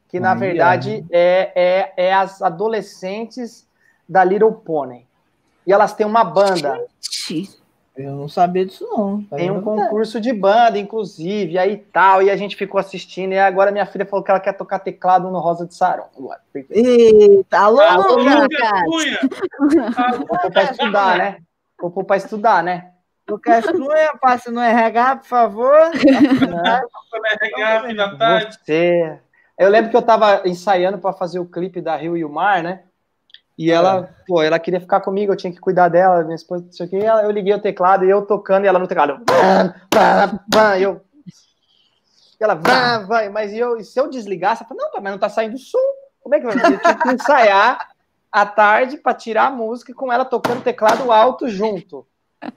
que na verdade é, é, é as adolescentes da Little Pony e elas têm uma banda. Eu não sabia disso, não. Tem um concurso de banda, inclusive, aí tal, e a gente ficou assistindo, e agora minha filha falou que ela quer tocar teclado no Rosa de Saron. Eita, alô, alô! Vou pra estudar, né? Vou pra estudar, né? Lucas Cunha, passe no RH, por favor. Você. Eu lembro que eu tava ensaiando para fazer o clipe da Rio e o Mar, né? E ela, é. pô, ela queria ficar comigo, eu tinha que cuidar dela, minha esposa, não sei o que, eu liguei o teclado e eu tocando e ela no teclado. E eu. E ela, vai, vai, mas eu, se eu desligasse, eu falei, não, mas não tá saindo som. Como é que vai? Eu tinha que ensaiar à tarde para tirar a música com ela tocando teclado alto junto.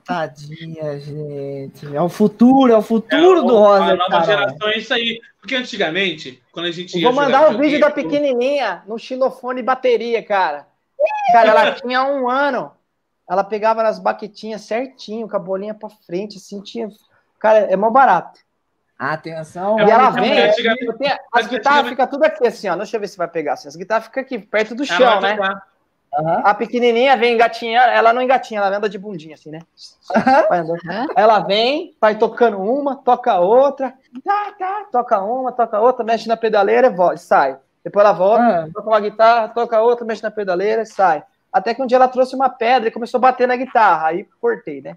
Tadinha, gente. É o futuro, é o futuro é, do Rosa. A nova cara. geração é isso aí. Porque antigamente, quando a gente. Vou mandar o um vídeo da pequenininha no xilofone bateria, cara. Cara, ela tinha um ano. Ela pegava nas baquetinhas certinho, com a bolinha pra frente, assim, tinha. Cara, é mó barato. Atenção. E ela vem. as guitarras ficam tudo aqui, assim, ó. Deixa eu ver se vai pegar. Assim. As guitarras ficam aqui, perto do chão, né? Uhum. A pequenininha vem engatinhar, ela não engatinha, ela anda de bundinha, assim, né? Uhum. Ela vem, vai tocando uma, toca outra, tá, tá, toca uma, toca outra, mexe na pedaleira e sai. Depois ela volta, ah. toca uma guitarra, toca outra, mexe na pedaleira e sai. Até que um dia ela trouxe uma pedra e começou a bater na guitarra. Aí cortei, né?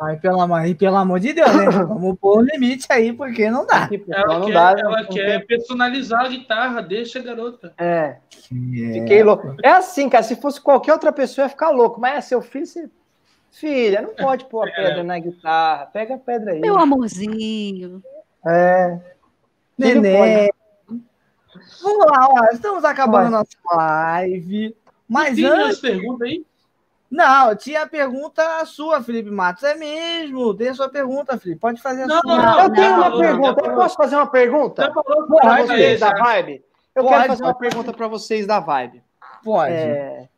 Ai, pelo amor, pelo amor de Deus, né? Vamos pôr um limite aí, porque não dá. Ela, não quer, dá, ela não quer tem... personalizar a guitarra, deixa a garota. É. é. Fiquei louco. É assim, cara, se fosse qualquer outra pessoa, ia ficar louco. Mas é seu filho, você... Filha, não pode pôr a é. pedra é. na guitarra. Pega a pedra aí. Meu amorzinho. É. Neném. Vamos lá, ó, estamos acabando a nossa live. Mas Tem antes. pergunta aí? Não, tinha a pergunta sua, Felipe Matos. É mesmo. Tem a sua pergunta, Felipe. Pode fazer a não, sua. Não, eu tenho uma pergunta. Eu posso fazer uma pergunta? Para vocês da Vibe? Eu pode, quero fazer uma pergunta para vocês da Vibe. Pode. É,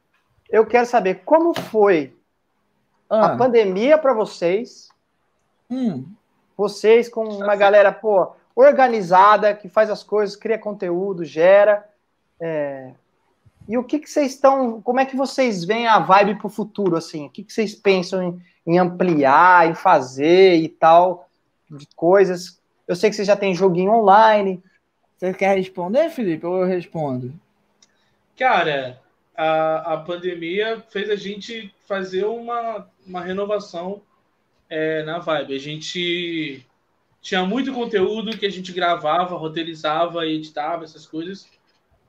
eu quero saber como foi ah. a pandemia para vocês. Hum. Vocês com uma galera, pô, organizada, que faz as coisas, cria conteúdo, gera. É... E o que, que vocês estão. Como é que vocês veem a vibe para o futuro? Assim? O que, que vocês pensam em, em, ampliar, em fazer e tal, de coisas? Eu sei que você já tem joguinho online. Você quer responder, Felipe, ou eu respondo? Cara, a, a pandemia fez a gente fazer uma, uma renovação é, na vibe. A gente tinha muito conteúdo que a gente gravava, roteirizava e editava essas coisas.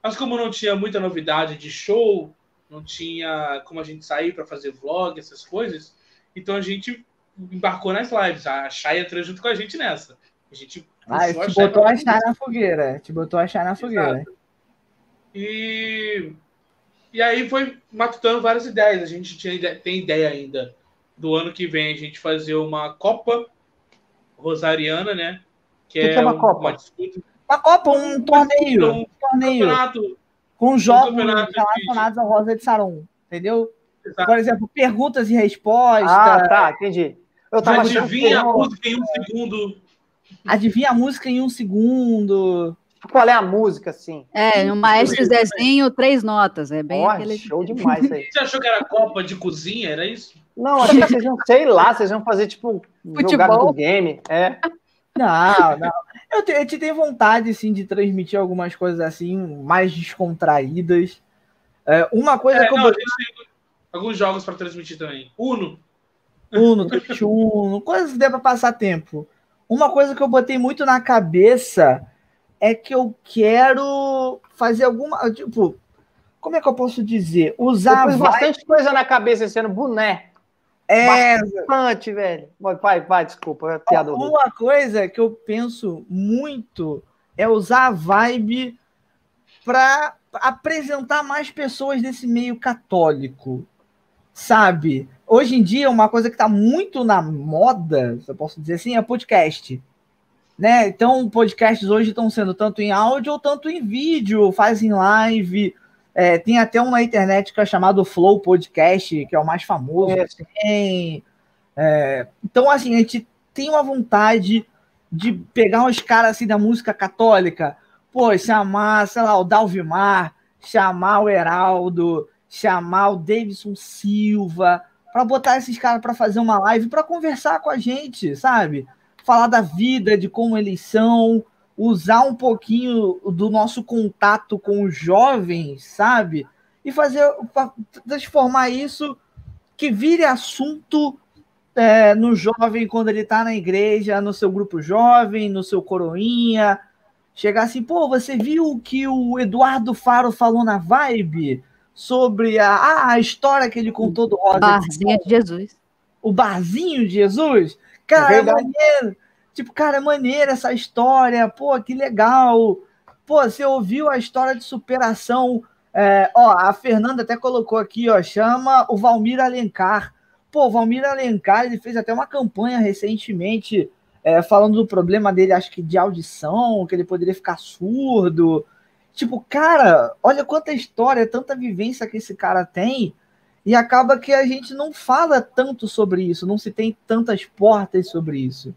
Mas como não tinha muita novidade de show, não tinha como a gente sair para fazer vlog, essas coisas, então a gente embarcou nas lives. A Chay entrou junto com a gente nessa. A gente ah, te botou a Chay na fogueira. Te botou a Chay na fogueira. E, e aí foi matutando várias ideias. A gente tinha, tem ideia ainda do ano que vem a gente fazer uma Copa Rosariana, né? Que, que é, que é uma Copa? Uma, disputa... uma Copa, um torneio. Um, torneio. Campeonato. Com jogos um relacionados ao Rosa de Saron, entendeu? por exemplo, perguntas e respostas. Ah, tá, entendi. Eu tava Adivinha a música em um segundo. Adivinha a música em um segundo. Qual é a música, assim? É, o Maestro Zezinho, três notas. É bem oh, aquele... show demais aí. Você achou que era Copa de Cozinha, era isso? Não, achei que vocês iam, sei lá, vocês iam fazer, tipo, Futebol. jogar videogame. É. Não, não. Eu, te, eu te tenho vontade, sim, de transmitir algumas coisas assim, mais descontraídas. É, uma coisa é, que não, eu... tem alguns jogos para transmitir também. Uno. Uno, Uno, coisas que dê para passar tempo. Uma coisa que eu botei muito na cabeça é que eu quero fazer alguma. Tipo, como é que eu posso dizer? Usar. Eu pus bastante coisa na cabeça sendo boné. É. Bastante, velho. Vai, vai, desculpa. É piada Uma coisa que eu penso muito é usar a vibe para apresentar mais pessoas desse meio católico. Sabe? Hoje em dia, uma coisa que está muito na moda, se eu posso dizer assim, é podcast. Né? Então, podcasts hoje estão sendo tanto em áudio ou tanto em vídeo, fazem live. É, tem até um na internet que é chamado Flow Podcast, que é o mais famoso. É. Tem, é, então, assim, a gente tem uma vontade de pegar uns caras assim da música católica, pô, chamar, sei lá, o Dalvimar, chamar o Heraldo, chamar o Davidson Silva, para botar esses caras para fazer uma live, para conversar com a gente, sabe? Falar da vida, de como eles são, usar um pouquinho do nosso contato com os jovens, sabe? E fazer transformar isso que vire assunto é, no jovem quando ele está na igreja, no seu grupo jovem, no seu coroinha. Chegar assim, pô, você viu o que o Eduardo Faro falou na Vibe sobre a, a história que ele contou do Rosa? Barzinho de Jesus. O barzinho de Jesus? Cara, é, é maneiro. Tipo, cara, é maneira essa história, pô, que legal. Pô, você ouviu a história de superação. É, ó, a Fernanda até colocou aqui, ó, chama o Valmir Alencar. Pô, o Valmir Alencar, ele fez até uma campanha recentemente é, falando do problema dele, acho que de audição, que ele poderia ficar surdo. Tipo, cara, olha quanta história, tanta vivência que esse cara tem, e acaba que a gente não fala tanto sobre isso, não se tem tantas portas sobre isso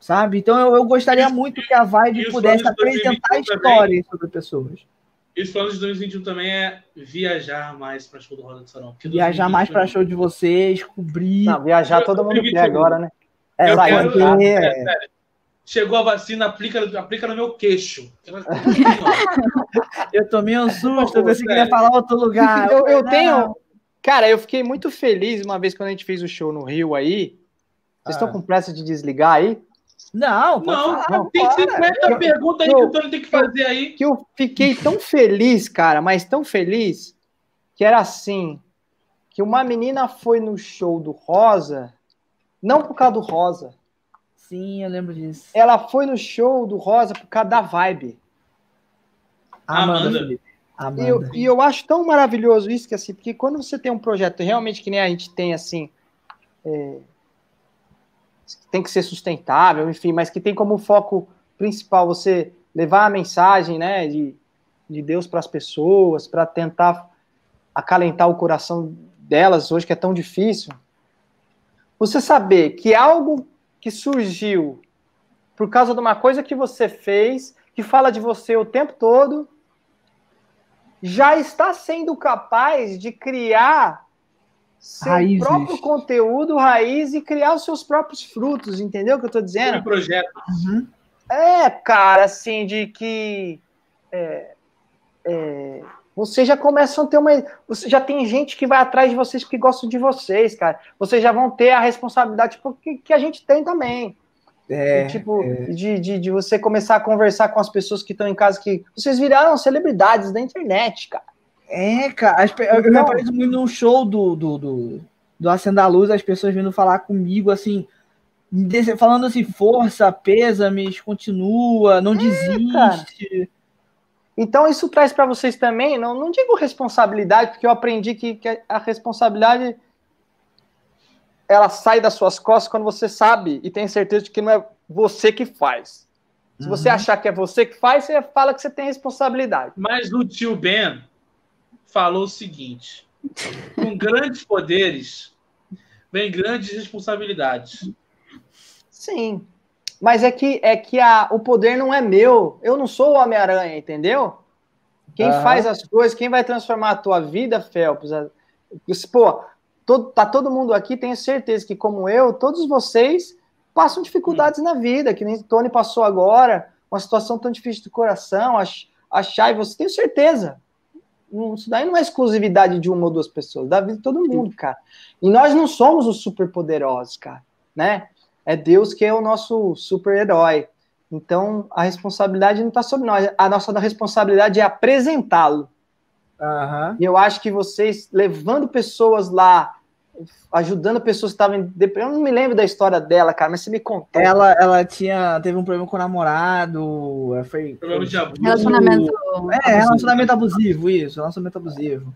sabe? Então eu, eu gostaria isso, muito que a Vibe pudesse apresentar histórias sobre pessoas. Isso falando de 2021 também é viajar mais para show do Roda do Sarão. Viajar mais para show de vocês, cobrir. Não, viajar todo mundo quer agora, né? É, vai, quero, é, é, Chegou a vacina, aplica, aplica no meu queixo. eu tomei um susto, eu pensei que ia falar outro lugar. Eu, eu tenho. Cara, eu fiquei muito feliz uma vez quando a gente fez o show no Rio aí. Vocês ah. estão com pressa de desligar aí? Não, não, falar, tem para. 50 perguntas aí que o Tony tem que fazer aí. Que eu fiquei tão feliz, cara, mas tão feliz, que era assim, que uma menina foi no show do Rosa, não por causa do Rosa. Sim, eu lembro disso. Ela foi no show do Rosa por causa da vibe. Amanda. Amanda. E, eu, e eu acho tão maravilhoso isso, que assim, porque quando você tem um projeto realmente que nem a gente tem, assim, é, tem que ser sustentável, enfim, mas que tem como foco principal você levar a mensagem né, de, de Deus para as pessoas, para tentar acalentar o coração delas hoje, que é tão difícil. Você saber que algo que surgiu por causa de uma coisa que você fez, que fala de você o tempo todo, já está sendo capaz de criar seu Raízes. próprio conteúdo raiz e criar os seus próprios frutos, entendeu o que eu estou dizendo? Um projeto. Uhum. É, cara, assim, de que é, é, vocês já começam a ter uma. Você já tem gente que vai atrás de vocês que gostam de vocês, cara. Vocês já vão ter a responsabilidade tipo, que, que a gente tem também. É, tipo, é. De, de, de você começar a conversar com as pessoas que estão em casa, que vocês viraram celebridades da internet, cara. É, cara, as, eu, eu me apareço muito num show do, do, do, do Acenda a Luz, as pessoas vindo falar comigo, assim, falando assim, força, pêsames, continua, não é, desiste. Cara. Então isso traz para vocês também, não, não digo responsabilidade, porque eu aprendi que, que a responsabilidade ela sai das suas costas quando você sabe e tem certeza de que não é você que faz. Se uhum. você achar que é você que faz, você fala que você tem responsabilidade. Mas o tio Ben, falou o seguinte: Com grandes poderes, vem grandes responsabilidades. Sim. Mas é que, é que a, o poder não é meu. Eu não sou o Homem-Aranha, entendeu? Quem uhum. faz as coisas, quem vai transformar a tua vida, Phelps? Pô, todo, tá todo mundo aqui, tenho certeza que, como eu, todos vocês passam dificuldades hum. na vida, que nem o Tony passou agora, uma situação tão difícil do coração, achar, e você tenho certeza. Isso daí não é exclusividade de uma ou duas pessoas, da vida de todo mundo, cara. E nós não somos os superpoderosos, cara, né? É Deus que é o nosso super-herói. Então, a responsabilidade não está sobre nós. A nossa responsabilidade é apresentá-lo. Uhum. E eu acho que vocês, levando pessoas lá, ajudando pessoas que estavam em depressão, eu não me lembro da história dela, cara, mas você me contou. Ela, ela tinha, teve um problema com o namorado, foi... Problema de abuso. Relacionamento... É, relacionamento abusivo, isso, relacionamento abusivo.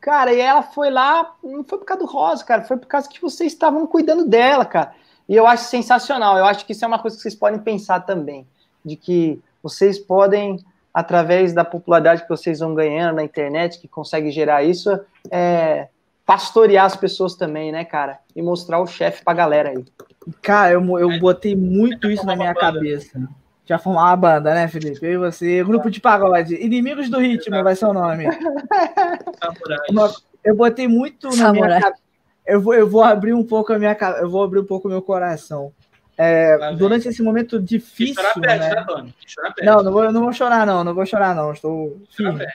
Cara, e ela foi lá, não foi por causa do Rosa, cara, foi por causa que vocês estavam cuidando dela, cara. E eu acho sensacional. Eu acho que isso é uma coisa que vocês podem pensar também, de que vocês podem, através da popularidade que vocês vão ganhando na internet, que consegue gerar isso, é, pastorear as pessoas também, né, cara? E mostrar o chefe pra galera aí. Cara, eu, eu botei muito isso na minha cabeça. Já formar uma banda, né, Felipe? Eu e você, grupo de pagode. Inimigos do ritmo vai ser o nome. Eu botei muito na minha cabeça eu vou, eu vou abrir um pouco a minha eu vou abrir um pouco o meu coração. É, durante esse momento difícil. Chorar né? perde, né, Tony? Chorar perde. Não, não vou, não vou chorar, não, não vou chorar, não. Estou firme.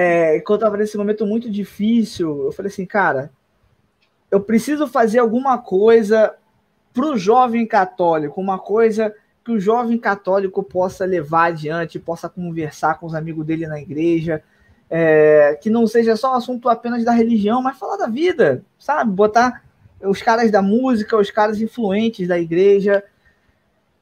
É, eu estava nesse momento muito difícil, eu falei assim, cara, eu preciso fazer alguma coisa para o jovem católico, uma coisa que o jovem católico possa levar adiante, possa conversar com os amigos dele na igreja, é, que não seja só um assunto apenas da religião, mas falar da vida, sabe? Botar os caras da música, os caras influentes da igreja.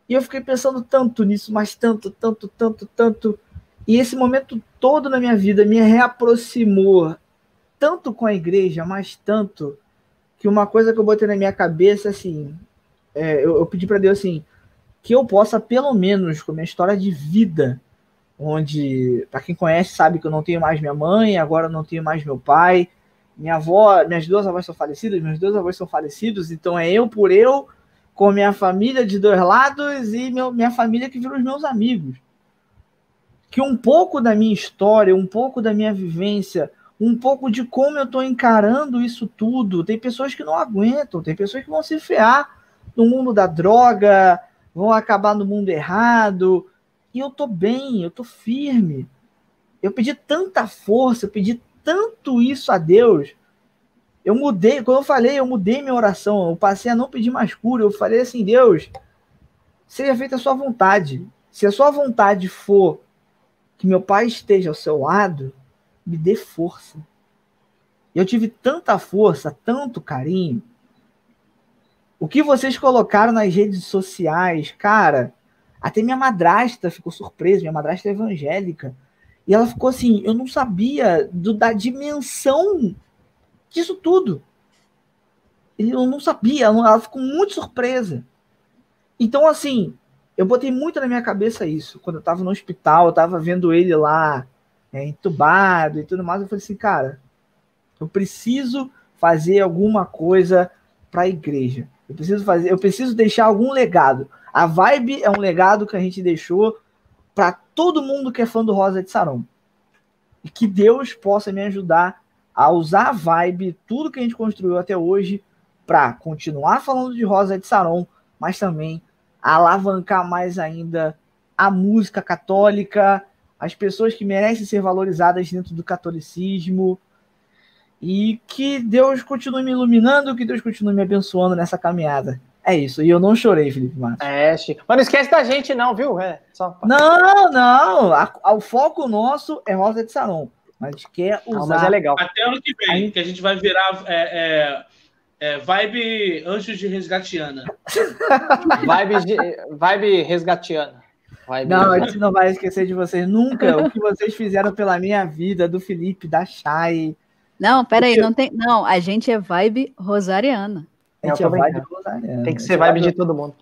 E eu fiquei pensando tanto nisso, mas tanto, tanto, tanto, tanto. E esse momento todo na minha vida me reaproximou tanto com a igreja, mas tanto, que uma coisa que eu botei na minha cabeça, assim, é, eu, eu pedi para Deus assim, que eu possa, pelo menos, com a minha história de vida, onde, para quem conhece, sabe que eu não tenho mais minha mãe, agora não tenho mais meu pai. Minha avó, minhas duas avós são falecidas, meus dois avós são falecidos, então é eu por eu, com minha família de dois lados e meu, minha família que viram os meus amigos. Que um pouco da minha história, um pouco da minha vivência, um pouco de como eu estou encarando isso tudo. Tem pessoas que não aguentam, tem pessoas que vão se ferrar no mundo da droga, vão acabar no mundo errado, e eu tô bem, eu tô firme. Eu pedi tanta força, eu pedi tanto isso a Deus. Eu mudei, como eu falei, eu mudei minha oração. Eu passei a não pedir mais cura. Eu falei assim, Deus, seja feita a sua vontade. Se a sua vontade for que meu pai esteja ao seu lado, me dê força. Eu tive tanta força, tanto carinho. O que vocês colocaram nas redes sociais, cara, até minha madrasta ficou surpresa, minha madrasta é evangélica. E ela ficou assim, eu não sabia do, da dimensão disso tudo. Eu não sabia, ela ficou muito surpresa. Então, assim, eu botei muito na minha cabeça isso. Quando eu tava no hospital, eu tava vendo ele lá, é, entubado e tudo mais. Eu falei assim, cara, eu preciso fazer alguma coisa para a igreja. Eu preciso fazer, eu preciso deixar algum legado. A vibe é um legado que a gente deixou para todo mundo que é fã do Rosa de Saron. E que Deus possa me ajudar a usar a vibe, tudo que a gente construiu até hoje, para continuar falando de Rosa de Saron, mas também alavancar mais ainda a música católica, as pessoas que merecem ser valorizadas dentro do catolicismo. E que Deus continue me iluminando, que Deus continue me abençoando nessa caminhada. É isso. E eu não chorei, Felipe Matos. É, Chico. Mas não esquece da gente, não, viu? É, só... Não, não. A, a, o foco nosso é Rosa de Salão. A gente quer usar. Não, mas é legal. Até ano que vem, gente... que a gente vai virar é, é, é, vibe Anjos de Resgatiana. vibe, de, vibe Resgatiana. Vibe não, a gente não vai esquecer de vocês nunca. o que vocês fizeram pela minha vida, do Felipe, da Chay. Não, peraí, não tem. Não, a gente é vibe rosariana. A gente é vibe rosariana. Tem que ser vibe de todo mundo.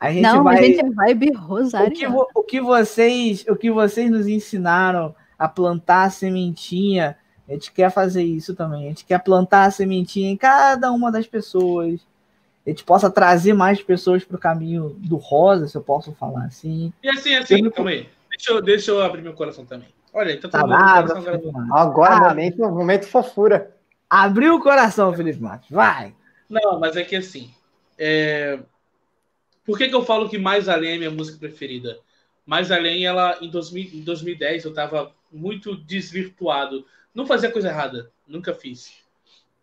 A gente não, vai... a gente é vibe rosariana. O que, o, que vocês, o que vocês nos ensinaram a plantar a sementinha A gente quer fazer isso também. A gente quer plantar a sementinha em cada uma das pessoas. A gente possa trazer mais pessoas para o caminho do rosa, se eu posso falar assim. E assim, assim, eu... calma aí. Deixa eu, deixa eu abrir meu coração também. Olha, então tá, tá agora. Agora, ah, momento, momento fofura. Abriu o coração, Felipe Matos. Vai! Não, mas é que assim. É... Por que, que eu falo que Mais Além é minha música preferida? Mais Além, ela, em, 2000, em 2010, eu tava muito desvirtuado. Não fazia coisa errada, nunca fiz.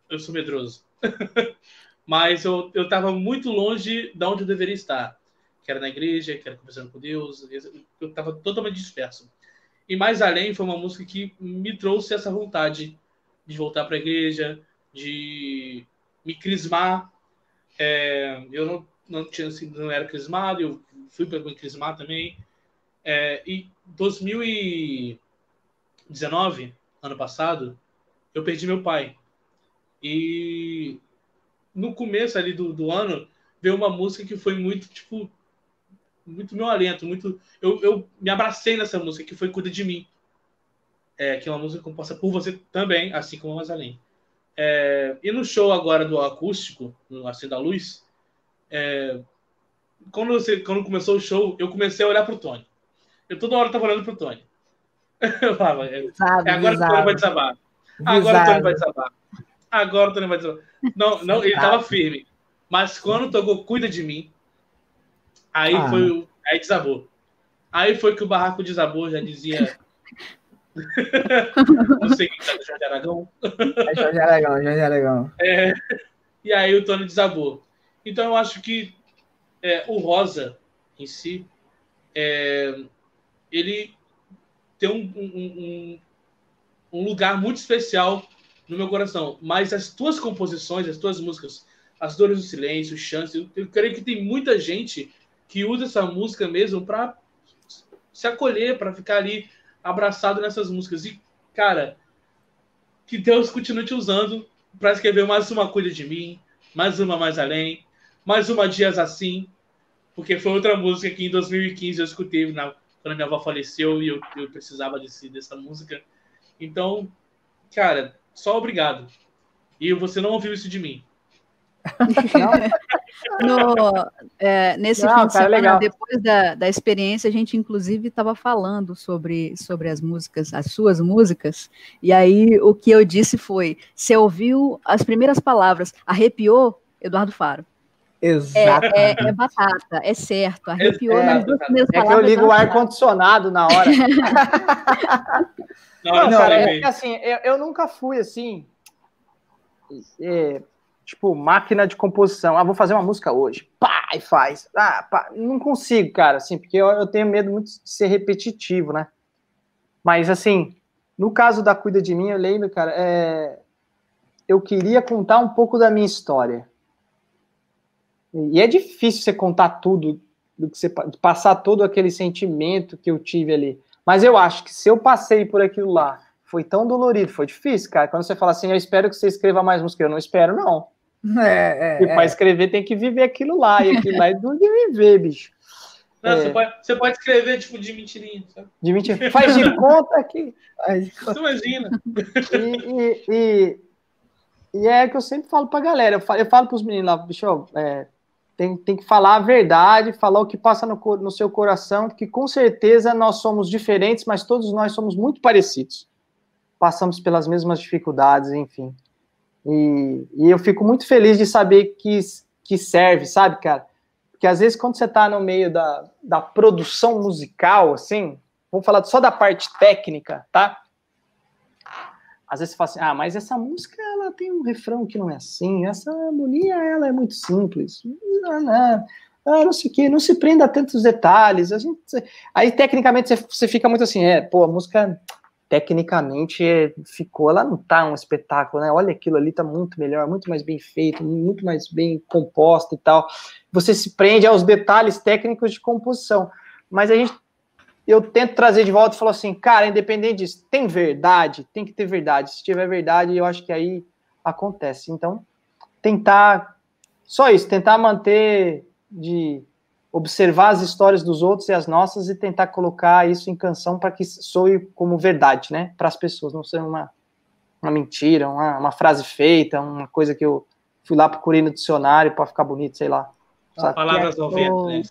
Eu sou medroso. mas eu, eu tava muito longe de onde eu deveria estar. Que era na igreja, que era conversando com Deus. Eu tava totalmente disperso. E Mais Além foi uma música que me trouxe essa vontade de voltar para a igreja, de me crismar. É, eu não, não, tinha, assim, não era crismado, eu fui para me crismar também. É, e 2019, ano passado, eu perdi meu pai. E no começo ali do, do ano, veio uma música que foi muito, tipo, muito meu alento, muito. Eu, eu me abracei nessa música que foi Cuida de Mim. É, que é uma música composta por você também, assim como Mais Além. É, e no show agora do acústico, no Assim da Luz, é, quando, você, quando começou o show, eu comecei a olhar pro Tony. Eu toda hora tava olhando pro Tony. Eu falava, é, é agora visado. o Tony vai desabar. Agora o Tony vai desabar. Agora o Tony vai desabar. Não, não, ele tava firme. Mas quando tocou Cuida de Mim, Aí ah. foi o. Aí desabou. Aí foi que o barraco desabou, já dizia. não sei quem tá do Jorge Aragão. É Jorge Aragão, Jorge Aragão. É, e aí o Tony desabou. Então eu acho que é, o Rosa em si, é, ele tem um, um, um, lugar muito especial no meu coração. Mas as tuas composições, as tuas músicas, As Dores do Silêncio, Chance, eu, eu creio que tem muita gente que usa essa música mesmo para se acolher, para ficar ali abraçado nessas músicas. E, cara, que Deus continue te usando para escrever mais uma Cuida de Mim, mais uma Mais Além, mais uma Dias Assim, porque foi outra música que em 2015 eu escutei na, quando minha avó faleceu e eu, eu precisava desse, dessa música. Então, cara, só obrigado. E você não ouviu isso de mim. No, é, nesse Não, fim de cara, semana, legal. depois da, da experiência, a gente inclusive estava falando sobre, sobre as músicas, as suas músicas, e aí o que eu disse foi: você ouviu as primeiras palavras, arrepiou Eduardo Faro. Exato. É, é, é, batata, é certo. Arrepiou é, nas duas primeiras é palavras. É que eu ligo o ar-condicionado na hora. não, não, cara, é que assim, eu, eu nunca fui assim. É, tipo, máquina de composição. Ah, vou fazer uma música hoje. Pá, e faz. Ah, pá. Não consigo, cara, assim, porque eu, eu, tenho medo muito de ser repetitivo, né? Mas, assim, no caso da Cuida de Mim, eu lembro, cara, é... eu queria contar um pouco da minha história. E é difícil você contar tudo, do que você passar todo aquele sentimento que eu tive ali. Mas eu acho que se eu passei por aquilo lá, foi tão dolorido, foi difícil, cara. Quando você fala assim, eu espero que você escreva mais música, eu não espero, não. É, é, e para é. escrever tem que viver aquilo lá, e aquilo lá é do de viver, bicho. Não, é. você, pode, você pode escrever tipo de mentirinha, sabe? De mentirinha. Faz de conta que. Você imagina. E, e, e, e, é que eu sempre falo pra galera, eu falo, eu falo pros meninos lá, bicho, é, tem, tem que falar a verdade, falar o que passa no, no seu coração, que com certeza nós somos diferentes, mas todos nós somos muito parecidos. Passamos pelas mesmas dificuldades, enfim. E, e eu fico muito feliz de saber que, que serve, sabe, cara? Porque às vezes quando você está no meio da, da produção musical, assim, vamos falar só da parte técnica, tá? Às vezes você fala assim, ah, mas essa música ela tem um refrão que não é assim, essa harmonia ela é muito simples. Não, não, ah, não sei o que, não se prenda a tantos detalhes. A gente, aí tecnicamente você, você fica muito assim, é, pô, a música tecnicamente ficou, ela não tá um espetáculo, né? Olha aquilo ali, tá muito melhor, muito mais bem feito, muito mais bem composta e tal. Você se prende aos detalhes técnicos de composição. Mas a gente eu tento trazer de volta e falo assim, cara, independente disso, tem verdade, tem que ter verdade. Se tiver verdade, eu acho que aí acontece. Então, tentar só isso, tentar manter de observar as histórias dos outros e as nossas e tentar colocar isso em canção para que soe como verdade, né, para as pessoas, não ser uma, uma mentira, uma, uma frase feita, uma coisa que eu fui lá procurei no dicionário para ficar bonito, sei lá. Palavras ao vento, né?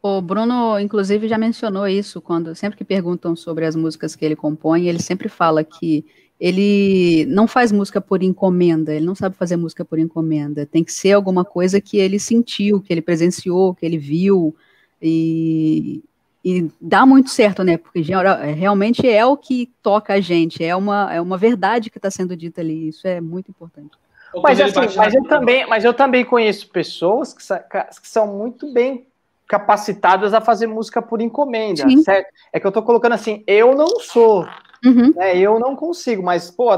O Bruno, inclusive, já mencionou isso quando sempre que perguntam sobre as músicas que ele compõe, ele sempre fala que ele não faz música por encomenda, ele não sabe fazer música por encomenda. Tem que ser alguma coisa que ele sentiu, que ele presenciou, que ele viu e, e dá muito certo, né? Porque realmente é o que toca a gente, é uma, é uma verdade que está sendo dita ali. Isso é muito importante. Mas, assim, mas, eu também, mas eu também conheço pessoas que, que são muito bem capacitadas a fazer música por encomenda, Sim. certo? É que eu tô colocando assim, eu não sou, uhum. né? Eu não consigo, mas, pô,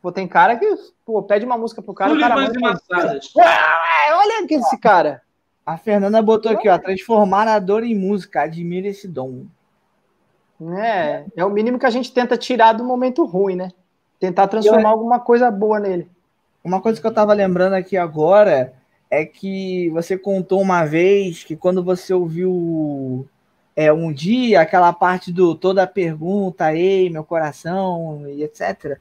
pô, tem cara que pô, pede uma música pro cara, o cara manda, ah, olha aqui esse cara. A Fernanda botou aqui, ó, transformar a dor em música, admira esse dom. É, é o mínimo que a gente tenta tirar do momento ruim, né? Tentar transformar eu... alguma coisa boa nele. Uma coisa que eu tava lembrando aqui agora é que você contou uma vez que quando você ouviu é, um dia aquela parte do toda a pergunta, ei, meu coração e etc.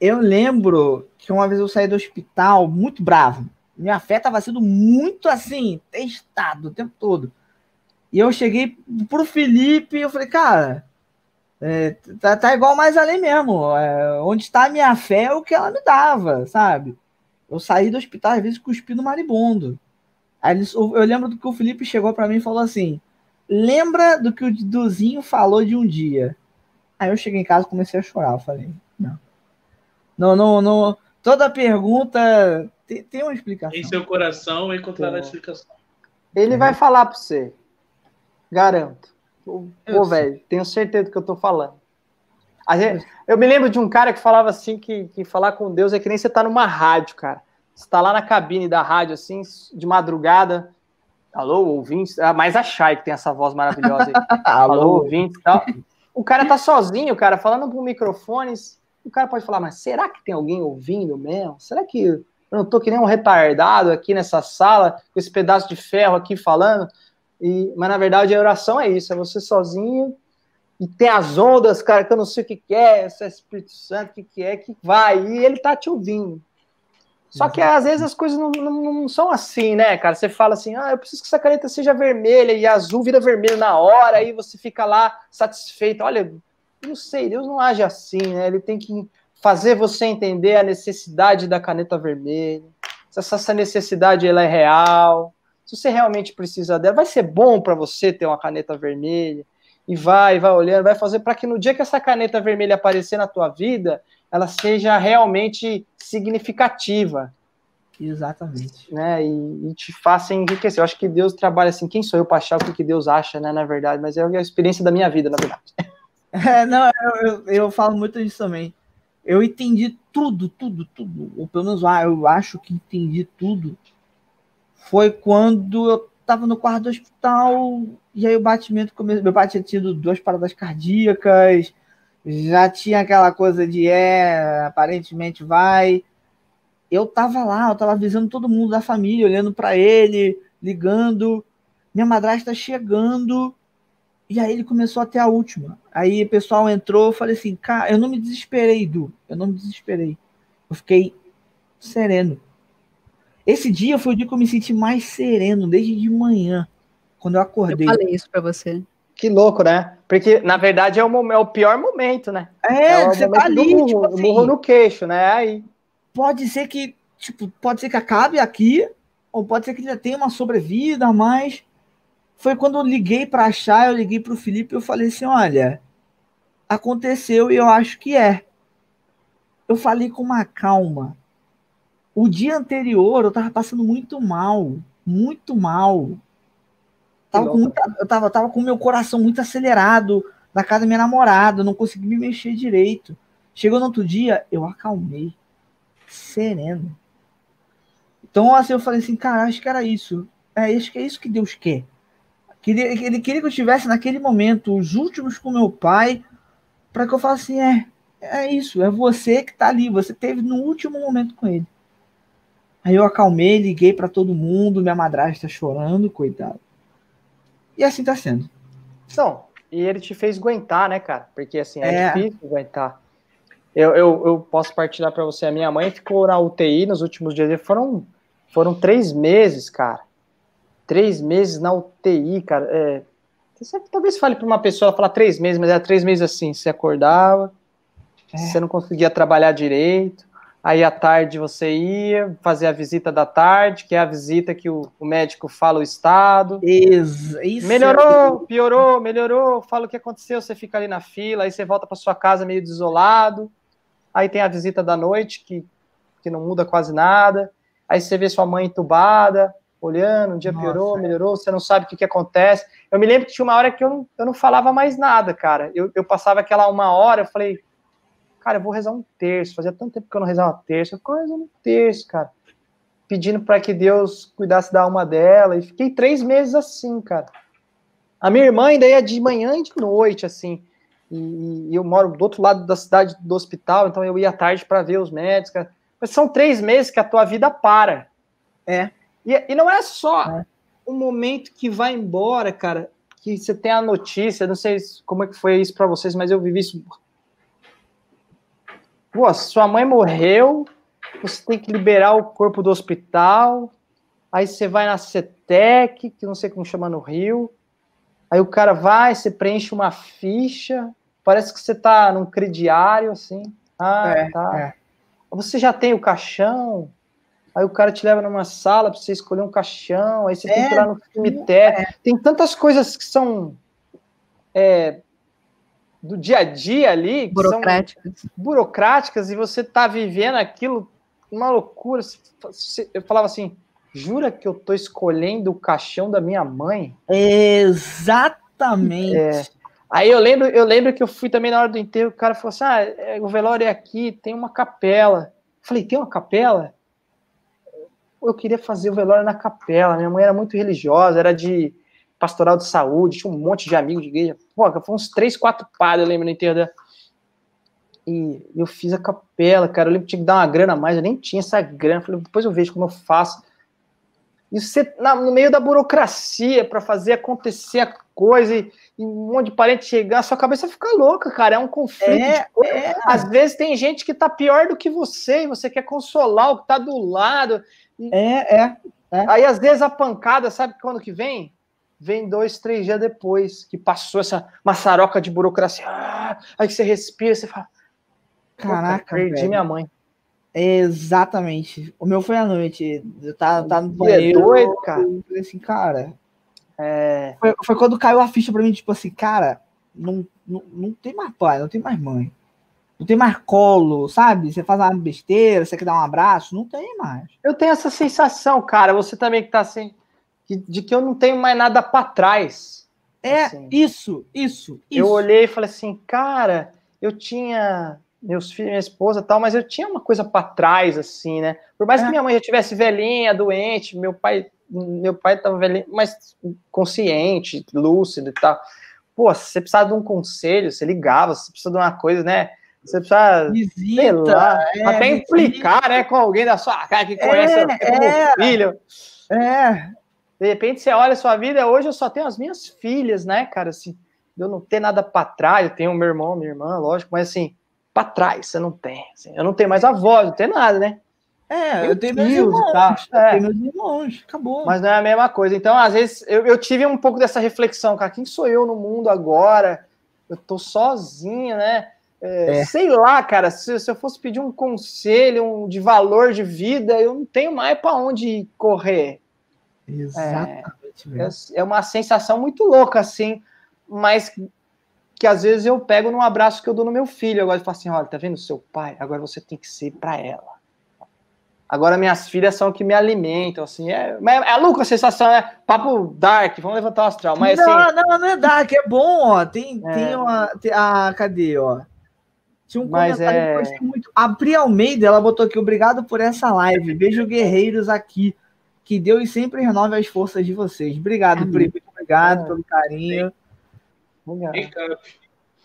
Eu lembro que uma vez eu saí do hospital muito bravo. Minha fé estava sendo muito assim, testado o tempo todo. E eu cheguei pro Felipe e eu falei, cara, é, tá, tá igual mais além mesmo. É, onde está a minha fé é o que ela me dava, sabe? Eu saí do hospital, às vezes, cuspindo maribondo. Aí eu lembro do que o Felipe chegou para mim e falou assim: lembra do que o Duzinho falou de um dia. Aí eu cheguei em casa e comecei a chorar. Eu falei, não. Não, não, não. Toda pergunta tem, tem uma explicação. Em seu coração encontrará a explicação. Ele vai falar para você. Garanto. Pô, velho, tenho certeza do que eu tô falando. Gente, eu me lembro de um cara que falava assim que, que falar com Deus é que nem você tá numa rádio, cara. Você tá lá na cabine da rádio, assim, de madrugada. Alô, ouvintes. Ah, mais a Chay, que tem essa voz maravilhosa aí. Alô, ouvintes e tal. O cara tá sozinho, cara, falando pro microfones. O cara pode falar, mas será que tem alguém ouvindo mesmo? Será que eu não tô que nem um retardado aqui nessa sala, com esse pedaço de ferro aqui falando? E, mas na verdade a oração é isso, é você sozinho e tem as ondas, cara, que eu não sei o que, que é, se é Espírito Santo, o que, que é, que vai, e ele tá te ouvindo. Só que às vezes as coisas não, não, não, são assim, né, cara? Você fala assim, ah, eu preciso que essa caneta seja vermelha, e azul vira vermelho na hora, aí você fica lá satisfeito. Olha, não sei, Deus não age assim, né? Ele tem que fazer você entender a necessidade da caneta vermelha, se essa necessidade ela é real, se você realmente precisa dela, vai ser bom para você ter uma caneta vermelha e vai, vai olhando, vai fazer para que no dia que essa caneta vermelha aparecer na tua vida, ela seja realmente significativa. Exatamente. Né, e, e, te faça enriquecer. Eu acho que Deus trabalha assim. Quem sou eu para achar o que, Deus acha, né? Na verdade, mas é a experiência da minha vida, na verdade. É, não, eu, eu, eu falo muito disso também. Eu entendi tudo, tudo, tudo. Ou pelo menos ah, eu acho que entendi tudo. Foi quando eu estava no quarto do hospital e aí o batimento começou. Meu pai tinha tido duas paradas cardíacas, já tinha aquela coisa de é, aparentemente vai. Eu tava lá, eu tava avisando todo mundo da família, olhando para ele, ligando. Minha madrasta chegando. E aí ele começou até a última. Aí o pessoal entrou, eu falei assim, cara, eu não me desesperei, Du. Eu não me desesperei. Eu fiquei sereno. Esse dia foi o dia que eu me senti mais sereno, desde de manhã, quando eu acordei. Eu falei isso para você. Que louco, né? Porque, na verdade, é o, é o pior momento, né? É, é você tá ali, murro, tipo assim, no queixo, né? Aí. Pode ser que, tipo, pode ser que acabe aqui, ou pode ser que já tenha uma sobrevida, mas foi quando eu liguei para achar, eu liguei para o Felipe e eu falei assim, olha, aconteceu e eu acho que é. Eu falei com uma calma, o dia anterior eu tava passando muito mal, muito mal. Tava com muita, eu tava, tava com meu coração muito acelerado na casa da minha namorada, não consegui me mexer direito. Chegou no outro dia, eu acalmei, sereno. Então, assim, eu falei assim, cara, acho que era isso. É, acho que é isso que Deus quer. Ele queria que eu estivesse naquele momento, os últimos com meu pai, para que eu falasse assim, é, é isso, é você que tá ali, você teve no último momento com ele. Aí eu acalmei, liguei para todo mundo, minha madrasta chorando, coitado. E assim tá sendo. Então, e ele te fez aguentar, né, cara? Porque assim, é, é difícil aguentar. Eu, eu, eu posso partilhar para você. A minha mãe ficou na UTI nos últimos dias. Foram, foram três meses, cara. Três meses na UTI, cara. É, você talvez fale para uma pessoa falar três meses, mas era três meses assim. Você acordava, é. você não conseguia trabalhar direito. Aí à tarde você ia fazer a visita da tarde, que é a visita que o, o médico fala o estado. Isso, isso melhorou, é... piorou, melhorou, fala o que aconteceu, você fica ali na fila, aí você volta para sua casa meio desolado. Aí tem a visita da noite, que, que não muda quase nada. Aí você vê sua mãe entubada, olhando, um dia Nossa, piorou, é. melhorou, você não sabe o que, que acontece. Eu me lembro que tinha uma hora que eu não, eu não falava mais nada, cara. Eu, eu passava aquela uma hora, eu falei, cara, eu vou rezar um terço. Fazia tanto tempo que eu não rezava um terço. Eu rezando um terço, cara. Pedindo para que Deus cuidasse da alma dela. E fiquei três meses assim, cara. A minha irmã ainda ia de manhã e de noite, assim. E, e eu moro do outro lado da cidade do hospital, então eu ia à tarde para ver os médicos. Cara. Mas são três meses que a tua vida para. É. E, e não é só é. um momento que vai embora, cara, que você tem a notícia, não sei como é que foi isso para vocês, mas eu vivi isso Pô, sua mãe morreu, você tem que liberar o corpo do hospital, aí você vai na CETEC, que não sei como chama no Rio, aí o cara vai, você preenche uma ficha, parece que você tá num crediário, assim, ah, é, tá. É. Você já tem o caixão, aí o cara te leva numa sala para você escolher um caixão, aí você é, tem que ir lá no cemitério, é. tem tantas coisas que são é, do dia a dia ali, burocráticas, burocráticas e você tá vivendo aquilo, uma loucura. Eu falava assim, jura que eu tô escolhendo o caixão da minha mãe? Exatamente. É. Aí eu lembro, eu lembro que eu fui também na hora do enterro, o cara falou assim: ah, é, o velório é aqui, tem uma capela. Eu falei, tem uma capela? Eu queria fazer o velório na capela. Minha mãe era muito religiosa, era de pastoral de saúde, tinha um monte de amigos de igreja. Pô, foi uns três, quatro padres, eu lembro, no enterro dela. E eu fiz a capela, cara. Eu lembro que tinha que dar uma grana a mais, eu nem tinha essa grana. Falei, depois eu vejo como eu faço. E você, na, no meio da burocracia, para fazer acontecer a coisa, e, e, um monte de parente chegar, sua cabeça fica louca, cara. É um conflito. É, é. Às vezes tem gente que tá pior do que você, e você quer consolar o que tá do lado. E, é, é, é. Aí, às vezes, a pancada, sabe quando que vem? Vem dois, três dias depois, que passou essa maçaroca de burocracia. Ah, aí que você respira, você fala. Caraca, perdi velho. minha mãe. Exatamente. O meu foi à noite. Eu tava, tava no banheiro. É doido, cara. Eu falei assim, cara. É... Foi, foi, quando caiu a ficha pra mim, tipo assim, cara, não, não, não tem mais pai, não tem mais mãe. Não tem mais colo, sabe? Você faz uma besteira, você quer dar um abraço, não tem mais. Eu tenho essa sensação, cara. Você também que tá assim de que eu não tenho mais nada para trás. É, assim. isso, isso, isso. Eu olhei e falei assim, cara, eu tinha meus filhos, minha esposa tal, mas eu tinha uma coisa para trás, assim, né? Por mais é. que minha mãe já tivesse velhinha, doente, meu pai, meu pai tava velhinho, mas consciente, lúcido e tal. Pô, se você precisava de um conselho, você ligava, se você precisa de uma coisa, né? Você precisa, visita, sei lá, é, até implicar, né, com alguém da sua casa que conhece é, o é, filho. É, de repente você olha a sua vida, hoje eu só tenho as minhas filhas, né, cara? Assim, eu não tenho nada para trás, eu tenho meu irmão, minha irmã, lógico, mas assim, para trás você não tem. Assim, eu não tenho mais avó, não tenho nada, né? É, eu, tenho meus irmãos, tá? é. tenho meus irmãos, acabou. Mas não é a mesma coisa. Então, às vezes, eu, eu tive um pouco dessa reflexão, cara, quem sou eu no mundo agora? Eu tô sozinho, né? É, é. Sei lá, cara, se, se, eu fosse pedir um conselho um, de valor de vida, eu não tenho mais para onde correr. Exatamente. É, é uma sensação muito louca, assim, mas que às vezes eu pego num abraço que eu dou no meu filho. Agora eu falo assim: olha, tá vendo seu pai? Agora você tem que ser para ela. Agora minhas filhas são que me alimentam, assim. É, é, é louco a sensação, é papo dark, vamos levantar o astral. Mas, não, assim, não, não é dark, é bom, ó. Tem, é... tem uma. Tem, ah, cadê, ó? Tinha um mas comentário é... que eu gostei muito. A Pri Almeida, ela botou aqui, obrigado por essa live. Beijo, guerreiros aqui. Que Deus sempre renove as forças de vocês. Obrigado, Pri. Muito obrigado pelo carinho. Make-up.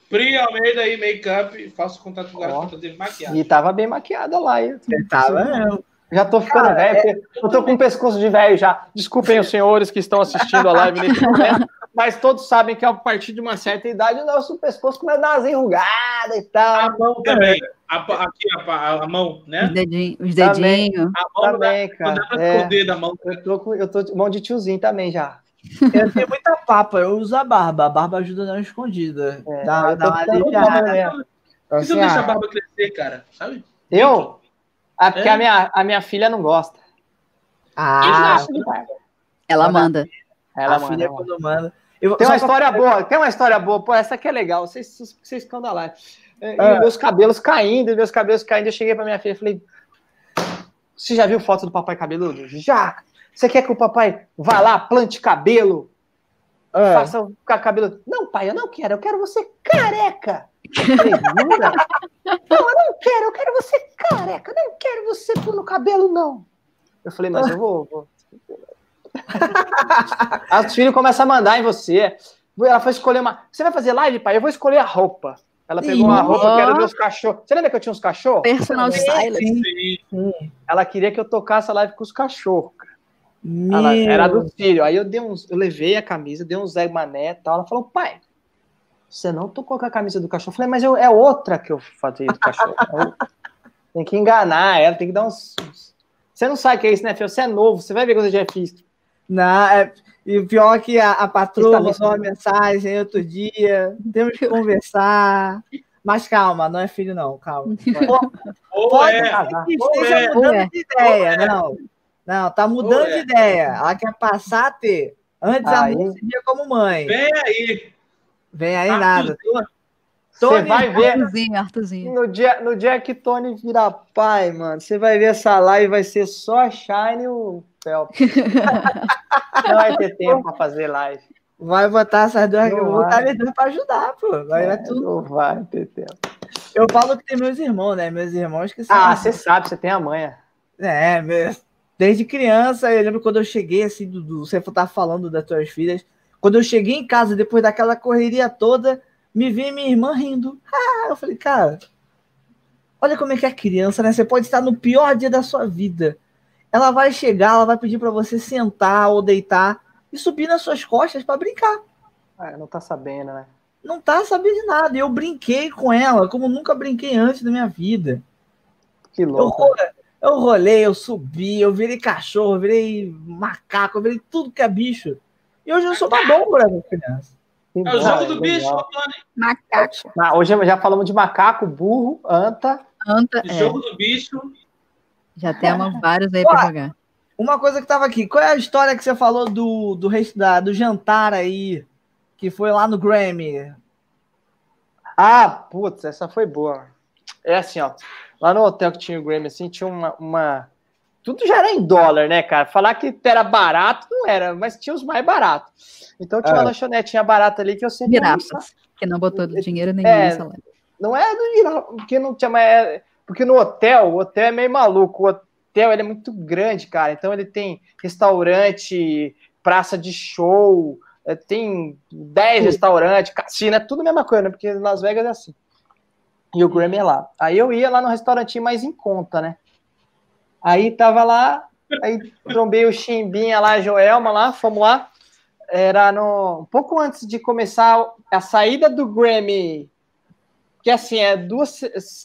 Pri Almeida aí, make-up. Faço contato com o garoto maquiagem. E tava bem maquiada lá. Eu, tava mesmo. Já tô ficando Cara, velho. É... Eu tô com o pescoço de velho já. Desculpem os senhores que estão assistindo a live nesse momento. Mas todos sabem que a partir de uma certa idade o nosso pescoço começa a dar umas enrugadas e tal. A mão também. A, aqui, a, a, mão, né? Os dedinhos. Os dedinhos. A mão também, dá, cara. Não é, esconder da mão. Eu tô, com, eu tô mão de tiozinho também já. Eu tenho muita papa, eu uso a barba. A barba ajuda a dar uma escondida. É, dá, dá uma aliviada. Por que você não deixa a barba crescer, cara? Sabe? Eu? Ah, porque é. a, minha, a minha filha não gosta. Ah, ela manda. Ela a manda, filha quando manda. Eu, tem uma história pra... boa, tem uma história boa. Pô, essa aqui é legal. Vocês, vocês ficam da live. E ah. meus cabelos caindo, meus cabelos caindo. Eu cheguei pra minha filha e falei: Você já viu foto do papai cabeludo? Já! Você quer que o papai vá lá, plante cabelo? Ah. Faça ficar cabelo. Não, pai, eu não quero. Eu quero você careca. Falei, não, eu não quero. Eu quero você careca. Eu não quero você pôr no cabelo, não. Eu falei, mas eu vou. vou. As filhos começam a mandar em você. Ela foi escolher uma. Você vai fazer live, pai? Eu vou escolher a roupa. Ela Sim. pegou uma roupa que era dos cachorros. Você lembra que eu tinha uns cachorros? Personal stylist. Ela queria que eu tocasse a live com os cachorros. Ela, era do filho. Aí eu dei uns, eu levei a camisa, dei um Zé Mané e tal. Ela falou, pai, você não tocou com a camisa do cachorro. Eu falei, mas eu, é outra que eu fazia do cachorro. tem que enganar ela, tem que dar uns, uns você não sabe o que é isso, né, Fio? Você é novo, você vai ver quando eu já fiz. Não, é, e o pior é que a, a patroa mandou uma mensagem outro dia, temos que conversar. Mas calma, não é filho, não, calma. Ou pode, é, que esteja é, mudando é. de ideia, é. não. Não, tá mudando de é. ideia. Ela quer passar a ter. Antes aí. a mãe se via como mãe. Vem aí. Vem aí nada. Você vai ver. Arthurzinho, Arthurzinho. No dia, no dia que Tony virar pai, mano, você vai ver essa live, vai ser só a Shine e o Phelps. não vai ter tempo pra fazer live. Vai botar essas duas. Não vou botar eles pra ajudar, pô. Vai, é, tudo. Não vai ter tempo. Eu falo que tem meus irmãos, né? Meus irmãos que são. Ah, você sabe, você tem a manha. É, desde criança, eu lembro quando eu cheguei, assim, do, do, você tá falando das tuas filhas. Quando eu cheguei em casa, depois daquela correria toda, me vi minha irmã rindo. Ah, eu falei, cara, olha como é que é criança, né? Você pode estar no pior dia da sua vida. Ela vai chegar, ela vai pedir para você sentar ou deitar e subir nas suas costas para brincar. Ah, não tá sabendo, né? Não tá sabendo de nada. Eu brinquei com ela como nunca brinquei antes da minha vida. Que louco. Eu, eu rolei, eu subi, eu virei cachorro, eu virei macaco, eu virei tudo que é bicho. E hoje eu sou uma bom para criança. É o jogo do bicho, Macaco. Ah, hoje já falamos de macaco, burro, anta. Anta. É. Jogo do bicho. Já temos vários aí para jogar. Uma coisa que tava aqui, qual é a história que você falou do, do, da, do jantar aí, que foi lá no Grammy? Ah, putz, essa foi boa. É assim, ó. Lá no hotel que tinha o Grammy, assim, tinha uma, uma tudo já era em dólar, né, cara? Falar que era barato não era, mas tinha os mais baratos. Então tinha é. uma lanchonetinha barata ali que eu sempre. Mirapas, que não botou dinheiro nenhum é, nessa live. Não é do porque não tinha mais. É, porque no hotel, o hotel é meio maluco. O hotel ele é muito grande, cara. Então ele tem restaurante, praça de show, é, tem 10 restaurantes, cassino, é tudo a mesma coisa, né? Porque Las Vegas é assim. E o Grammy é lá. Aí eu ia lá no restaurantinho mais em conta, né? Aí tava lá, aí trombei o Chimbinha lá, a Joelma lá, fomos lá. Era no, um pouco antes de começar a saída do Grammy, que assim, é duas,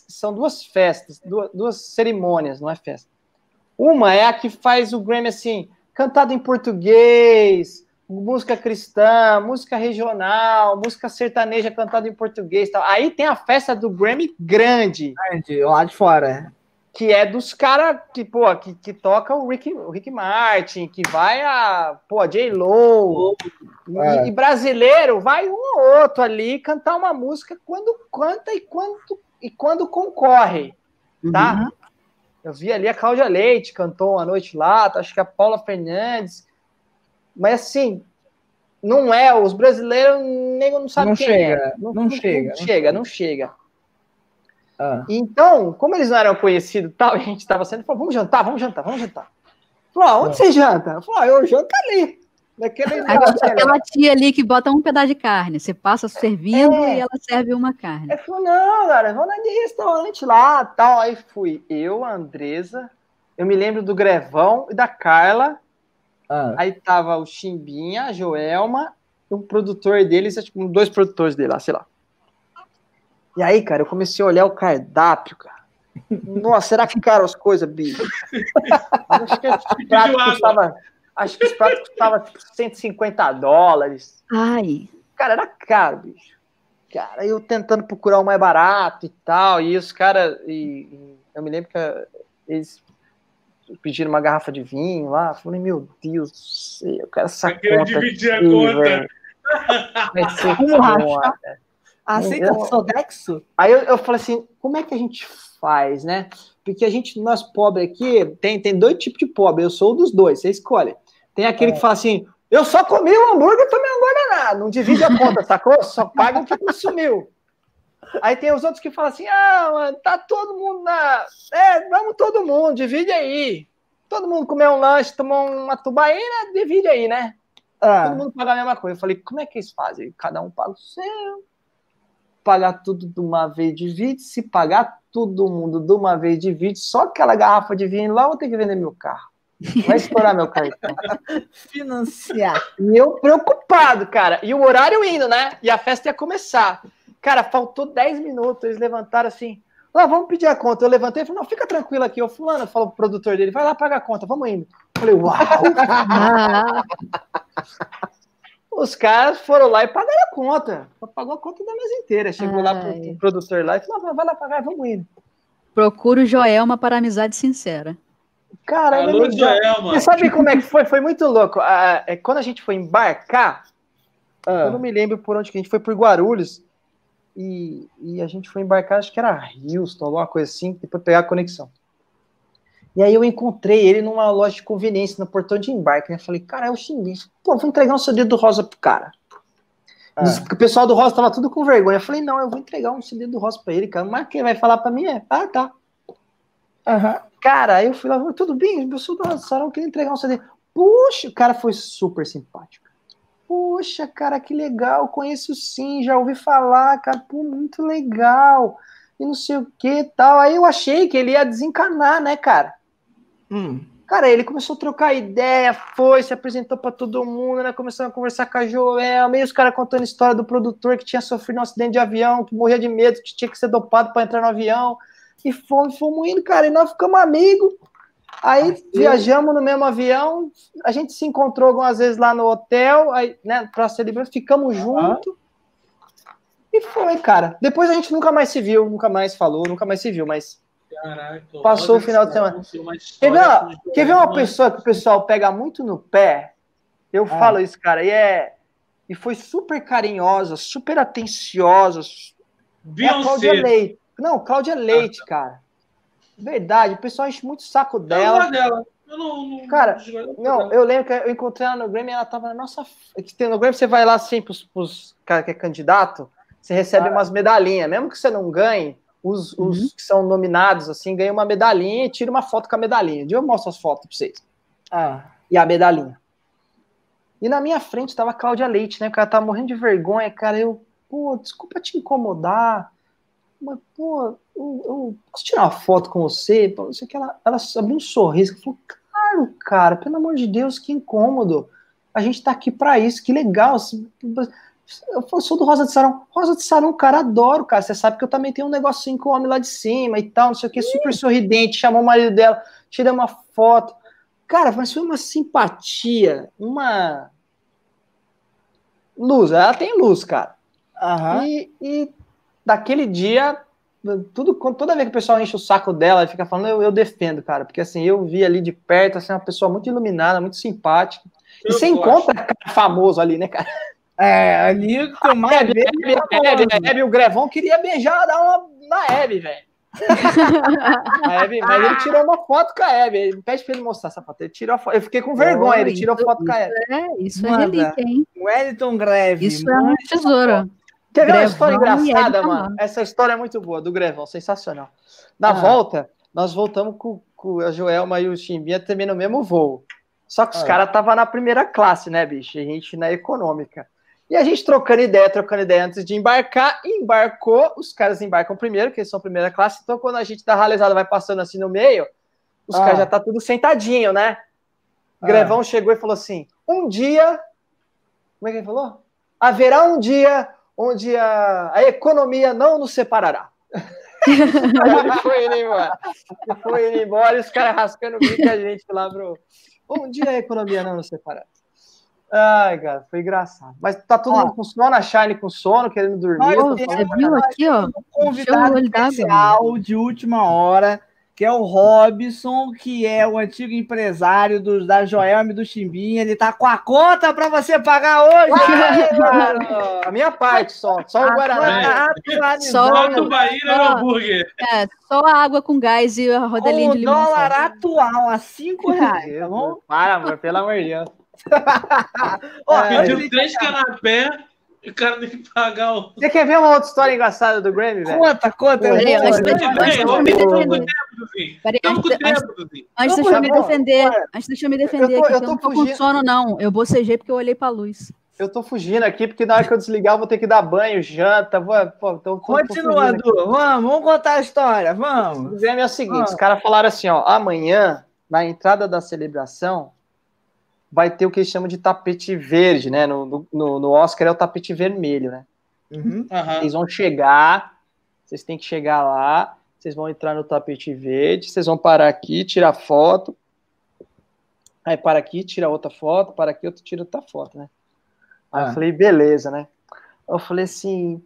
são duas festas, duas, duas cerimônias, não é festa. Uma é a que faz o Grammy assim, cantado em português, música cristã, música regional, música sertaneja cantada em português tal. Aí tem a festa do Grammy grande. Grande, lá de fora que é dos caras que, pô, que, que toca o Rick, o Rick Martin, que vai a, pô, J. Lo, é. e, e, brasileiro vai um ou outro ali cantar uma música quando canta e quando, e quando concorre, tá? Uhum. Eu vi ali a Cláudia Leite cantou uma noite lá, tá? acho que a Paula Fernandes, mas assim, não é, os brasileiros nem não sabem quem chega, é. Não, não, não chega, não chega, não chega. Ah. Então, como eles não eram conhecidos tal, a gente estava sendo, falou, vamos jantar, vamos jantar, vamos jantar. Falou, ah, onde ah. você janta? Eu falei, ah, eu janto ali. Naquele aquela tia ali que bota um pedaço de carne, você passa servindo é. e ela serve uma carne. Ele falou, não, cara, vamos naquele restaurante lá, tal. Aí fui eu, a Andresa, eu me lembro do Grevão e da Carla. Ah. Aí tava o Chimbinha, a Joelma, um produtor deles, é tipo dois produtores dele lá, sei lá. E aí, cara, eu comecei a olhar o cardápio, cara. Nossa, era caro as coisas, bicho. acho que esse prato custava, acho que esse prato custava tipo, 150 dólares. Ai. Cara, era caro, bicho. Cara, eu tentando procurar o mais barato e tal, e os caras, e, eu me lembro que eles pediram uma garrafa de vinho lá, falei, meu Deus do céu, eu quero essa eu conta. dividir aqui, a conta. Vai ser. Aceita eu, Sodexo? Aí eu, eu falei assim, como é que a gente faz, né? Porque a gente, nós pobres aqui, tem, tem dois tipos de pobre, eu sou um dos dois, você escolhe. Tem aquele é. que fala assim, eu só comi o hambúrguer e tomei um nada, não divide a conta, sacou? Só paga o que consumiu. Aí tem os outros que falam assim, ah, mano, tá todo mundo na... É, vamos todo mundo, divide aí. Todo mundo comeu um lanche, tomou uma tubaína, divide aí, né? Ah. Todo mundo paga a mesma coisa. Eu falei, como é que eles fazem? Cada um paga o seu pagar tudo de uma vez, divide. Se pagar todo mundo de uma vez, divide. Só aquela garrafa de vinho lá, eu vou ter que vender meu carro. Vai estourar meu cartão. Financiar. E eu preocupado, cara. E o horário indo, né? E a festa ia começar. Cara, faltou 10 minutos. Eles levantaram assim. Lá, vamos pedir a conta. Eu levantei e falei, não, fica tranquilo aqui. O fulano falou pro produtor dele, vai lá pagar a conta, vamos indo. Eu falei, uau! Os caras foram lá e pagaram a conta. Pagou a conta da mesa inteira. Chegou Ai. lá pro, pro, produtor lá e falou: vai lá pagar, vamos indo. Procuro Joelma para amizade sincera. Cara, Alô, Joelma. Você sabe como é que foi? Foi muito louco. Ah, é, quando a gente foi embarcar, ah. eu não me lembro por onde que a gente foi por Guarulhos. E, e a gente foi embarcar, acho que era Houston, alguma coisa assim, depois pegar a conexão. E aí eu encontrei ele numa loja de conveniência, no portão de embarque, né? Falei, cara, é o seguinte, pô, vou entregar um CD do Rosa pro cara. Ah. Porque o pessoal do Rosa tava tudo com vergonha. Eu falei, não, eu vou entregar um CD do Rosa pra ele, cara. Mas quem vai falar pra mim é, ah, tá. Uhum. Cara, aí eu fui lá, tudo bem, eu sou do Rosa Sarão, queria entregar um CD. Puxa, o cara foi super simpático. Poxa, cara, que legal, conheço sim, já ouvi falar, cara, pô, muito legal. E não sei o que tal. Aí eu achei que ele ia desencanar, né, cara? Hum. Cara, ele começou a trocar ideia, foi, se apresentou para todo mundo, né? Começou a conversar com a Joel, meio os caras contando a história do produtor que tinha sofrido um acidente de avião, que morria de medo, que tinha que ser dopado para entrar no avião. E fomos, fomos indo, cara, e nós ficamos amigos. Aí viajamos no mesmo avião, a gente se encontrou algumas vezes lá no hotel, aí, né, pra celebrar, ficamos juntos. E foi, cara. Depois a gente nunca mais se viu, nunca mais falou, nunca mais se viu, mas Caraca, Passou o final de semana. Quer ver, quer ver uma pessoa que o pessoal pega muito no pé? Eu ah. falo isso, cara, e é. E foi super carinhosa, super atenciosa. É a Cláudia Leite. Não, Cláudia Leite, ah, cara. Verdade, o pessoal enche muito o saco dela. Eu dela. Eu não, não, cara, não, eu lembro que eu encontrei ela no Grammy e ela tava na nossa. No Grammy você vai lá assim pros, pros cara que é candidato, você recebe ah. umas medalhinhas, mesmo que você não ganhe, os, uhum. os que são nominados, assim, ganham uma medalhinha e tira uma foto com a medalhinha. Eu mostro as fotos para vocês. Ah. E a medalhinha. E na minha frente tava a Cláudia Leite, né? O cara tava morrendo de vergonha, cara. Eu, pô, desculpa te incomodar, mas, pô, eu, eu posso tirar uma foto com você? Pô, isso que ela, ela abriu um sorriso. Falou, claro, cara, pelo amor de Deus, que incômodo. A gente tá aqui para isso, que legal. Assim, eu sou do Rosa de Sarão. Rosa de Sarão, cara, adoro, cara. Você sabe que eu também tenho um negocinho com o homem lá de cima e tal, não sei o que, super sorridente. Chamou o marido dela, tirei uma foto. Cara, mas foi uma simpatia, uma luz. Ela tem luz, cara. Uhum. E, e daquele dia, tudo, toda vez que o pessoal enche o saco dela e fica falando, eu, eu, defendo, cara. Porque assim, eu vi ali de perto, assim, uma pessoa muito iluminada, muito simpática. Eu e você encontra cara famoso ali, né, cara? É, ali tomar. Hebe, Hebe, Hebe, o Grevão queria beijar, dar uma na Hebe, velho. mas ele tirou uma foto com a Hebe. Pede pra ele mostrar essa foto. Ele tirou foto. Eu fiquei com vergonha, oh, ele tirou isso, foto com a Hebe. É, isso é relíquia, hein? Wellington Greve. Isso é uma tesoura. Quer ver uma história engraçada, mano? Essa história é muito boa, do Grevão, sensacional. Na ah. volta, nós voltamos com, com a Joelma e o Chimbinha também no mesmo voo. Só que os ah. caras estavam na primeira classe, né, bicho? A gente na econômica. E a gente trocando ideia, trocando ideia antes de embarcar, embarcou, os caras embarcam primeiro, que eles são primeira classe, então quando a gente da ralizada vai passando assim no meio, os ah. caras já tá tudo sentadinho, né? O ah. Grevão chegou e falou assim: um dia. Como é que ele falou? haverá um dia onde a, a economia não nos separará. Ele foi indo embora. Ele foi indo embora e os caras rascando o bico a gente lá, bro. Um dia a economia não nos separará. Ai, cara, foi engraçado. Mas tá todo ó, mundo com sono, a Shine com sono, querendo dormir. Olha, você viu aqui, ó? Um convidado especial de última hora que é o Robson, que é o antigo empresário do, da Joelme do Chimbinha. Ele tá com a conta para você pagar hoje. Uai, a minha parte só, só o Guaraná. Só o Bahia hambúrguer. É, só a água com gás e a rodelinha o de limão. O dólar atual a 5 reais, tá bom? Para, amor, pelo amor de Deus. Ó, é, pediu três canapés o cara tem que pagar o. Você quer ver uma outra história engraçada do Grammy, velho? Conta, conta. Pô, eu antes deixa eu me defender. Antes deixa eu me defender. Eu, tô, eu, tô, eu não tô com sono, não. Eu bocejei porque eu olhei pra luz. Eu tô fugindo aqui, porque na hora que eu desligar, eu vou ter que dar banho, janta. Vou, pô, tô, Continua, Edu. Vamos, vamos contar a história. Vamos. O é o seguinte: vamos. os caras falaram assim, ó. Amanhã, na entrada da celebração, vai ter o que eles chamam de tapete verde, né? No, no, no Oscar é o tapete vermelho, né? Uhum. Eles vão chegar, vocês têm que chegar lá, vocês vão entrar no tapete verde, vocês vão parar aqui, tirar foto. Aí para aqui, tira outra foto, para aqui, outro tira outra foto, né? Aí ah. eu falei, beleza, né? Eu falei assim,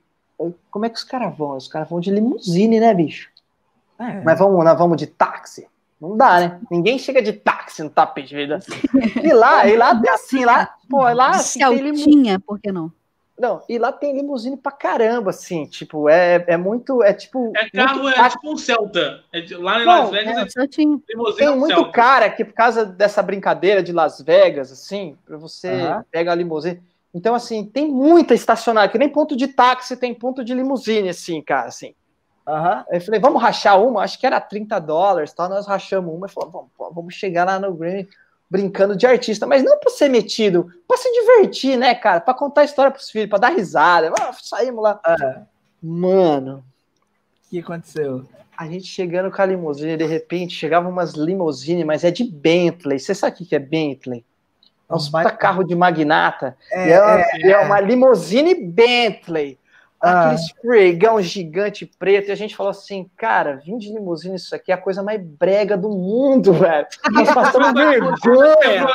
como é que os caras vão? Os caras vão de limusine, né, bicho? É. Mas vamos, nós vamos de táxi. Não dá, né? Ninguém chega de táxi no tapete vida. E lá, e lá tem assim, lá, pô, lá assim, tem limusine. por que não? Não, e lá tem limusine pra caramba, assim, tipo, é, é muito, é tipo... É carro, é tipo um Celta, é de, lá em Las Vegas é, é limusine Tem muito Celta. cara que por causa dessa brincadeira de Las Vegas, assim, pra você uhum. pega a limusine, então, assim, tem muita estacionária, que nem ponto de táxi tem ponto de limusine, assim, cara, assim. Uhum. Eu falei, vamos rachar uma? Acho que era 30 dólares, tal. Nós rachamos uma e falou, vamos, vamos chegar lá no Grammy brincando de artista, mas não para ser metido, para se divertir, né, cara? Para contar história pros filhos, para dar risada. Ah, saímos lá. Uhum. Mano. O que aconteceu? A gente chegando com a limusine, de repente chegava umas limusine, mas é de Bentley. Você sabe o que é Bentley? É um carro de magnata. É, é, uma, é, é uma limusine Bentley aquele esfregão gigante preto, e a gente falou assim, cara, vim de limusine, isso aqui é a coisa mais brega do mundo, velho. Nós passamos vergonha.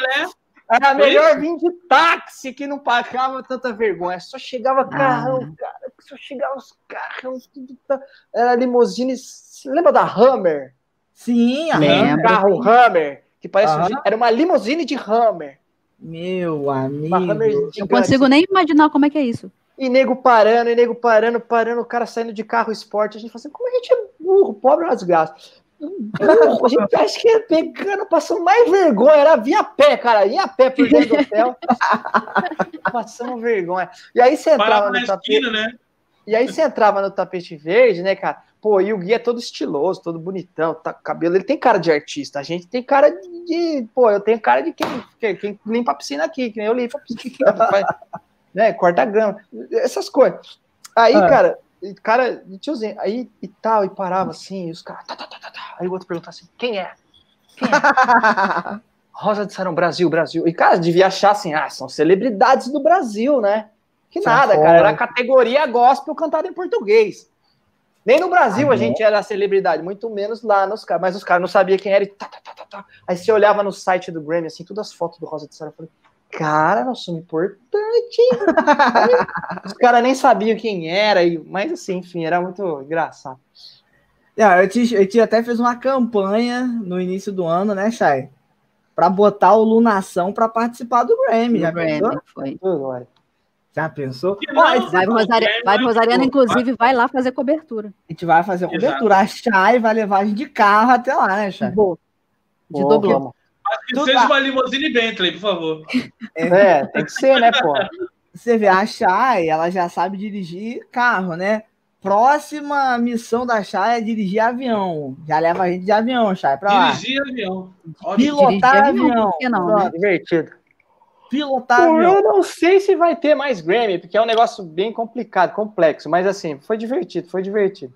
Era melhor vir de táxi que não pagava tanta vergonha. Só chegava carrão, ah. cara. Só chegava os carros. Tudo tá... Era limusine. Lembra da Hammer? Sim, a Hammer. carro Hammer. Que parece um... Era uma limusine de Hammer. Meu amigo. Eu consigo nem imaginar como é que é isso. E nego parando, e nego parando, parando, o cara saindo de carro esporte. A gente fala assim, como a gente é burro, pobre nas graças. Burro, a gente acha que é pegando, passando mais vergonha. Era vir a pé, cara, ia a pé por dentro do hotel. passando vergonha. E aí você entrava no tapete. Esquina, né? E aí você entrava no tapete verde, né, cara? Pô, e o guia é todo estiloso, todo bonitão, tá cabelo. Ele tem cara de artista. A gente tem cara de. Pô, eu tenho cara de quem, quem limpa a piscina aqui, que nem eu limpo a piscina. né? Corta grama, essas coisas. Aí, ah. cara, cara, tiozinho, aí e tal, e parava assim, e os caras, tá, tá, tá, tá, tá. Aí o outro perguntava assim: quem é? Quem é? Rosa de Sarão, Brasil, Brasil. E, cara, devia achar assim, ah, são celebridades do Brasil, né? Que nada, cara, era a categoria gospel cantada em português. Nem no Brasil ah, a gente era celebridade, muito menos lá nos caras. Mas os caras não sabiam quem era. E tá, tá, tá, tá, tá. Aí você olhava no site do Grammy, assim, todas as fotos do Rosa de Sarão. Eu falei, cara, nós somos importantes. Os caras nem sabiam quem era, mas assim, enfim, era muito engraçado. É, a gente, a gente até fez uma campanha no início do ano, né, Chay? Para botar o Lunação para participar do Grammy. Já Grammy, pensou? Foi. Já pensou? vai, Rosariana, vai Rosariana, inclusive, vai lá fazer cobertura. A gente vai fazer a cobertura. A Chay vai levar a gente de carro até lá, né, Chay? De doblô. Que seja uma limusine Bentley, por favor. É, tem que ser, né, pô? Você vê, a Chay, ela já sabe dirigir carro, né? Próxima missão da Chay é dirigir avião. Já leva a gente de avião, Chay, pra lá. Dirigir avião. Pilotar avião. avião. Não, né? Divertido. Pilotar Pô, avião. Eu não sei se vai ter mais Grammy, porque é um negócio bem complicado, complexo. Mas assim, foi divertido, foi divertido.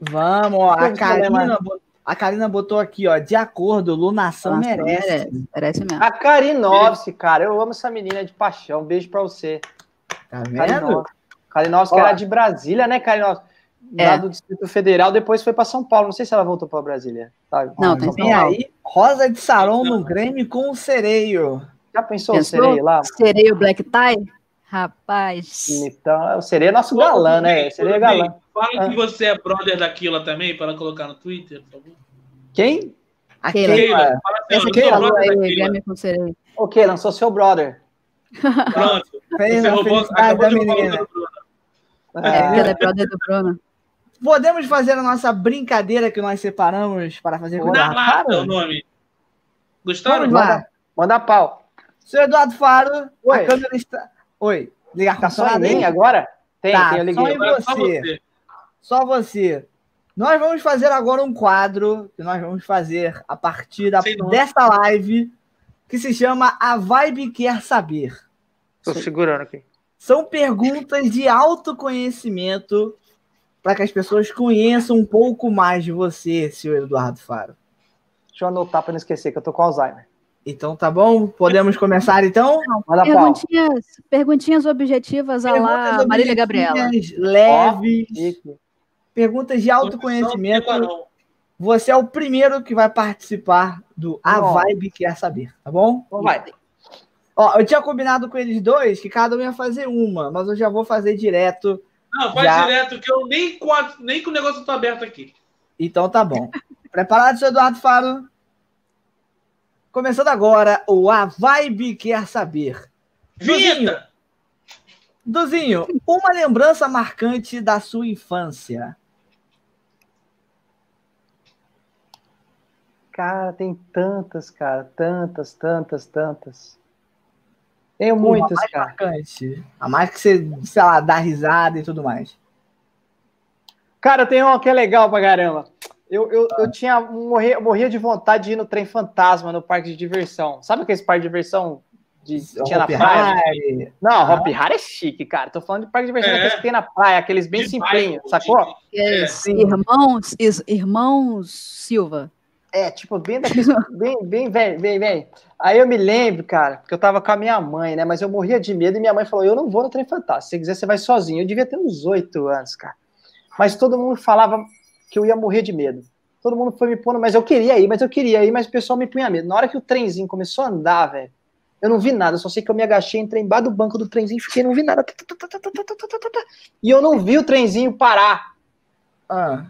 Vamos, ó, a Karina a Karina botou aqui, ó, de acordo, Lunação Nossa, merece. merece. Merece mesmo. A Karinovski, cara, eu amo essa menina de paixão. beijo pra você. Tá vendo? Kalinowski era de Brasília, né, Kalinowski? É. Lá do Distrito Federal, depois foi para São Paulo. Não sei se ela voltou para Brasília. Sabe? Não, tem São Paulo. aí Rosa de Saron no Grêmio com o Sereio. Já pensou, pensou? o Sereio lá? Sereio Black Tie? Rapaz. Então, o Sereio é nosso galã, né? Sereio é galã. Fala ah. que você é brother daquilo também, para colocar no Twitter, por favor. Quem? A Keila. Keila. Essa Keila com Sereio. O Keila, sou seu brother. Pronto. Você roubou, acabou de roubar o Bruno. É, ela é brother do Bruno. Podemos fazer a nossa brincadeira que nós separamos para fazer com Na lata o nome. Gostaram? Lá. Manda pau. Seu Eduardo Faro, Oi. a câmera está. Oi, ligar tá só em mim agora? Tem, tá, tem, eu liguei. Só, só você. Só você. Nós vamos fazer agora um quadro que nós vamos fazer a partir da, desta live que se chama A Vibe Quer Saber. Estou segurando aqui. São perguntas de autoconhecimento para que as pessoas conheçam um pouco mais de você, senhor Eduardo Faro. Deixa eu anotar para não esquecer que eu tô com Alzheimer. Então tá bom? Podemos começar então? Perguntinhas, perguntinhas objetivas a lá Marília Gabriela. Leves. Oh, perguntas de autoconhecimento. Você é o primeiro que vai participar do A Vibe Quer Saber, tá bom? Então vai. Ó, eu tinha combinado com eles dois que cada um ia fazer uma, mas eu já vou fazer direto não, faz Já... direto, que eu nem com, a, nem com o negócio tá aberto aqui. Então tá bom. Preparado, seu Eduardo Faro? Começando agora, o A Vibe Quer Saber. Duzinho, Duzinho, uma lembrança marcante da sua infância. Cara, tem tantas, cara. Tantas, tantas, tantas. Tenho muitas, mais cara. Marcante. A mais que você, sei lá, dá risada e tudo mais. Cara, tem uma que é legal pra caramba. Eu, eu, eu tinha morria, morria de vontade de ir no trem fantasma no parque de diversão. Sabe aquele parque de diversão de, que tinha na praia? Harry. Não, ah. Hop Harry é chique, cara. Tô falando de parque de diversão é. que tem na praia, aqueles bem simplinhos, sacou? É. Irmãos, irmãos Silva. É, tipo, bem daquele. bem, bem, bem, bem, bem. Aí eu me lembro, cara, porque eu tava com a minha mãe, né? Mas eu morria de medo e minha mãe falou: Eu não vou no trem fantástico. Se você quiser, você vai sozinho. Eu devia ter uns oito anos, cara. Mas todo mundo falava que eu ia morrer de medo. Todo mundo foi me pondo, mas eu queria ir, mas eu queria ir, mas o pessoal me punha medo. Na hora que o trenzinho começou a andar, velho, eu não vi nada. Eu só sei que eu me agachei, entrei embaixo do banco do trenzinho, fiquei, não vi nada. E eu não vi o trenzinho parar. Ah.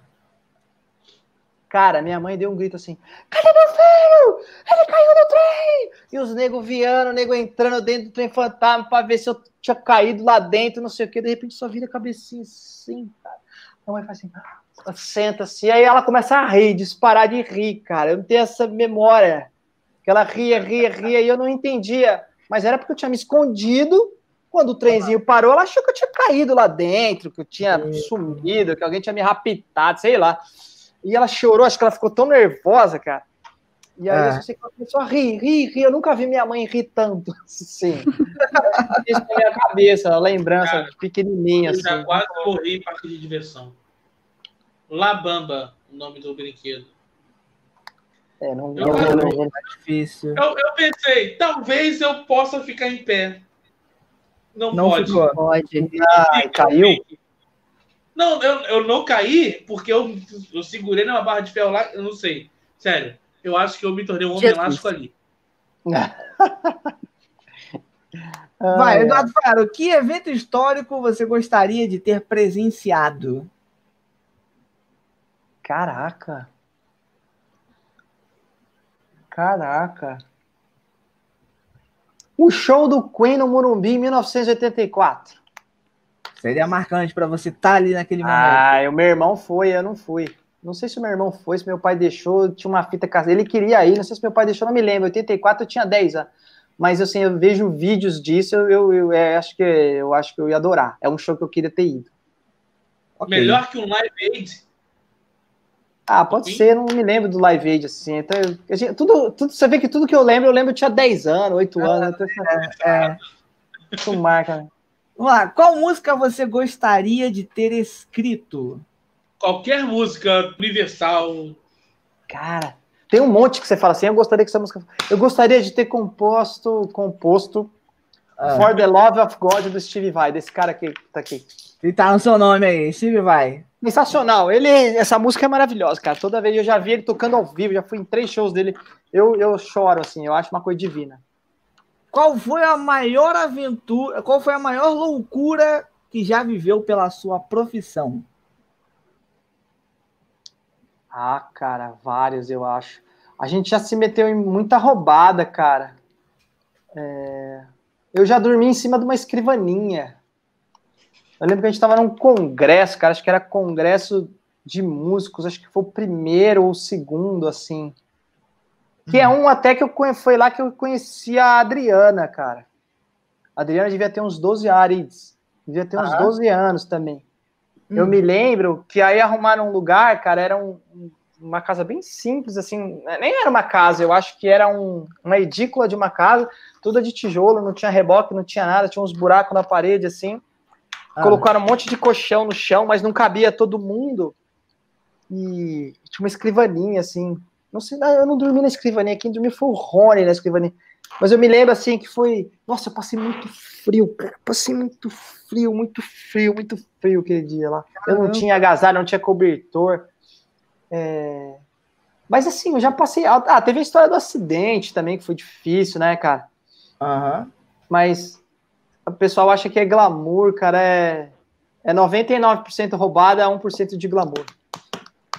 Cara, minha mãe deu um grito assim: Cadê meu filho? Ele caiu do trem! E os negros viando, o nego entrando dentro do trem fantasma pra ver se eu tinha caído lá dentro, não sei o quê. De repente só vira a cabecinha assim, cara. A mãe faz assim: senta-se. Aí ela começa a rir, disparar de rir, cara. Eu não tenho essa memória. Que ela ria, ria, ria, e eu não entendia. Mas era porque eu tinha me escondido. Quando o trenzinho parou, ela achou que eu tinha caído lá dentro, que eu tinha sumido, que alguém tinha me raptado, sei lá. E ela chorou, acho que ela ficou tão nervosa, cara. E aí é. eu sei que ela começou a rir, rir, rir. Eu nunca vi minha mãe rir tanto. Assim. Isso na minha cabeça, a lembrança cara, pequenininha. Eu assim. já quase morri em parque de diversão. Labamba, o nome do brinquedo. É, não, eu, não, não, não, é difícil. Eu, eu, pensei, talvez eu possa ficar em pé. Não, não pode. Ficou. Pode. Ah, caiu? Não, eu, eu não caí porque eu, eu segurei numa barra de ferro lá, eu não sei. Sério, eu acho que eu me tornei um homem elástico ali. Vai, Eduardo Faro, que evento histórico você gostaria de ter presenciado? Caraca. Caraca. O show do Queen no Morumbi em 1984. Seria marcante para você estar tá ali naquele momento. Ah, o meu irmão foi, eu não fui. Não sei se o meu irmão foi, se meu pai deixou, tinha uma fita casa. Ele queria ir, não sei se meu pai deixou, não me lembro. 84 eu tinha 10 anos. Mas assim, eu vejo vídeos disso, eu, eu, eu é, acho que eu acho que eu ia adorar. É um show que eu queria ter ido. Okay. Melhor que um Live Aid. Ah, pode Sim. ser, não me lembro do Live Aid, assim. Então, eu, tudo, tudo, você vê que tudo que eu lembro, eu lembro eu tinha 10 anos, 8 ah, anos. Então, é, é. Isso marca, né? Vamos lá. Qual música você gostaria de ter escrito? Qualquer música universal. Cara, tem um monte que você fala assim. Eu gostaria que essa música. Eu gostaria de ter composto, composto Ah. For the Love of God do Steve Vai, desse cara que tá aqui. E tá no seu nome aí, Steve Vai. Sensacional. Ele, essa música é maravilhosa, cara. Toda vez eu já vi ele tocando ao vivo, já fui em três shows dele. Eu, eu choro, assim, eu acho uma coisa divina. Qual foi a maior aventura, qual foi a maior loucura que já viveu pela sua profissão? Ah, cara, vários, eu acho. A gente já se meteu em muita roubada, cara. É... Eu já dormi em cima de uma escrivaninha. Eu lembro que a gente estava num congresso, cara, acho que era congresso de músicos, acho que foi o primeiro ou o segundo, assim. Que é um até que eu foi lá que eu conheci a Adriana, cara. A Adriana devia ter uns 12 anos, devia ter uns ah. 12 anos também. Hum. Eu me lembro que aí arrumaram um lugar, cara, era um, uma casa bem simples, assim, nem era uma casa, eu acho que era um, uma edícula de uma casa, toda de tijolo, não tinha reboque, não tinha nada, tinha uns buracos na parede, assim. Ah. Colocaram um monte de colchão no chão, mas não cabia todo mundo. E tinha uma escrivaninha, assim. Não sei, eu não dormi na escrivaninha, quem dormiu foi o Rony na escrivaninha. Mas eu me lembro, assim, que foi. Nossa, eu passei muito frio, cara. Passei muito frio, muito frio, muito frio aquele dia lá. Eu não tinha agasalho, não tinha cobertor. É... Mas assim, eu já passei. Ah, teve a história do acidente também, que foi difícil, né, cara? Uhum. Mas o pessoal acha que é glamour, cara. É, é 99% roubada, é 1% de glamour.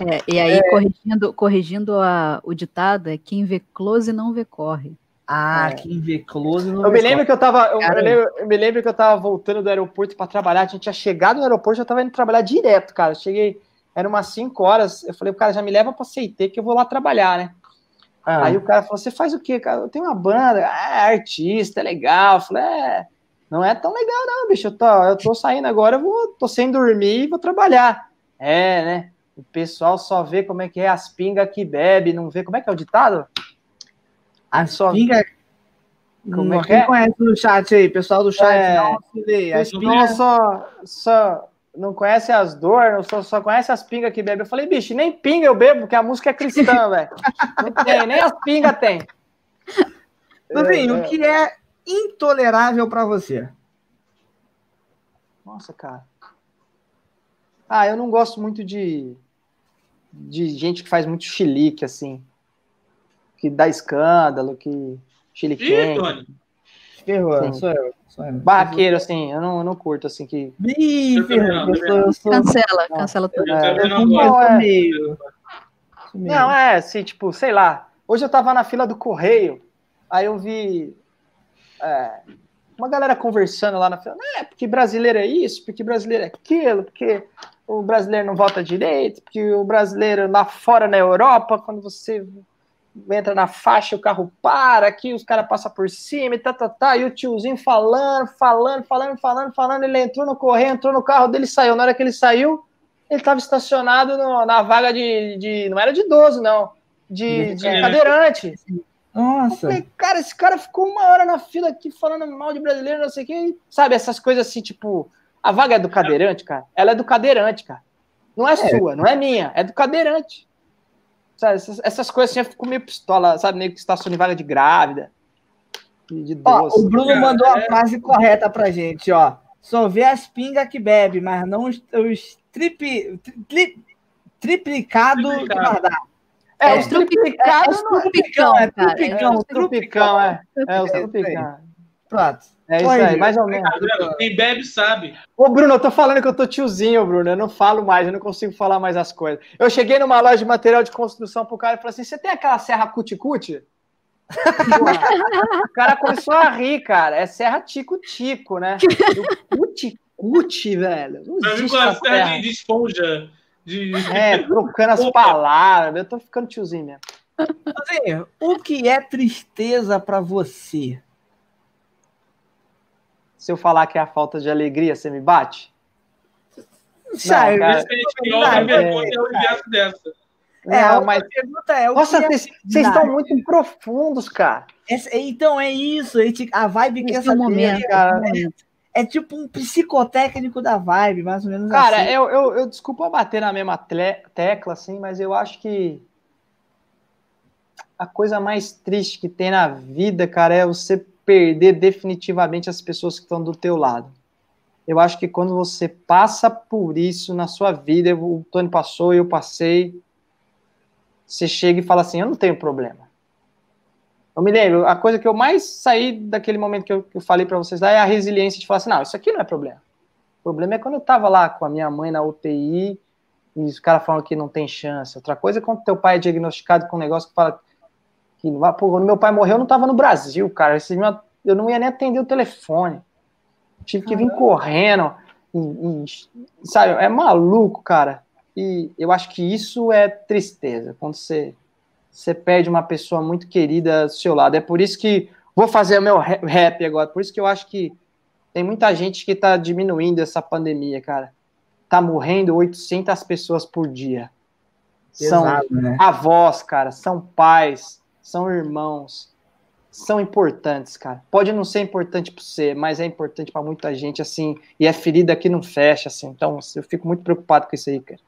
É, e aí, é... corrigindo, corrigindo a, o ditado, é quem vê close não vê corre. Ah, é. quem vê close não eu vê me lembro corre. que eu tava. Eu, me lembro, eu me lembro que eu tava voltando do aeroporto para trabalhar. A gente tinha chegado no aeroporto, já tava indo trabalhar direto, cara. Eu cheguei, era umas 5 horas. Eu falei, o cara já me leva pra CT que eu vou lá trabalhar, né? Ah. Aí o cara falou: Você faz o quê, cara? Eu tenho uma banda, ah, é artista, é legal. Eu falei: É, não é tão legal, não, bicho. Eu tô, eu tô saindo agora, eu vou, tô sem dormir e vou trabalhar. É, né? O pessoal só vê como é que é as pingas que bebe, não vê. Como é que é o ditado? As só... pingas. Como é que Quem é? conhece no chat aí, pessoal do chat, é, não. As pingas... só, só não conhece as dores, só, só conhece as pingas que bebe. Eu falei, bicho, nem pinga eu bebo, porque a música é cristã, velho. Não tem, nem as pingas tem. Tuzinho, é, o que é intolerável para você? Nossa, cara. Ah, eu não gosto muito de, de gente que faz muito chilique, assim. Que dá escândalo, que chilique. Ih, Tony. Ferrou, sou eu. Sou eu. Barraqueiro, assim, eu não, eu não curto, assim, que... Ih, ferrou, Cancela, cancela tudo. É, não, não, é... Meio. não, é, assim, tipo, sei lá. Hoje eu tava na fila do correio, aí eu vi é, uma galera conversando lá na fila, é, porque brasileiro é isso, porque brasileiro é aquilo, porque o brasileiro não vota direito, porque o brasileiro lá fora na Europa, quando você entra na faixa, o carro para, aqui os caras passam por cima e tá, tá, tá, e o tiozinho falando, falando, falando, falando, falando, ele entrou no correio, entrou no carro dele saiu. Na hora que ele saiu, ele estava estacionado no, na vaga de, de, Não era de idoso, não. De, de cadeirante. Nossa. Falei, cara, esse cara ficou uma hora na fila aqui falando mal de brasileiro, não sei o quê. Sabe, essas coisas assim, tipo, a vaga é do cadeirante, cara. Ela é do cadeirante, cara. Não é, é. sua, não é minha, é do cadeirante. Sabe, essas, essas coisas assim eu fico meio pistola, sabe? Meio que estaciona em vaga de grávida. De ó, o Bruno mandou a frase correta pra gente, ó. Só vê as pingas que bebe, mas não os, os tri, tri, triplicado, triplicado. de guardar. É, é, os trupicados. É, é, trupicão, é, trupicão, é, trupicão, é. É, os trupicão. Pronto. É isso aí, mais ou menos. Quem bebe sabe. Ô, Bruno, eu tô falando que eu tô tiozinho, Bruno. Eu não falo mais, eu não consigo falar mais as coisas. Eu cheguei numa loja de material de construção pro cara e falei assim: você tem aquela serra cuticute? o cara começou a rir, cara. É serra tico-tico, né? Cuticute, velho. Não existe a serra de esponja. De... É, trocando as palavras. Eu tô ficando tiozinho mesmo. Assim, o que é tristeza para você? Se eu falar que é a falta de alegria, você me bate? Não, cara, é, a mas... pergunta é: Nossa, vocês é estão muito profundos, cara. Essa, então é isso. A vibe que essa momento, cara. É, é, tipo um psicotécnico da vibe, mais ou menos cara, assim. Eu, eu, eu desculpa bater na mesma tecla, assim, mas eu acho que a coisa mais triste que tem na vida, cara, é você perder definitivamente as pessoas que estão do teu lado. Eu acho que quando você passa por isso na sua vida, o Tony passou, eu passei, você chega e fala assim, eu não tenho problema. Eu me lembro, a coisa que eu mais saí daquele momento que eu, que eu falei para vocês lá é a resiliência de falar assim, não, isso aqui não é problema. O problema é quando eu tava lá com a minha mãe na UTI e os caras falam que não tem chance. Outra coisa é quando teu pai é diagnosticado com um negócio que fala que não vai. Pô, quando meu pai morreu, eu não tava no Brasil, cara. Eu não ia nem atender o telefone. Tive que vir correndo. E, e, sabe, é maluco, cara. E eu acho que isso é tristeza. Quando você, você perde uma pessoa muito querida do seu lado. É por isso que. Vou fazer o meu rap agora. Por isso que eu acho que tem muita gente que está diminuindo essa pandemia, cara. Tá morrendo 800 pessoas por dia. São né? avós, cara, são pais, são irmãos, são importantes, cara. Pode não ser importante para você, mas é importante para muita gente, assim, e é ferida que não fecha, assim. Então, eu fico muito preocupado com isso aí, cara.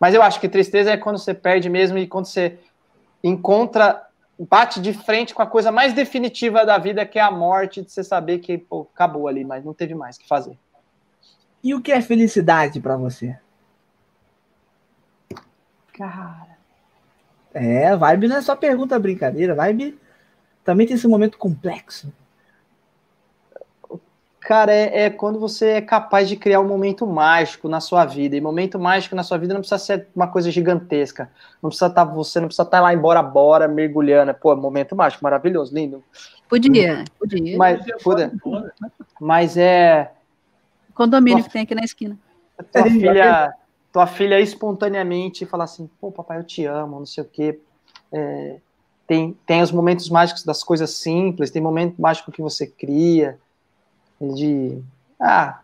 Mas eu acho que tristeza é quando você perde mesmo e quando você encontra, bate de frente com a coisa mais definitiva da vida, que é a morte, de você saber que pô, acabou ali, mas não teve mais o que fazer. E o que é felicidade para você? Cara. É, vibe não é só pergunta brincadeira, vibe também tem esse momento complexo. Cara, é, é, quando você é capaz de criar um momento mágico na sua vida. E momento mágico na sua vida não precisa ser uma coisa gigantesca. Não precisa estar tá, você não precisa estar tá lá embora bora mergulhando. Pô, momento mágico, maravilhoso, lindo. Podia, podia. Mas, podia. mas é. Condomínio tua, que tem aqui na esquina. Tua filha, tua filha espontaneamente fala assim, pô, papai, eu te amo, não sei o quê. É, tem, tem os momentos mágicos das coisas simples, tem momento mágico que você cria, de, ah,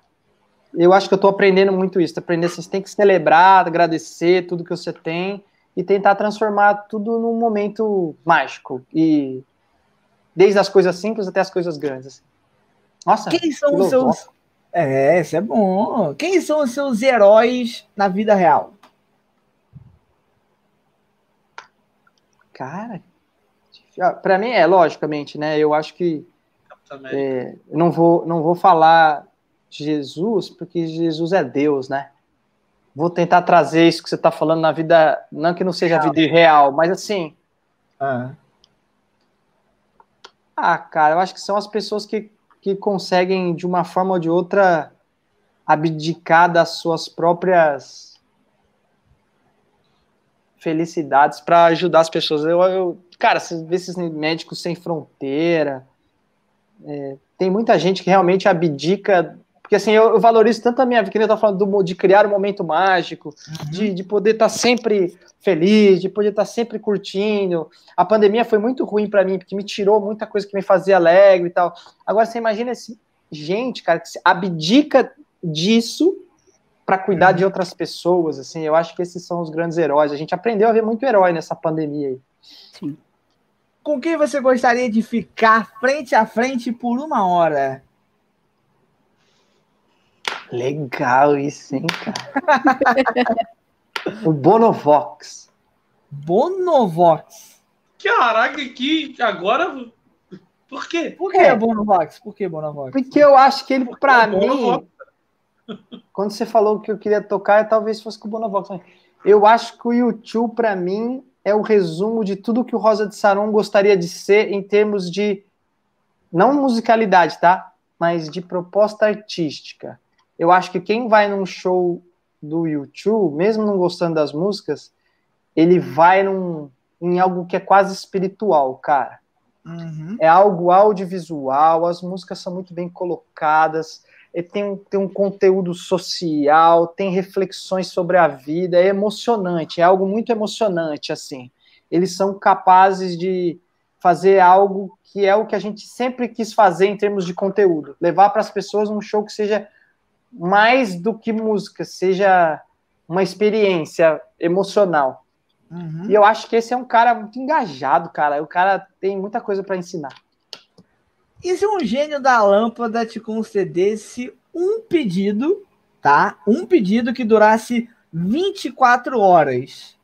eu acho que eu estou aprendendo muito isso, aprender assim, você tem que celebrar, agradecer tudo que você tem e tentar transformar tudo num momento mágico, e desde as coisas simples até as coisas grandes. Assim. Nossa, quem são os seus é, isso é bom. Quem são os seus heróis na vida real? Cara, para mim é logicamente, né? Eu acho que é, não vou não vou falar de Jesus porque Jesus é Deus, né? Vou tentar trazer isso que você está falando na vida, não que não seja real. a vida real, mas assim. Ah. ah, cara, eu acho que são as pessoas que que conseguem, de uma forma ou de outra, abdicar das suas próprias felicidades para ajudar as pessoas. Eu, eu, cara, você vê esses médicos sem fronteira, é, tem muita gente que realmente abdica porque assim, eu, eu, valorizo tanto a minha vida, que eu tô falando do, de criar um momento mágico, uhum. de, de poder estar tá sempre feliz, de poder estar tá sempre curtindo. A pandemia foi muito ruim para mim, porque me tirou muita coisa que me fazia alegre e tal. Agora você imagina esse gente, cara, que abdica disso para cuidar uhum. de outras pessoas, assim, eu acho que esses são os grandes heróis. A gente aprendeu a ver muito herói nessa pandemia aí. Sim. Com quem você gostaria de ficar frente a frente por uma hora? Legal isso, hein, cara? o Bonovox. Bonovox. Caraca, que agora. Por quê? Por que é. Bonovox? Por que Bonovox? Porque eu acho que ele, pra mim. Quando você falou que eu queria tocar, talvez fosse com o Bonovox. Eu acho que o YouTube, para mim, é o resumo de tudo que o Rosa de Saron gostaria de ser em termos de. Não musicalidade, tá? Mas de proposta artística eu acho que quem vai num show do YouTube, mesmo não gostando das músicas, ele vai num, em algo que é quase espiritual, cara. Uhum. É algo audiovisual, as músicas são muito bem colocadas, tem, tem um conteúdo social, tem reflexões sobre a vida, é emocionante, é algo muito emocionante, assim. Eles são capazes de fazer algo que é o que a gente sempre quis fazer em termos de conteúdo, levar para as pessoas um show que seja mais do que música, seja uma experiência emocional. Uhum. E eu acho que esse é um cara muito engajado, cara. O cara tem muita coisa para ensinar. E se um gênio da lâmpada te concedesse um pedido, tá? Um pedido que durasse 24 horas,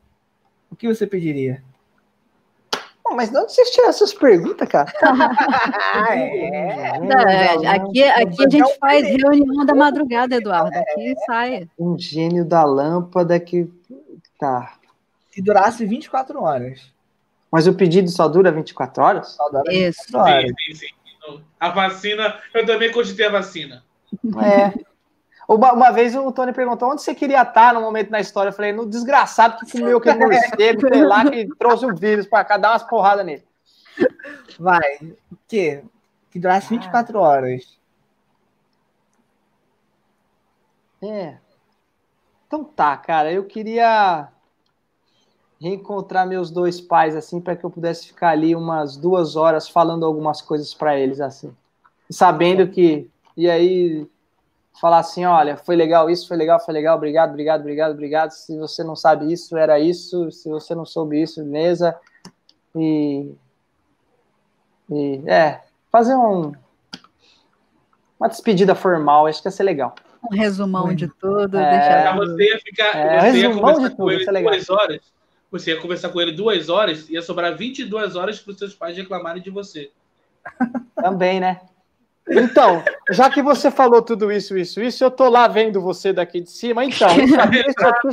o que você pediria? Mas de onde vocês tiram essas perguntas, cara? é. é aqui, aqui a gente faz reunião da madrugada, Eduardo. Aqui sai. Um gênio da lâmpada que. Tá. Que durasse 24 horas. Mas o pedido só dura 24 horas? Só dura 24 Isso. horas. Sim, sim, sim. A vacina, eu também cogitei a vacina. É. Uma, uma, vez o Tony perguntou onde você queria estar no momento na história. Eu falei, no desgraçado que comeu aquele morcego, sei lá, que trouxe o vírus para cá, dá umas porradas nele. Vai. O quê? Que durasse 24 horas. É. Então tá, cara. Eu queria reencontrar meus dois pais, assim, para que eu pudesse ficar ali umas duas horas falando algumas coisas para eles, assim. Sabendo que. E aí falar assim, olha, foi legal isso, foi legal, foi legal, obrigado, obrigado, obrigado, obrigado. Se você não sabe isso, era isso. Se você não soube isso, beleza. E, e é, fazer um, uma despedida formal, acho que ia ser legal. Um resumão de tudo. É, deixar... Você ia ficar, é, você ia conversar com ele é duas horas. Você ia conversar com ele duas horas, ia sobrar 22 horas para os seus pais reclamarem de você. Também, né? Então, já que você falou tudo isso, isso, isso, eu tô lá vendo você daqui de cima, então. Isso aqui, isso aqui,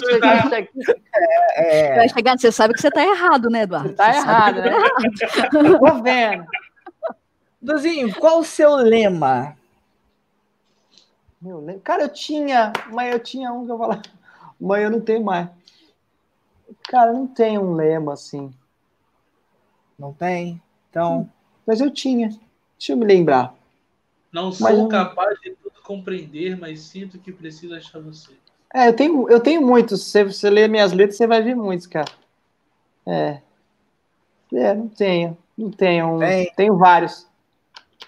isso aqui, é, Vai chegar, você sabe que você tá errado, né, Eduardo? Você tá você errado, né? Tá errado. tô vendo. Duzinho, qual o seu lema? Meu lema? Cara, eu tinha, mas eu tinha um que eu falava, mas eu não tenho mais. Cara, não tem um lema assim. Não tem? Então. Mas eu tinha. Deixa eu me lembrar. Não sou mas, capaz de tudo compreender, mas sinto que preciso achar você. É, eu tenho, eu tenho muitos. Se você ler minhas letras, você vai ver muitos, cara. É. É, não tenho. Não tenho. Tem. Tenho vários.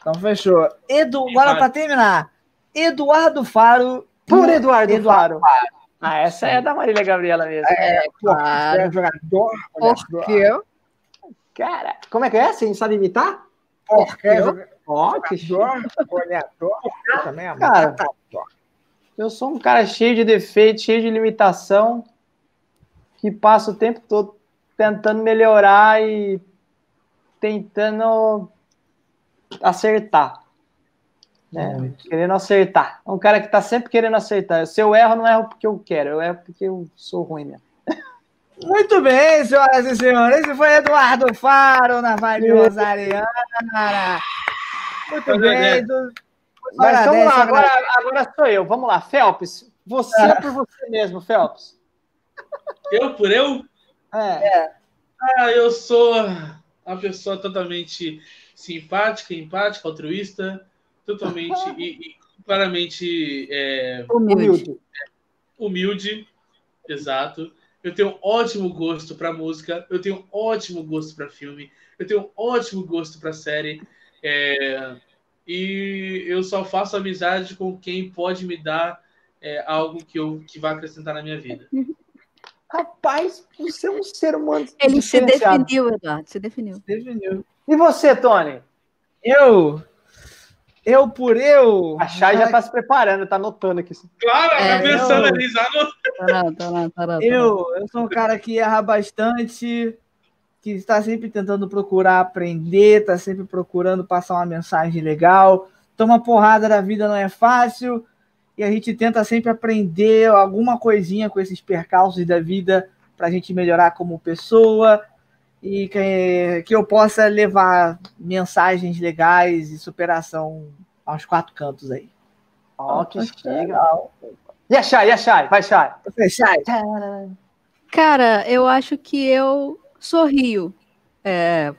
Então fechou. Edu, agora para terminar. Eduardo Faro. Por Eduardo, Eduardo Faro. Faro. Ah, essa é da Marília Gabriela mesmo. É, claro. É jogador. Por quê? Cara, como é que é? Você sabe imitar? Porque é Ó, que olhador, também é cara, eu sou um cara cheio de defeitos, cheio de limitação, que passa o tempo todo tentando melhorar e tentando acertar. Né? Querendo acertar. É um cara que tá sempre querendo acertar. Se eu erro, não erro porque eu quero, eu erro porque eu sou ruim mesmo. Muito bem, senhoras e senhores. Esse foi Eduardo Faro na Vibe Rosariana. Muito bem. Do... Mas vamos lá, agora, agora sou eu. Vamos lá, Felps. Você é por você mesmo, Felps. Eu por eu? É. é. Ah, eu sou uma pessoa totalmente simpática, empática, altruísta, totalmente e, e claramente é, humilde. humilde, exato. Eu tenho ótimo gosto para música, eu tenho ótimo gosto para filme, eu tenho ótimo gosto para série. É, e eu só faço amizade com quem pode me dar é, algo que, eu, que vai acrescentar na minha vida. Rapaz, você é um ser humano. Ele se definiu, Eduardo, se definiu. definiu. E você, Tony? Eu. Eu por eu. A Chay já está se preparando, está anotando aqui. Claro, tá é, pensando eu... ali, já anotando. Eu, eu sou um cara que erra bastante que está sempre tentando procurar aprender, está sempre procurando passar uma mensagem legal. Toma porrada da vida não é fácil e a gente tenta sempre aprender alguma coisinha com esses percalços da vida para a gente melhorar como pessoa e que, que eu possa levar mensagens legais e superação aos quatro cantos aí. Ó, oh, que legal. E a Chay, e a Chay? Vai, Chay. Você, Chay. Cara, eu acho que eu sorrio. É,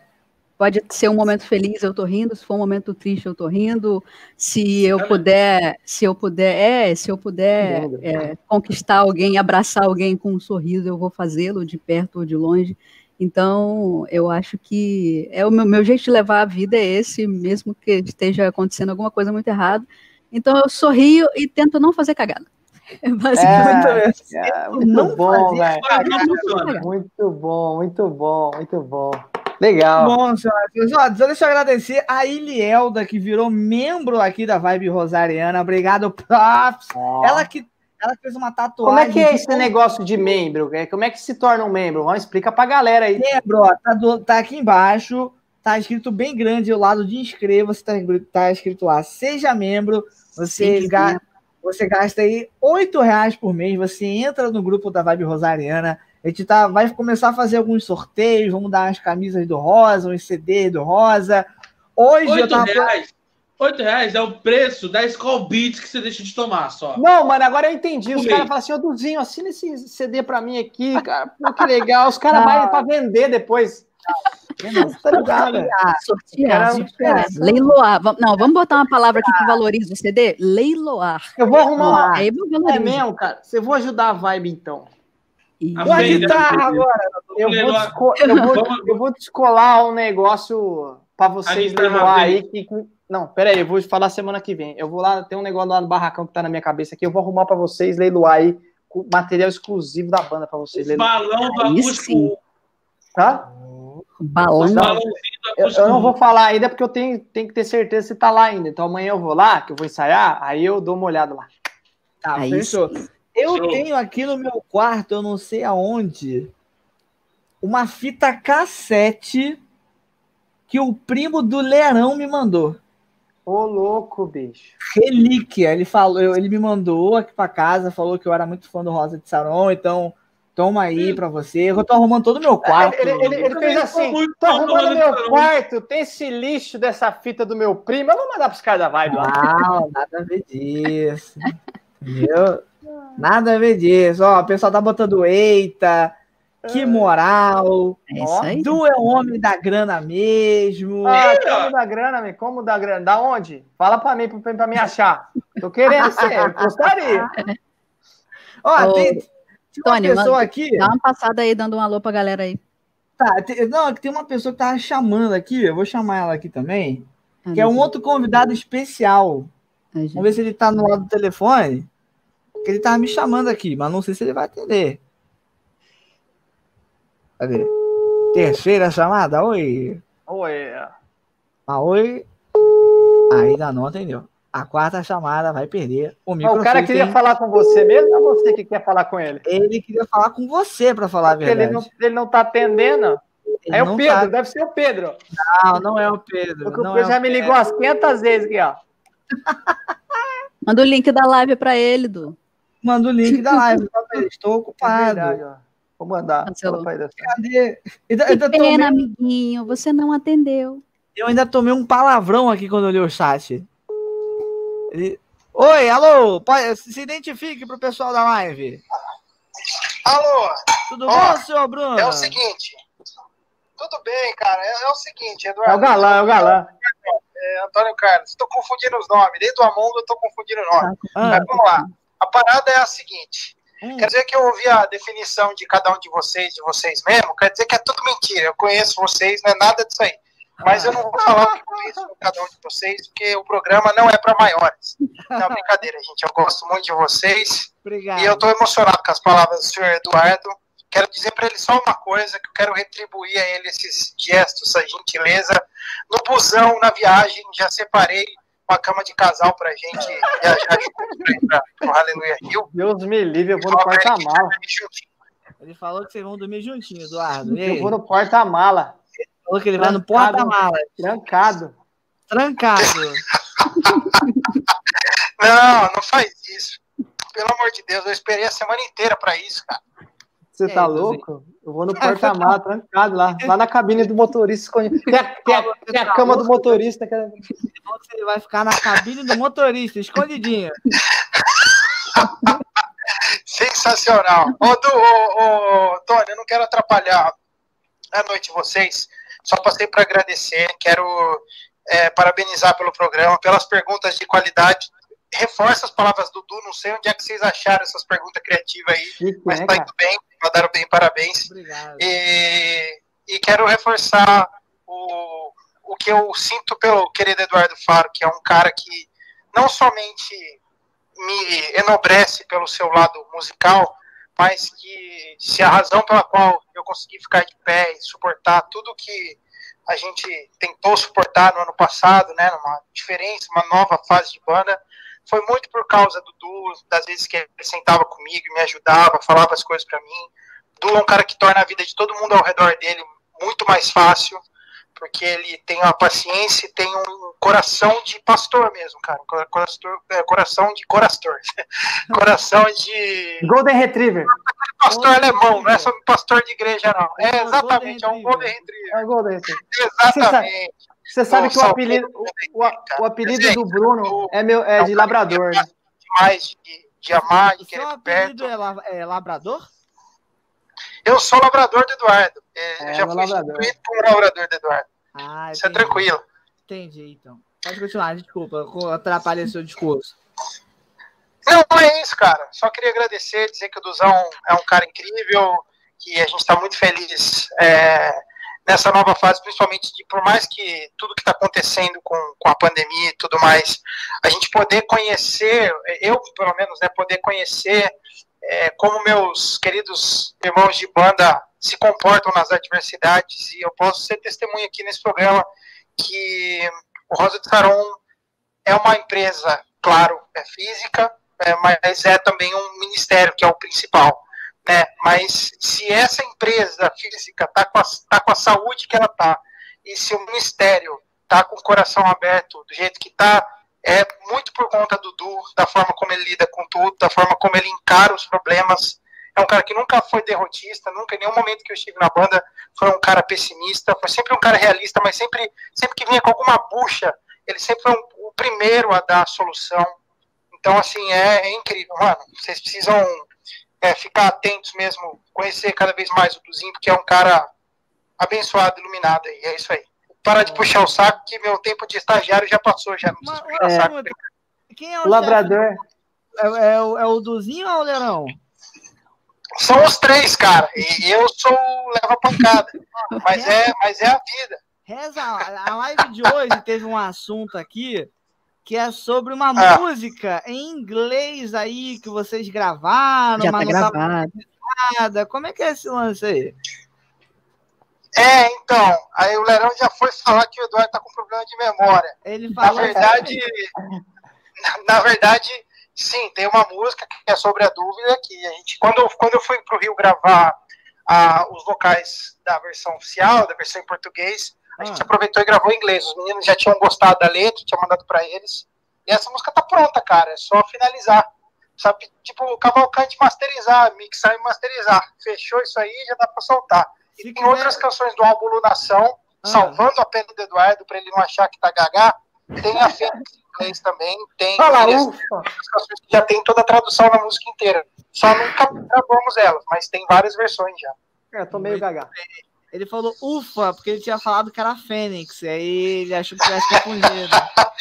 pode ser um momento feliz, eu tô rindo. Se for um momento triste, eu tô rindo. Se eu puder, se eu puder, é, se eu puder é, conquistar alguém, abraçar alguém com um sorriso, eu vou fazê-lo de perto ou de longe. Então, eu acho que é o meu, meu jeito de levar a vida é esse, mesmo que esteja acontecendo alguma coisa muito errada. Então, eu sorrio e tento não fazer cagada. É basicamente é, é, muito não bom, velho. Muito bom, muito bom, muito bom. Legal. Bom, senhoras deixa eu agradecer a Ilielda, que virou membro aqui da Vibe Rosariana. Obrigado, Props. Oh. Ela que ela fez uma tatuagem. Como é que é esse negócio de membro? Como é que se torna um membro? Vamos explica pra galera aí. Membro, ó, tá, do, tá aqui embaixo, tá escrito bem grande ao lado de inscreva-se, tá, tá escrito lá, seja membro, você, ga, você gasta aí oito reais por mês, você entra no grupo da Vibe Rosariana, a gente tá, vai começar a fazer alguns sorteios, vamos dar as camisas do Rosa, uns CD do Rosa. Hoje 8 eu tava... reais. 8 reais é o preço da Skull Beats que você deixa de tomar só. Não, mano, agora eu entendi. Os caras falam assim, ô Duzinho, assina esse CD pra mim aqui, cara. Pô, que legal. Os caras vão pra vender depois. Tá? Sortear, sortear. Leiloar. Não, vamos botar uma palavra aqui que valoriza o CD? Leiloar. Eu vou arrumar uma. Aí é mesmo, cara. Você vou ajudar a vibe, então. E... A guitarra agora. Eu vou, desco... eu, vou, eu vou descolar um negócio para vocês leiloar aí que não, pera aí, eu vou falar semana que vem. Eu vou lá, tem um negócio lá no barracão que tá na minha cabeça aqui, eu vou arrumar para vocês, leiloar aí, material exclusivo da banda para vocês. Balão do acústico. Tá? Balão. Não, eu, eu, não vou falar ainda porque eu tenho, tenho que ter certeza se tá lá ainda. Então amanhã eu vou lá, que eu vou ensaiar, aí eu dou uma olhada lá. Tá, é fechou. Eu Show. tenho aqui no meu quarto, eu não sei aonde, uma fita cassete que o primo do Leirão me mandou. Ô, louco, bicho. Relíquia. Ele falou, ele me mandou aqui para casa, falou que eu era muito fã do Rosa de Saron, então toma aí para você. Eu tô arrumando todo o meu quarto. Ele, ele, ele fez assim: tô arrumando meu quarto, tem esse lixo dessa fita do meu primo. Eu vou mandar pros caras da vibe lá. Não, nada a ver disso. Entendeu? Nada a ver disso. Ó, o pessoal tá botando eita. Que moral! É isso aí. Tu é o homem da grana mesmo. Ah, como da grana, como da grana? Da onde? Fala pra mim, pra, pra me achar. Tô querendo ser, gostaria. Ó, tem, tem Tony, uma pessoa aqui. Dá uma passada aí, dando um alô pra galera aí. Tá, tem, não, tem uma pessoa que tava chamando aqui, eu vou chamar ela aqui também, ah, que é um outro convidado especial. Vamos ver se ele tá no lado do telefone. Que ele tava me chamando aqui, mas não sei se ele vai atender. Cadê? Terceira chamada, oi. Oi. Ah, oi. Ainda não atendeu. A quarta chamada vai perder o microfone. O cara queria tem... falar com você mesmo ou você que quer falar com ele? Ele queria falar com você, para falar Porque a verdade. Ele não, ele não tá atendendo? Ele é o Pedro, tá... deve ser o Pedro. Não, não é o Pedro. Porque não o Pedro é já me ligou umas 500 vezes aqui, ó. Manda o link da live para ele, Du. Manda o link da live. Estou ocupado. É verdade, Vou mandar. Cadê? que pena, amiguinho, você não atendeu. Eu ainda tomei um palavrão aqui quando eu li o chat. Ele... Oi, alô, pode... se identifique para o pessoal da live. Alô. Tudo Ó, bom, senhor Bruno? É o seguinte. Tudo bem, cara. É, é o seguinte, Eduardo. É o galã, é o galã. É, Antônio Carlos. Estou confundindo os nomes. Desde o Among eu estou confundindo os nomes. Ah, Mas vamos lá. A parada é a seguinte. Hum. Quer dizer que eu ouvi a definição de cada um de vocês, de vocês mesmo, quer dizer que é tudo mentira. Eu conheço vocês, não é nada disso aí. Mas eu não vou falar o que eu conheço cada um de vocês, porque o programa não é para maiores. Não, brincadeira, gente. Eu gosto muito de vocês. Obrigado. E eu estou emocionado com as palavras do senhor Eduardo. Quero dizer para ele só uma coisa, que eu quero retribuir a ele esses gestos, essa gentileza. No busão, na viagem, já separei uma cama de casal pra gente viajar junto pra, pro Aleluia Rio. Deus me livre, eu vou no porta-mala. Ele falou que vocês vão dormir juntinho, Eduardo. Eu vou no porta-mala. Ele falou que ele vai no porta-mala. Trancado. Trancado. não, não faz isso. Pelo amor de Deus, eu esperei a semana inteira pra isso, cara. Você é, tá louco? Eu vou no porta-malas, trancado lá, lá na cabine do motorista. Tem a, tem a, tem a cama do motorista. Que... É- Você vai ficar na cabine do motorista, escondidinho. Sensacional. Ô, du, ô, ô, Tony, eu não quero atrapalhar a noite de vocês. Só passei para agradecer. Quero é, parabenizar pelo programa, pelas perguntas de qualidade reforça as palavras do Du, não sei onde é que vocês acharam essas perguntas criativas aí, mas né, tá indo bem, mandaram bem, parabéns. Obrigado. E, e quero reforçar o, o que eu sinto pelo querido Eduardo Faro, que é um cara que não somente me enobrece pelo seu lado musical, mas que se a razão pela qual eu consegui ficar de pé e suportar tudo que a gente tentou suportar no ano passado, né, numa diferença, uma nova fase de banda, foi muito por causa do Du, das vezes que ele sentava comigo, me ajudava, falava as coisas para mim. Du é um cara que torna a vida de todo mundo ao redor dele muito mais fácil, porque ele tem uma paciência e tem um coração de pastor mesmo, cara. Coração, é, coração de corastor. coração de. Golden Retriever. Pastor Golden alemão, não é só pastor de igreja, não. É exatamente, é um Golden Retriever. É um Golden Retriever. Exatamente. Você sabe que o apelido, o, o apelido do Bruno é, meu, é de labrador. Né? Demais de, de amar, de querer Seu apelido é, la, é labrador? Eu sou labrador do Eduardo. É, eu é, já fui instituído como labrador do Eduardo. Ah, Isso é tranquilo. Entendi, então. Pode continuar, desculpa, atrapalha seu discurso. Não, é isso, cara. Só queria agradecer, dizer que o Duzão é um cara incrível, que a gente está muito feliz é, nessa nova fase, principalmente de, por mais que tudo que está acontecendo com, com a pandemia e tudo mais, a gente poder conhecer, eu pelo menos, né, poder conhecer é, como meus queridos irmãos de banda se comportam nas adversidades, e eu posso ser testemunha aqui nesse programa que o Rosa de Saron é uma empresa, claro, é física, é, mas é também um ministério, que é o principal. Né? Mas se essa empresa física está com, tá com a saúde que ela está, e se o ministério está com o coração aberto do jeito que está, é muito por conta do Du, da forma como ele lida com tudo, da forma como ele encara os problemas. É um cara que nunca foi derrotista, nunca em nenhum momento que eu estive na banda foi um cara pessimista, foi sempre um cara realista, mas sempre, sempre que vinha com alguma bucha, ele sempre foi um, o primeiro a dar a solução. Então, assim, é, é incrível, mano. Vocês precisam é, ficar atentos mesmo, conhecer cada vez mais o Duzinho, porque é um cara abençoado, iluminado, e é isso aí. Para de puxar o saco, que meu tempo de estagiário já passou, já não preciso puxar é, saco. Quem é o, labrador? É, é, o, é o Duzinho ou o Leirão? São os três, cara. E eu sou o leva pancada. Mas é, mas é a vida. Reza, a live de hoje teve um assunto aqui que é sobre uma ah. música em inglês aí que vocês gravaram, Já mas tá não gravado. nada. Como é que é esse lance aí? É, então, aí o Lerão já foi falar que o Eduardo tá com problema de memória. Ele falou na verdade, na, na verdade, sim, tem uma música que é sobre a dúvida que a gente, quando, quando eu fui pro Rio gravar ah, os vocais da versão oficial, da versão em português, a gente ah. aproveitou e gravou em inglês. Os meninos já tinham gostado da letra, tinha mandado para eles. E essa música tá pronta, cara. É só finalizar. Sabe, tipo, Cavalcante masterizar, mixar e masterizar. Fechou isso aí, já dá para soltar. E Se tem quiser... outras canções do álbum Lunação, ah. salvando a pena do Eduardo, para ele não achar que tá gagá. Tem a Fênix inglês também, tem Olha lá, que já tem toda a tradução na música inteira. Só nunca gravamos elas, mas tem várias versões já. É, eu tô meio gagá. Ele falou ufa, porque ele tinha falado que era Fênix. Aí ele achou que tivesse confundido.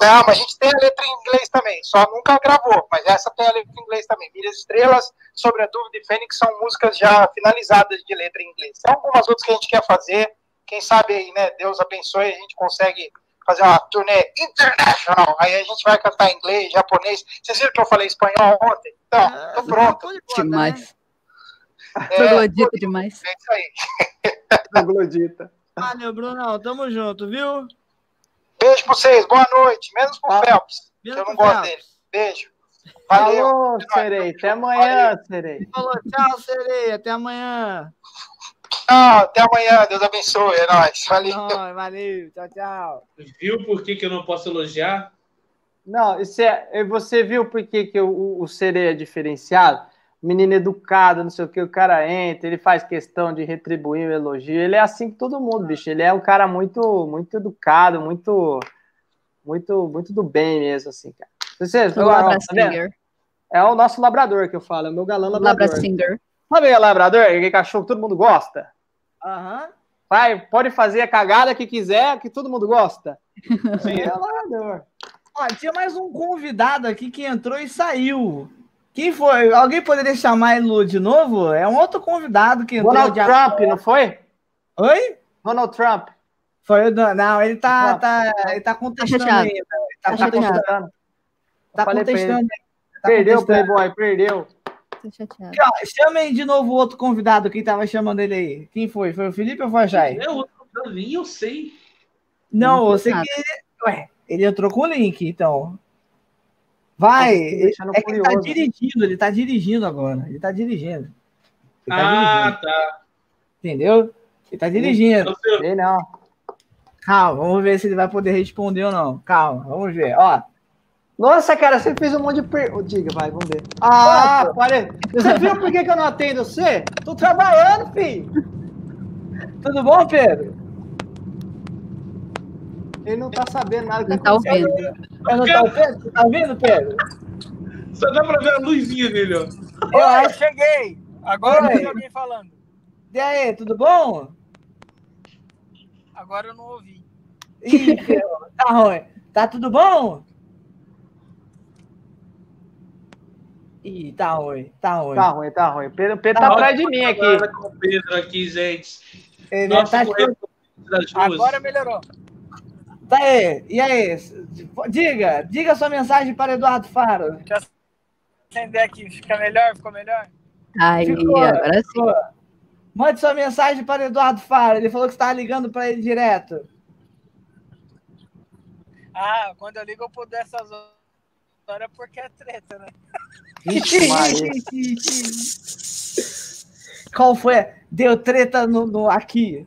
Não, mas a gente tem a letra em inglês também, só nunca gravou, mas essa tem a letra em inglês também. Milhas Estrelas, Sobre a Dúvida e Fênix são músicas já finalizadas de letra em inglês. Tem algumas outras que a gente quer fazer, quem sabe aí, né, Deus abençoe, a gente consegue fazer uma turnê internacional. Aí a gente vai cantar em inglês, japonês. Vocês viram que eu falei espanhol ontem? Então, tô ah, pronto. Demais. É, Troglodita demais. É isso aí. Troglodita. Valeu, Brunão. Tamo junto, viu? Beijo pra vocês. Boa noite. Menos pro ah, Phelps, que eu não gosto Phelps. dele. Beijo. Valeu. Falou, Serei. Até amanhã, Serei. Falou, tchau, Serei. Até amanhã. Tchau, até amanhã. Deus abençoe. É nóis. Valeu. valeu. Tchau, tchau. Viu por que, que eu não posso elogiar? Não, isso é, você viu por que, que o, o Serei é diferenciado? menino educado, não sei o que, o cara entra, ele faz questão de retribuir o elogio. Ele é assim com todo mundo, bicho. Ele é um cara muito, muito educado, muito, muito, muito do bem mesmo, assim, cara. Vocês, agora, tá é o nosso labrador que eu falo, é o meu galã labrador. Labrasinger. Sabe o labrador? Aquele cachorro que todo mundo gosta? Aham. Uhum. Vai, pode fazer a cagada que quiser, que todo mundo gosta. Sim, é o labrador. Ó, tinha mais um convidado aqui que entrou e saiu. Quem foi? Alguém poderia chamar ele de novo? É um outro convidado que entrou. Donald Trump, não foi? Oi? Donald Trump. Foi o Não, ele tá, tá, ele tá contestando tá ainda. Ele tá, tá contestando. Tá contestando. Tá perdeu o Playboy, perdeu. Chamem de novo o outro convidado que tava chamando ele aí. Quem foi? Foi o Felipe ou foi a Jai? É outro, nem eu sei. Não, você que. Ué, ele entrou com o link, então. Vai, é que ele tá dirigindo, ele tá dirigindo agora. Ele tá dirigindo. Ele tá ah, dirigindo. tá. Entendeu? Ele tá dirigindo. Sei não. Calma, vamos ver se ele vai poder responder ou não. Calma, vamos ver. Ó. Nossa, cara, você fez um monte de perguntas. Diga, vai, vamos ver. Ah, pare... Você viu por que, que eu não atendo você? Tô trabalhando, filho. Tudo bom, Pedro? Ele não tá sabendo nada. Não tá ouvindo. não tá ouvindo? Tá ouvindo, Pedro? Só dá pra ver a luzinha dele, ó. Eu cheguei. Agora tem alguém falando. E aí, tudo bom? Agora eu não ouvi. Ih, tá ruim. Tá tudo bom? Ih, tá ruim, tá ruim. Tá ruim, tá ruim. Pedro, Pedro tá, tá atrás de mim aqui. Com o Pedro aqui, gente. Ele Nossa, tá Agora melhorou. Tá aí, e aí? Diga, diga sua mensagem para Eduardo Faro. Deixa eu acender aqui, fica melhor, ficou melhor? Aí, ficou, agora sim. Ficou. Mande sua mensagem para Eduardo Faro, ele falou que está ligando para ele direto. Ah, quando eu ligo por dessas horas é porque é treta, né? Qual foi? Deu treta no, no, aqui.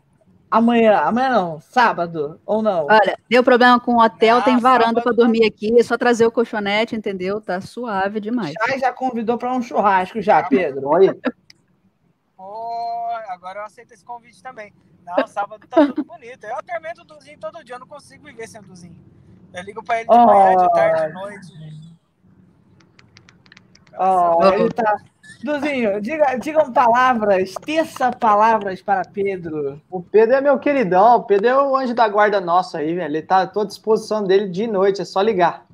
Amanhã, amanhã não, sábado, ou não? Olha, deu problema com o hotel, ah, tem varanda para dormir aqui, é só trazer o colchonete, entendeu? Tá suave demais. Já, já convidou para um churrasco já, Pedro. Oi. Oh, agora eu aceito esse convite também. Não, sábado tá tudo bonito. Eu atormento o Duzinho todo dia, eu não consigo viver sem o Duzinho. Eu ligo para ele de oh, manhã, de tarde, de noite. Oh, ele tá... Duzinho, diga, digam palavras, teça palavras para Pedro. O Pedro é meu queridão, o Pedro é o anjo da guarda nosso aí, velho. Ele tá à toda disposição dele de noite, é só ligar.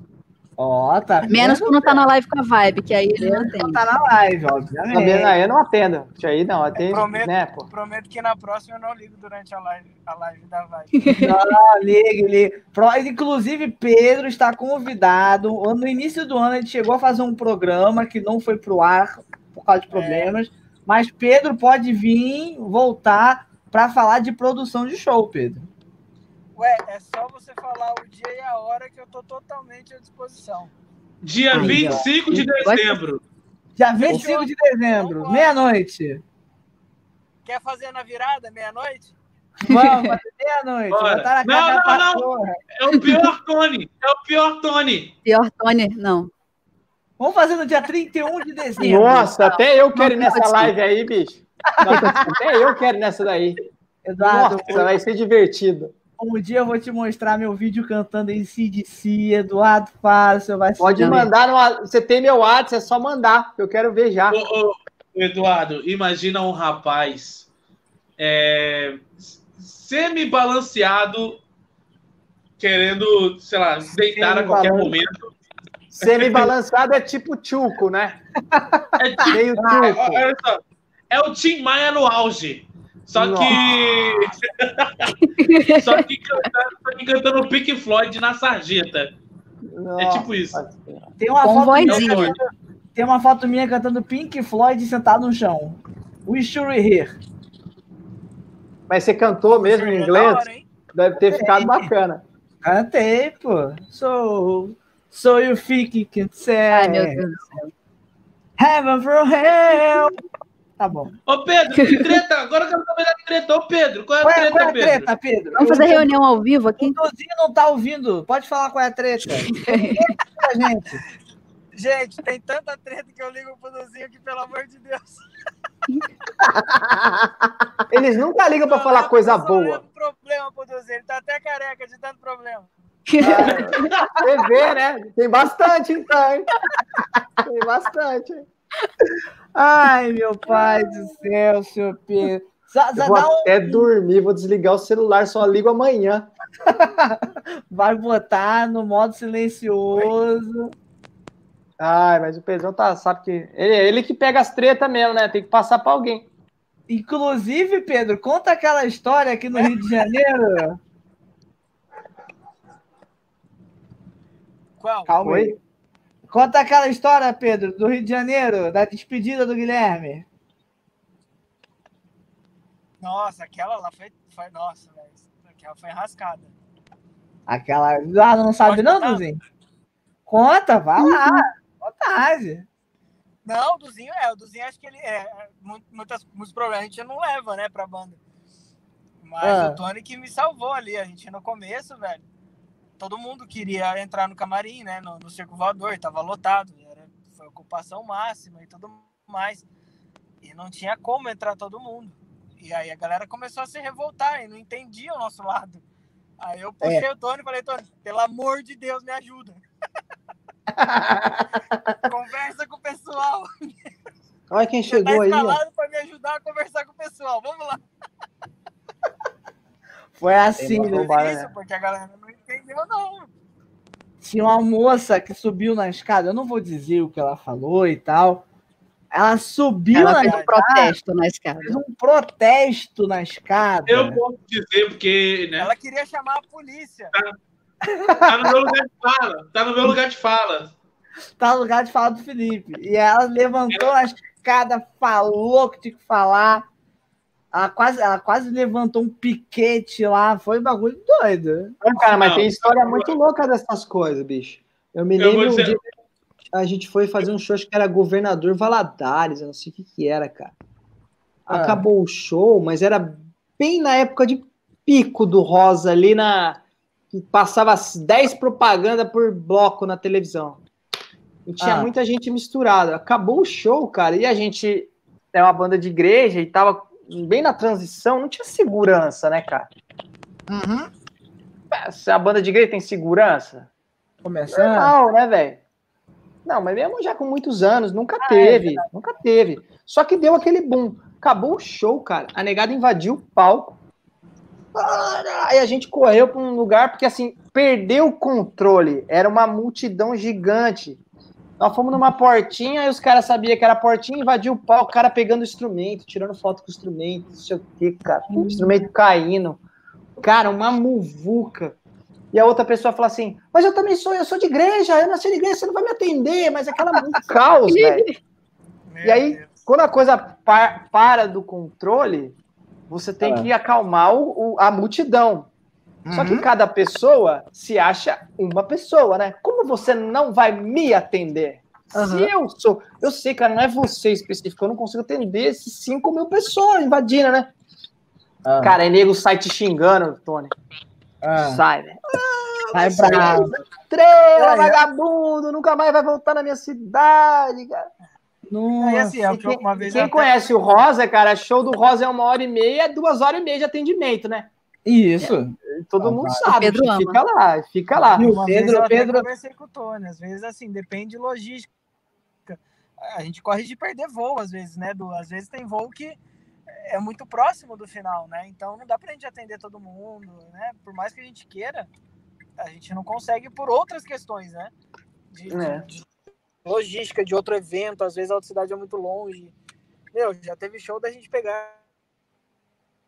Ó, oh, tá. Menos quando tá na live com a vibe, que aí ele não atende. Tá na live, obviamente. Aí eu não atendo. Isso aí não, atende, prometo, né, pô? Prometo que na próxima eu não ligo durante a live, a live da vibe. Não, ligue, ligue. Inclusive, Pedro está convidado. No início do ano, ele chegou a fazer um programa que não foi pro ar por causa de é. problemas. É. Mas Pedro pode vir, voltar para falar de produção de show, Pedro. Ué, é só você falar o dia e a hora que eu tô totalmente à disposição. Dia Ai, 25 ó. de dezembro. Dia 25 de dezembro, meia-noite. Quer fazer na virada, meia-noite? Vamos, meia-noite. Não, não, não. É o pior Tony. É o pior Tony. Pior Tony, não. Vamos fazer no dia 31 de dezembro. Nossa, até eu quero ir nessa live aí, bicho. até eu quero nessa daí. Eduardo, Nossa, vai ser divertido. Um dia eu vou te mostrar meu vídeo cantando em CDC, Eduardo Fácil. Vai Pode mandar, no, você tem meu WhatsApp, é só mandar, eu quero ver já. Ô, ô, Eduardo, imagina um rapaz é, semi-balanceado, querendo, sei lá, deitar a qualquer momento. Semi-balançado é tipo tchuco, né? É, tipo, Meio tchuco. É o Tim Maia no auge. Só que. só, que cantando, só que cantando Pink Floyd na sarjeta. Nossa. É tipo isso. Tem uma, foto minha, tem uma foto minha cantando Pink Floyd sentado no chão. We should hear. Mas você cantou mesmo em inglês? Deve ter ficado bacana. Cantei, pô. So, so you think you can say. Ai, meu Deus do céu. Heaven from hell. Tá bom. Ô, Pedro, que treta? Agora eu quero saber da treta. Ô, Pedro, qual é a qual é, treta, qual é a treta, Pedro? Pedro? Vamos fazer reunião ao vivo aqui? O Tozinho não tá ouvindo. Pode falar qual é a treta. gente. Gente, tem tanta treta que eu ligo pro Duzinho que, pelo amor de Deus. Eles nunca ligam para falar coisa boa. problema pro Duzinho. Ele tá até careca de tanto problema. Ah, vê, né? Tem bastante, então, hein? Tem bastante. Ai, meu pai do céu, senhor Pedro. vou até um... dormir, vou desligar o celular, só ligo amanhã. Vai botar no modo silencioso. Ai, mas o Pedrão tá, sabe que. Ele, ele que pega as tretas mesmo, né? Tem que passar para alguém. Inclusive, Pedro, conta aquela história aqui no Rio de Janeiro. Qual? Calma aí. Conta aquela história, Pedro, do Rio de Janeiro, da despedida do Guilherme. Nossa, aquela lá foi. foi nossa, velho. Aquela foi rascada. Aquela. Ah, não sabe, Pode não, Duzinho? Conta, vai lá. Vontade. Não, o Duzinho é. O Duzinho acho que ele é. Muitas, muitos problemas a gente não leva, né, pra banda. Mas ah. o Tony que me salvou ali. A gente no começo, velho. Todo mundo queria entrar no camarim, né? No, no circo voador, tava lotado. Era, foi ocupação máxima e tudo mais. E não tinha como entrar todo mundo. E aí a galera começou a se revoltar e não entendia o nosso lado. Aí eu puxei é. o Tony e falei, Tony, pelo amor de Deus, me ajuda. Conversa com o pessoal. Olha quem chegou tá aí. para me ajudar a conversar com o pessoal. Vamos lá. Foi assim, né? Isso, porque a galera entendeu, não. Tinha uma moça que subiu na escada, eu não vou dizer o que ela falou e tal. Ela subiu ela na fez um protesto na escada. Fez um protesto na escada. Eu posso dizer, porque. Né? Ela queria chamar a polícia. Tá. Tá no meu lugar de fala. Tá no meu lugar de fala. Tá no lugar de fala do Felipe. E ela levantou a escada, falou que tinha que falar. Ela quase, ela quase levantou um piquete lá. Foi um bagulho doido. Não, cara, mas não, tem história muito louca dessas coisas, bicho. Eu me lembro um dia a gente foi fazer um show, acho que era Governador Valadares, eu não sei o que que era, cara. Ah. Acabou o show, mas era bem na época de pico do Rosa ali na passava 10 propagandas por bloco na televisão. E tinha ah. muita gente misturada. Acabou o show, cara, e a gente é uma banda de igreja e tava bem na transição, não tinha segurança, né, cara? Uhum. Se a banda de igreja tem segurança, começando. Normal, né, velho? Não, mas mesmo já com muitos anos, nunca ah, é teve, é nunca teve. Só que deu aquele boom. Acabou o show, cara. A negada invadiu o palco Aí a gente correu para um lugar porque assim perdeu o controle. Era uma multidão gigante. Nós fomos numa portinha e os caras sabiam que era portinha, invadiu o palco, o cara pegando o instrumento, tirando foto com o instrumento, não sei o que, cara. O instrumento caindo. Cara, uma muvuca. E a outra pessoa fala assim: Mas eu também sou, eu sou de igreja, eu nasci de igreja, você não vai me atender, mas aquela muito caos, velho. E aí, quando a coisa par, para do controle, você tem ah. que acalmar o, o, a multidão. Uhum. Só que uhum. cada pessoa se acha uma pessoa, né? Como você não vai me atender? Uhum. Se eu sou. Eu sei, cara, não é você específico, eu não consigo atender esses 5 mil pessoas invadindo, né? Ah. Cara, aí nego sai te xingando, Tony. Sai, né? Ah, sai bravo. Estrela, vagabundo, nunca mais vai voltar na minha cidade, cara. Nossa, assim, é quem, uma vez quem até... conhece o Rosa, cara, show do Rosa é uma hora e meia, duas horas e meia de atendimento, né? Isso. Todo ah, mundo sabe. Pedro fica lá, fica lá. E o Pedro, Pedro... eu conversei com o Tony, às vezes assim, depende de logística. A gente corre de perder voo, às vezes, né? Do, às vezes tem voo que é muito próximo do final, né? Então não dá pra gente atender todo mundo, né? Por mais que a gente queira, a gente não consegue por outras questões, né? De, é. de, de logística de outro evento, às vezes a outra cidade é muito longe. Meu, já teve show da gente pegar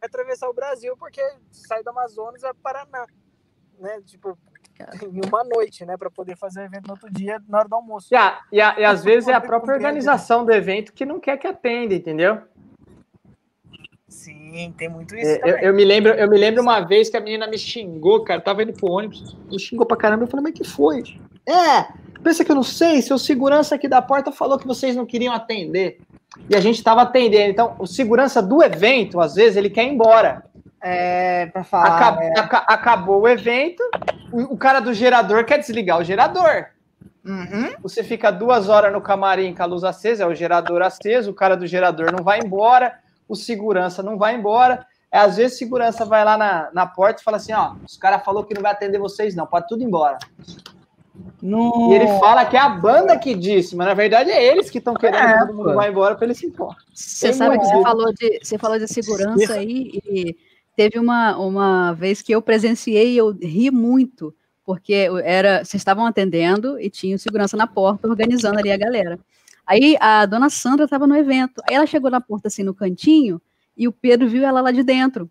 atravessar o Brasil porque sai do Amazonas é Paraná, né? Tipo, em uma noite, né, para poder fazer o evento no outro dia, na hora do almoço. Yeah, e, a, e às vezes é a própria organização do evento que não quer que atenda, entendeu? Sim, tem muito isso. É, eu, eu, me lembro, eu me lembro uma vez que a menina me xingou, cara, tava indo pro ônibus, me xingou pra caramba, eu falei, mas que foi? É, Pensa que eu não sei, seu segurança aqui da porta falou que vocês não queriam atender. E a gente estava atendendo. Então, o segurança do evento, às vezes, ele quer ir embora. É, para falar. Acab é. acabou o evento, o, o, cara do gerador quer desligar o gerador. Uhum. Você fica duas horas no camarim com a luz acesa, é o gerador aceso, o cara do gerador não vai embora, o segurança não vai embora. É, às vezes, segurança vai lá na, na porta e fala assim: ó, os caras falou que não vai atender vocês, não, pode tudo ir embora. No... E ele fala que é a banda que disse, mas na verdade é eles que estão querendo é, que todo mundo vá embora para ele se embora. Você sabe que você falou, de, você falou de segurança aí, e teve uma, uma vez que eu presenciei e eu ri muito, porque era, vocês estavam atendendo e tinha segurança na porta organizando ali a galera. Aí a dona Sandra estava no evento, aí ela chegou na porta assim no cantinho e o Pedro viu ela lá de dentro.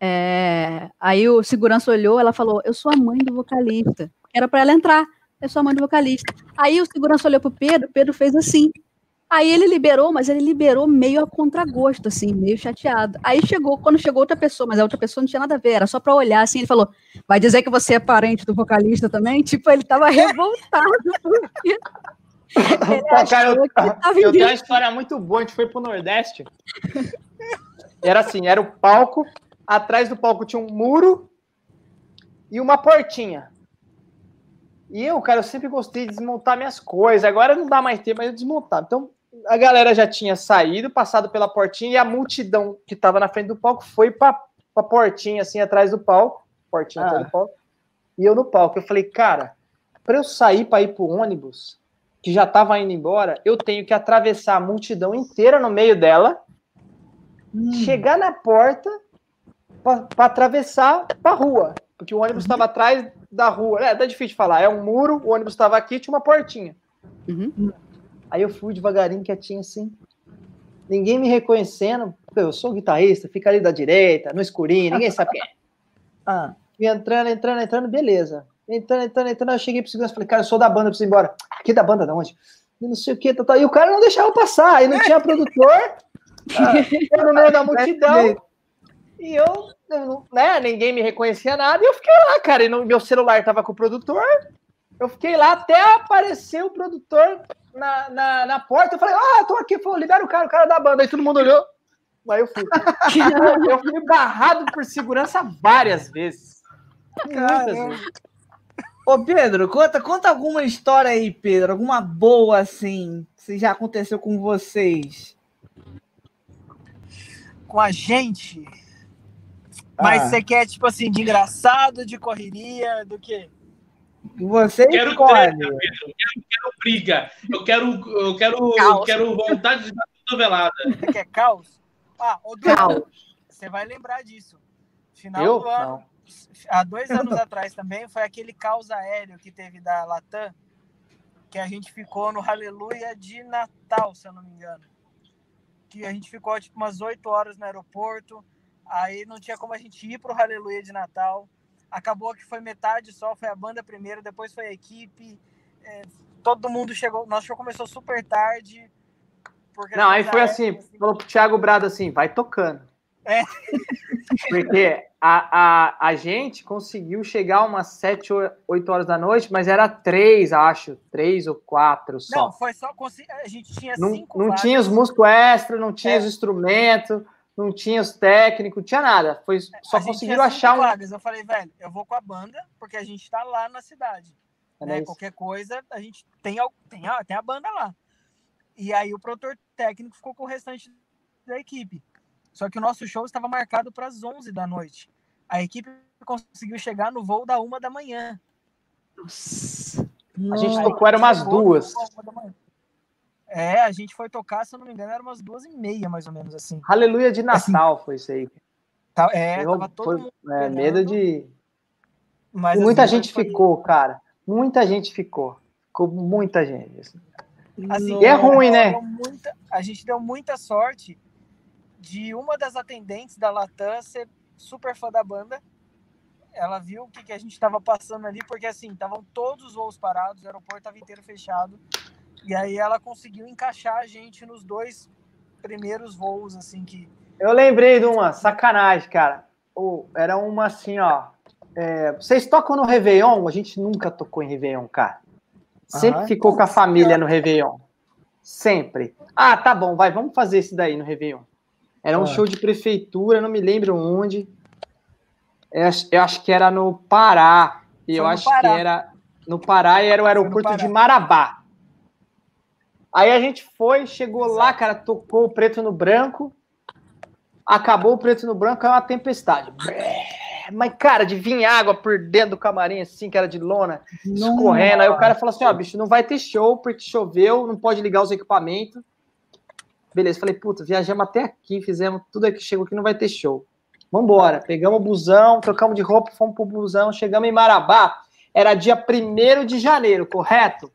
É, aí o segurança olhou, ela falou: Eu sou a mãe do vocalista. Era para ela entrar. É sua mãe do vocalista. Aí o segurança olhou pro Pedro, Pedro fez assim. Aí ele liberou, mas ele liberou meio a contragosto, assim, meio chateado. Aí chegou, quando chegou outra pessoa, mas a outra pessoa não tinha nada a ver, era só pra olhar, assim, ele falou, vai dizer que você é parente do vocalista também? Tipo, ele tava revoltado, porque... Pô, cara, eu, eu tenho uma história muito boa, a gente foi pro Nordeste. Era assim, era o palco, atrás do palco tinha um muro e uma portinha. E eu, cara, eu sempre gostei de desmontar minhas coisas. Agora não dá mais tempo, mas eu desmontava. Então, a galera já tinha saído, passado pela portinha, e a multidão que estava na frente do palco foi para a portinha, assim, atrás do palco. Portinha ah. atrás do palco. E eu no palco. Eu falei, cara, para eu sair para ir pro ônibus, que já estava indo embora, eu tenho que atravessar a multidão inteira no meio dela, hum. chegar na porta para atravessar para rua, porque o ônibus estava atrás da rua. É, tá difícil de falar. É um muro, o ônibus estava aqui, tinha uma portinha. Uhum. Aí eu fui devagarinho, quietinho assim. Ninguém me reconhecendo. Eu sou guitarrista, fica ali da direita, no escurinho, ninguém sabe quem é. Ah, entrando, entrando, entrando, beleza. Entrando, entrando, entrando. Eu cheguei pro segurança falei, cara, eu sou da banda, preciso ir embora. Aqui da banda, de onde? não sei o que, tá, tá. e o cara não deixava passar, aí não tinha produtor, ah, no meio da multidão. E eu, né, ninguém me reconhecia nada, e eu fiquei lá, cara. E no, meu celular tava com o produtor. Eu fiquei lá até aparecer o produtor na, na, na porta. Eu falei, ah, tô aqui, falou, libera o cara, o cara da banda. Aí todo mundo olhou. Aí eu fui. eu fui barrado por segurança várias vezes. Muitas vezes. Ô, Pedro, conta, conta alguma história aí, Pedro. Alguma boa, assim, que já aconteceu com vocês. Com a gente? Mas ah. você quer, tipo assim, de engraçado, de correria, do quê? Você quero treta, Pedro. Eu quero, quero, briga. Eu quero, eu quero, eu quero vontade de dar novelada. Você quer caos? Ah, o caos. Você vai lembrar disso. Final eu? do ano. Não. Há dois anos atrás também foi aquele caos aéreo que teve da Latam, que a gente ficou no Aleluia de Natal, se eu não me engano. Que a gente ficou tipo umas oito horas no aeroporto Aí não tinha como a gente ir pro Aleluia de Natal. Acabou que foi metade só, foi a banda primeiro, depois foi a equipe. É, todo mundo chegou. Nosso show começou super tarde. não, aí foi assim, assim, falou pro Thiago Brado assim, vai tocando. É. Porque a, a, a gente conseguiu chegar umas 7, 8 horas da noite, mas era três, acho. Três ou quatro só. Não, foi só. A gente tinha não, cinco. Não vagas. tinha os músicos extra, não tinha é. os instrumentos não tinha os técnicos, tinha nada. Foi, só conseguiram achar um. Vagas. Eu falei, velho, eu vou com a banda, porque a gente tá lá na cidade. É né? Qualquer coisa, a gente tem, tem, a, tem a banda lá. E aí o produtor técnico ficou com o restante da equipe. Só que o nosso show estava marcado para as 11 da noite. A equipe conseguiu chegar no voo da uma da manhã. Nossa. A gente tocou, era umas duas. É, a gente foi tocar, se eu não me engano, era umas duas e meia, mais ou menos assim. Aleluia de assim, Natal assim, foi isso aí. Tá, é, eu, tava todo foi, mundo. É, medo de. Mas, muita assim, gente ficou, foi... cara. Muita gente ficou. Ficou muita gente. Assim. Assim, e é ruim, né? Muita, a gente deu muita sorte de uma das atendentes da Latam ser super fã da banda. Ela viu o que, que a gente estava passando ali, porque assim, estavam todos os voos parados, o aeroporto estava inteiro fechado. E aí ela conseguiu encaixar a gente nos dois primeiros voos, assim, que. Eu lembrei de uma, sacanagem, cara. Oh, era uma assim, ó. É, vocês tocam no Réveillon? A gente nunca tocou em Réveillon, cara. Sempre uhum. ficou com a família no Réveillon. Sempre. Ah, tá bom, vai, vamos fazer esse daí no Réveillon. Era um ah. show de prefeitura, não me lembro onde. Eu acho que era no Pará. E eu acho Pará. que era no Pará e era o aeroporto de Marabá. Aí a gente foi, chegou Exato. lá, cara, tocou o preto no branco, acabou o preto no branco, é uma tempestade. Mas, cara, de vir água por dentro do camarim, assim, que era de lona, não, escorrendo. Aí o cara falou assim: ó, bicho, não vai ter show porque choveu, não pode ligar os equipamentos. Beleza, falei, puta, viajamos até aqui, fizemos tudo aqui, chegou aqui, não vai ter show. Vambora, pegamos o busão, trocamos de roupa, fomos pro busão, chegamos em Marabá. Era dia 1 de janeiro, correto?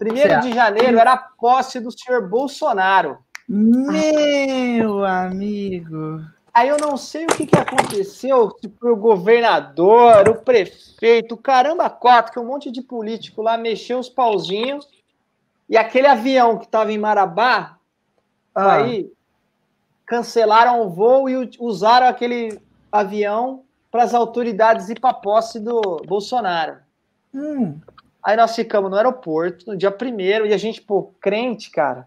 Primeiro de janeiro era a posse do senhor Bolsonaro. Meu amigo. Aí eu não sei o que, que aconteceu, se foi o governador, o prefeito, o caramba quatro, que um monte de político lá mexeu os pauzinhos E aquele avião que estava em Marabá, ah. aí cancelaram o voo e usaram aquele avião para as autoridades ir para a posse do Bolsonaro. Hum. Aí nós ficamos no aeroporto no dia primeiro e a gente, pô, crente, cara.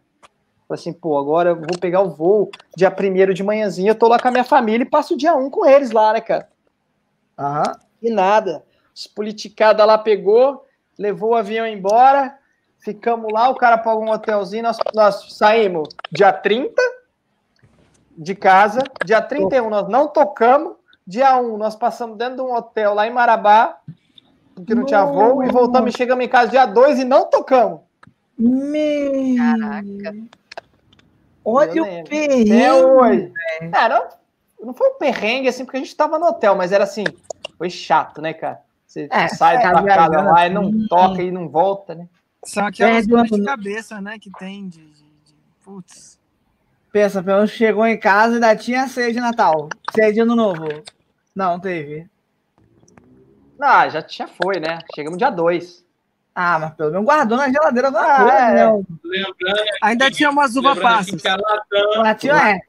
Assim, pô, agora eu vou pegar o voo dia primeiro de manhãzinha, eu tô lá com a minha família e passo o dia um com eles lá, né, cara? Aham. E nada. Os politicada lá pegou, levou o avião embora, ficamos lá, o cara pagou um hotelzinho, nós, nós saímos dia 30 de casa, dia 31 nós não tocamos, dia 1 nós passamos dentro de um hotel lá em Marabá, porque não tinha voo, e voltamos e chegamos em casa dia 2 e não tocamos. Meu... Caraca. Olha o perrengue. É hoje. É, não, não foi um perrengue assim, porque a gente tava no hotel, mas era assim, foi chato, né, cara? Você é, sai é, da casa lá e não toca e não volta, né? São aquelas dores de cabeça, né, que tem de, de, de... Putz. Pensa, pelo chegou em casa e ainda tinha ceia de Natal. Ceia de Ano Novo. Não, teve. Ah, já tinha foi, né? Chegamos dia 2. Ah, mas pelo menos guardou na geladeira da ah, é. Lembrando Ainda tinha umas uvas fáceis. A Latam, é.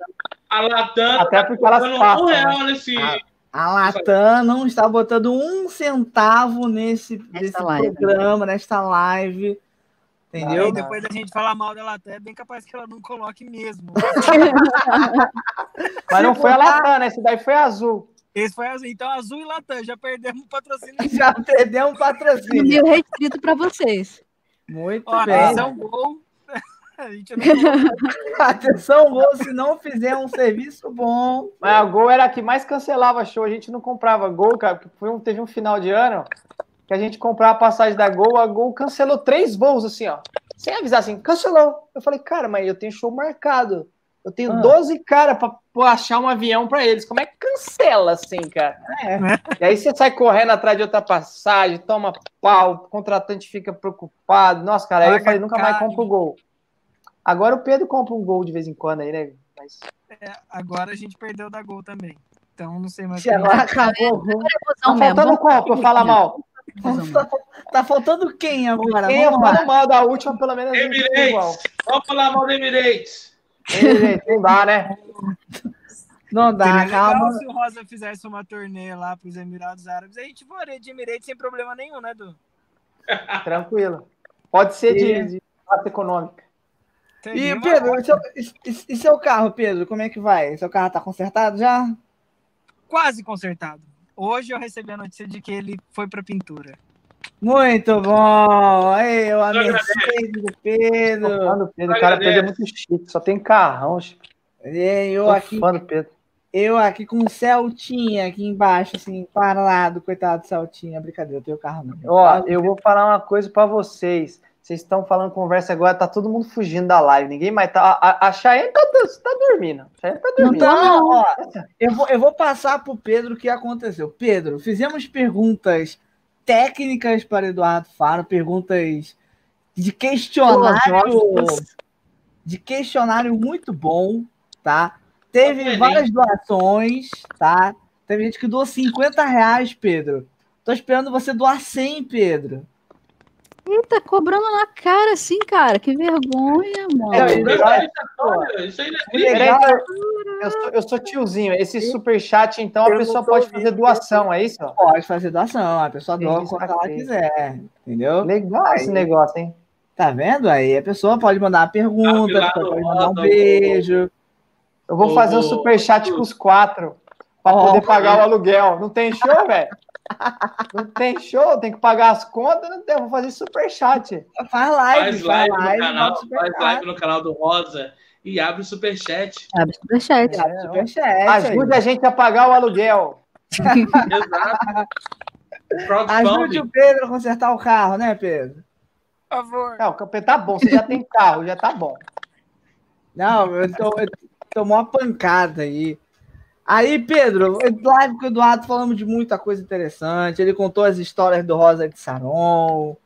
a Latam Até porque elas passam. Um real né? nesse... A, a Latam não está botando um centavo nesse, nesse programa, nesta live. Entendeu? Aí depois da gente falar mal da Latam, é bem capaz que ela não coloque mesmo. Mas não foi a Latam, né? Esse daí foi azul. Esse foi azul. Então, azul e Latam, já perdemos o patrocínio. Já perdemos o patrocínio. Mil restrito para vocês. Muito Ó, bem. Atenção, gol. não... atenção, gol, se não fizer um serviço bom. Mas a Gol era a que mais cancelava show. A gente não comprava Gol, cara, porque foi um, teve um final de ano que a gente comprava a passagem da Gol, a Gol cancelou três voos, assim, ó. Sem avisar, assim, cancelou. Eu falei, cara, mas eu tenho show marcado. Eu tenho ah. 12 caras para achar um avião para eles. Como é que cancela assim, cara? É. E aí você sai correndo atrás de outra passagem, toma pau, o contratante fica preocupado. Nossa, cara, aí eu falei, nunca mais compro o gol. Agora o Pedro compra um gol de vez em quando aí, né? Mas... É, agora a gente perdeu da gol também. Então não sei mais. Se agora acabou. Tá faltando qual pra falar mal? Tá faltando quem agora? Quem falando mal da última, pelo menos. Emirates. Vamos falar mal do Emirates. Não dá, né? Não dá, Seria calma. se o Rosa fizesse uma turnê lá para os Emirados Árabes, a gente voaria de Emirates sem problema nenhum, né, Du? Tranquilo. Pode ser de, de classe econômica. E, Pedro, e seu, e seu carro, Pedro, como é que vai? Seu carro tá consertado já? Quase consertado. Hoje eu recebi a notícia de que ele foi para pintura. Muito bom! Aí, o Mercedes do Pedro. Pedro. O cara Pedro é muito chique, só tem carrão. Eu aqui, Pedro. eu aqui com o Celtinha aqui embaixo, assim, parado, coitado do Celtinha. Brincadeira, eu tenho carro não. Ó, eu vou falar uma coisa para vocês. Vocês estão falando conversa agora, tá todo mundo fugindo da live. Ninguém mais tá. A, a Cheyenne tá, tá dormindo. A Cheyenne tá dormindo. Não, não, ó, eu, vou, eu vou passar pro Pedro o que aconteceu. Pedro, fizemos perguntas técnicas para Eduardo Faro, perguntas de questionário, de questionário muito bom, tá? Teve várias doações, tá? Teve gente que doou 50 reais, Pedro. Tô esperando você doar 100, Pedro. Eita, cobrando na cara assim, cara. Que vergonha, mano. É, isso aí é eu, sou, eu sou tiozinho. Esse superchat, então, a pessoa pode fazer doação, é isso? Pode fazer doação. A pessoa doa quando ela quiser. Entendeu? Legal aí, esse negócio, hein? Tá vendo? Aí a pessoa pode mandar uma pergunta, pode mandar um beijo. Eu vou fazer um superchat com os quatro. Pra poder pagar o aluguel. Não tem show, velho? Não tem show, tem que pagar as contas, não tem, vou fazer super chat. Faz live, faz live, faz live, no, canal, faz live no canal do Rosa e abre o super chat. Abre o super chat. É, super chat Ajude aí. a gente a pagar o aluguel. Exato. Ajude o Pedro a consertar o carro, né, Pedro? Por favor. Não, tá bom, você já tem carro, já tá bom. Não, eu, tô, eu tomou uma pancada aí. Aí, Pedro, live com o Eduardo falamos de muita coisa interessante. Ele contou as histórias do Rosa de Saron.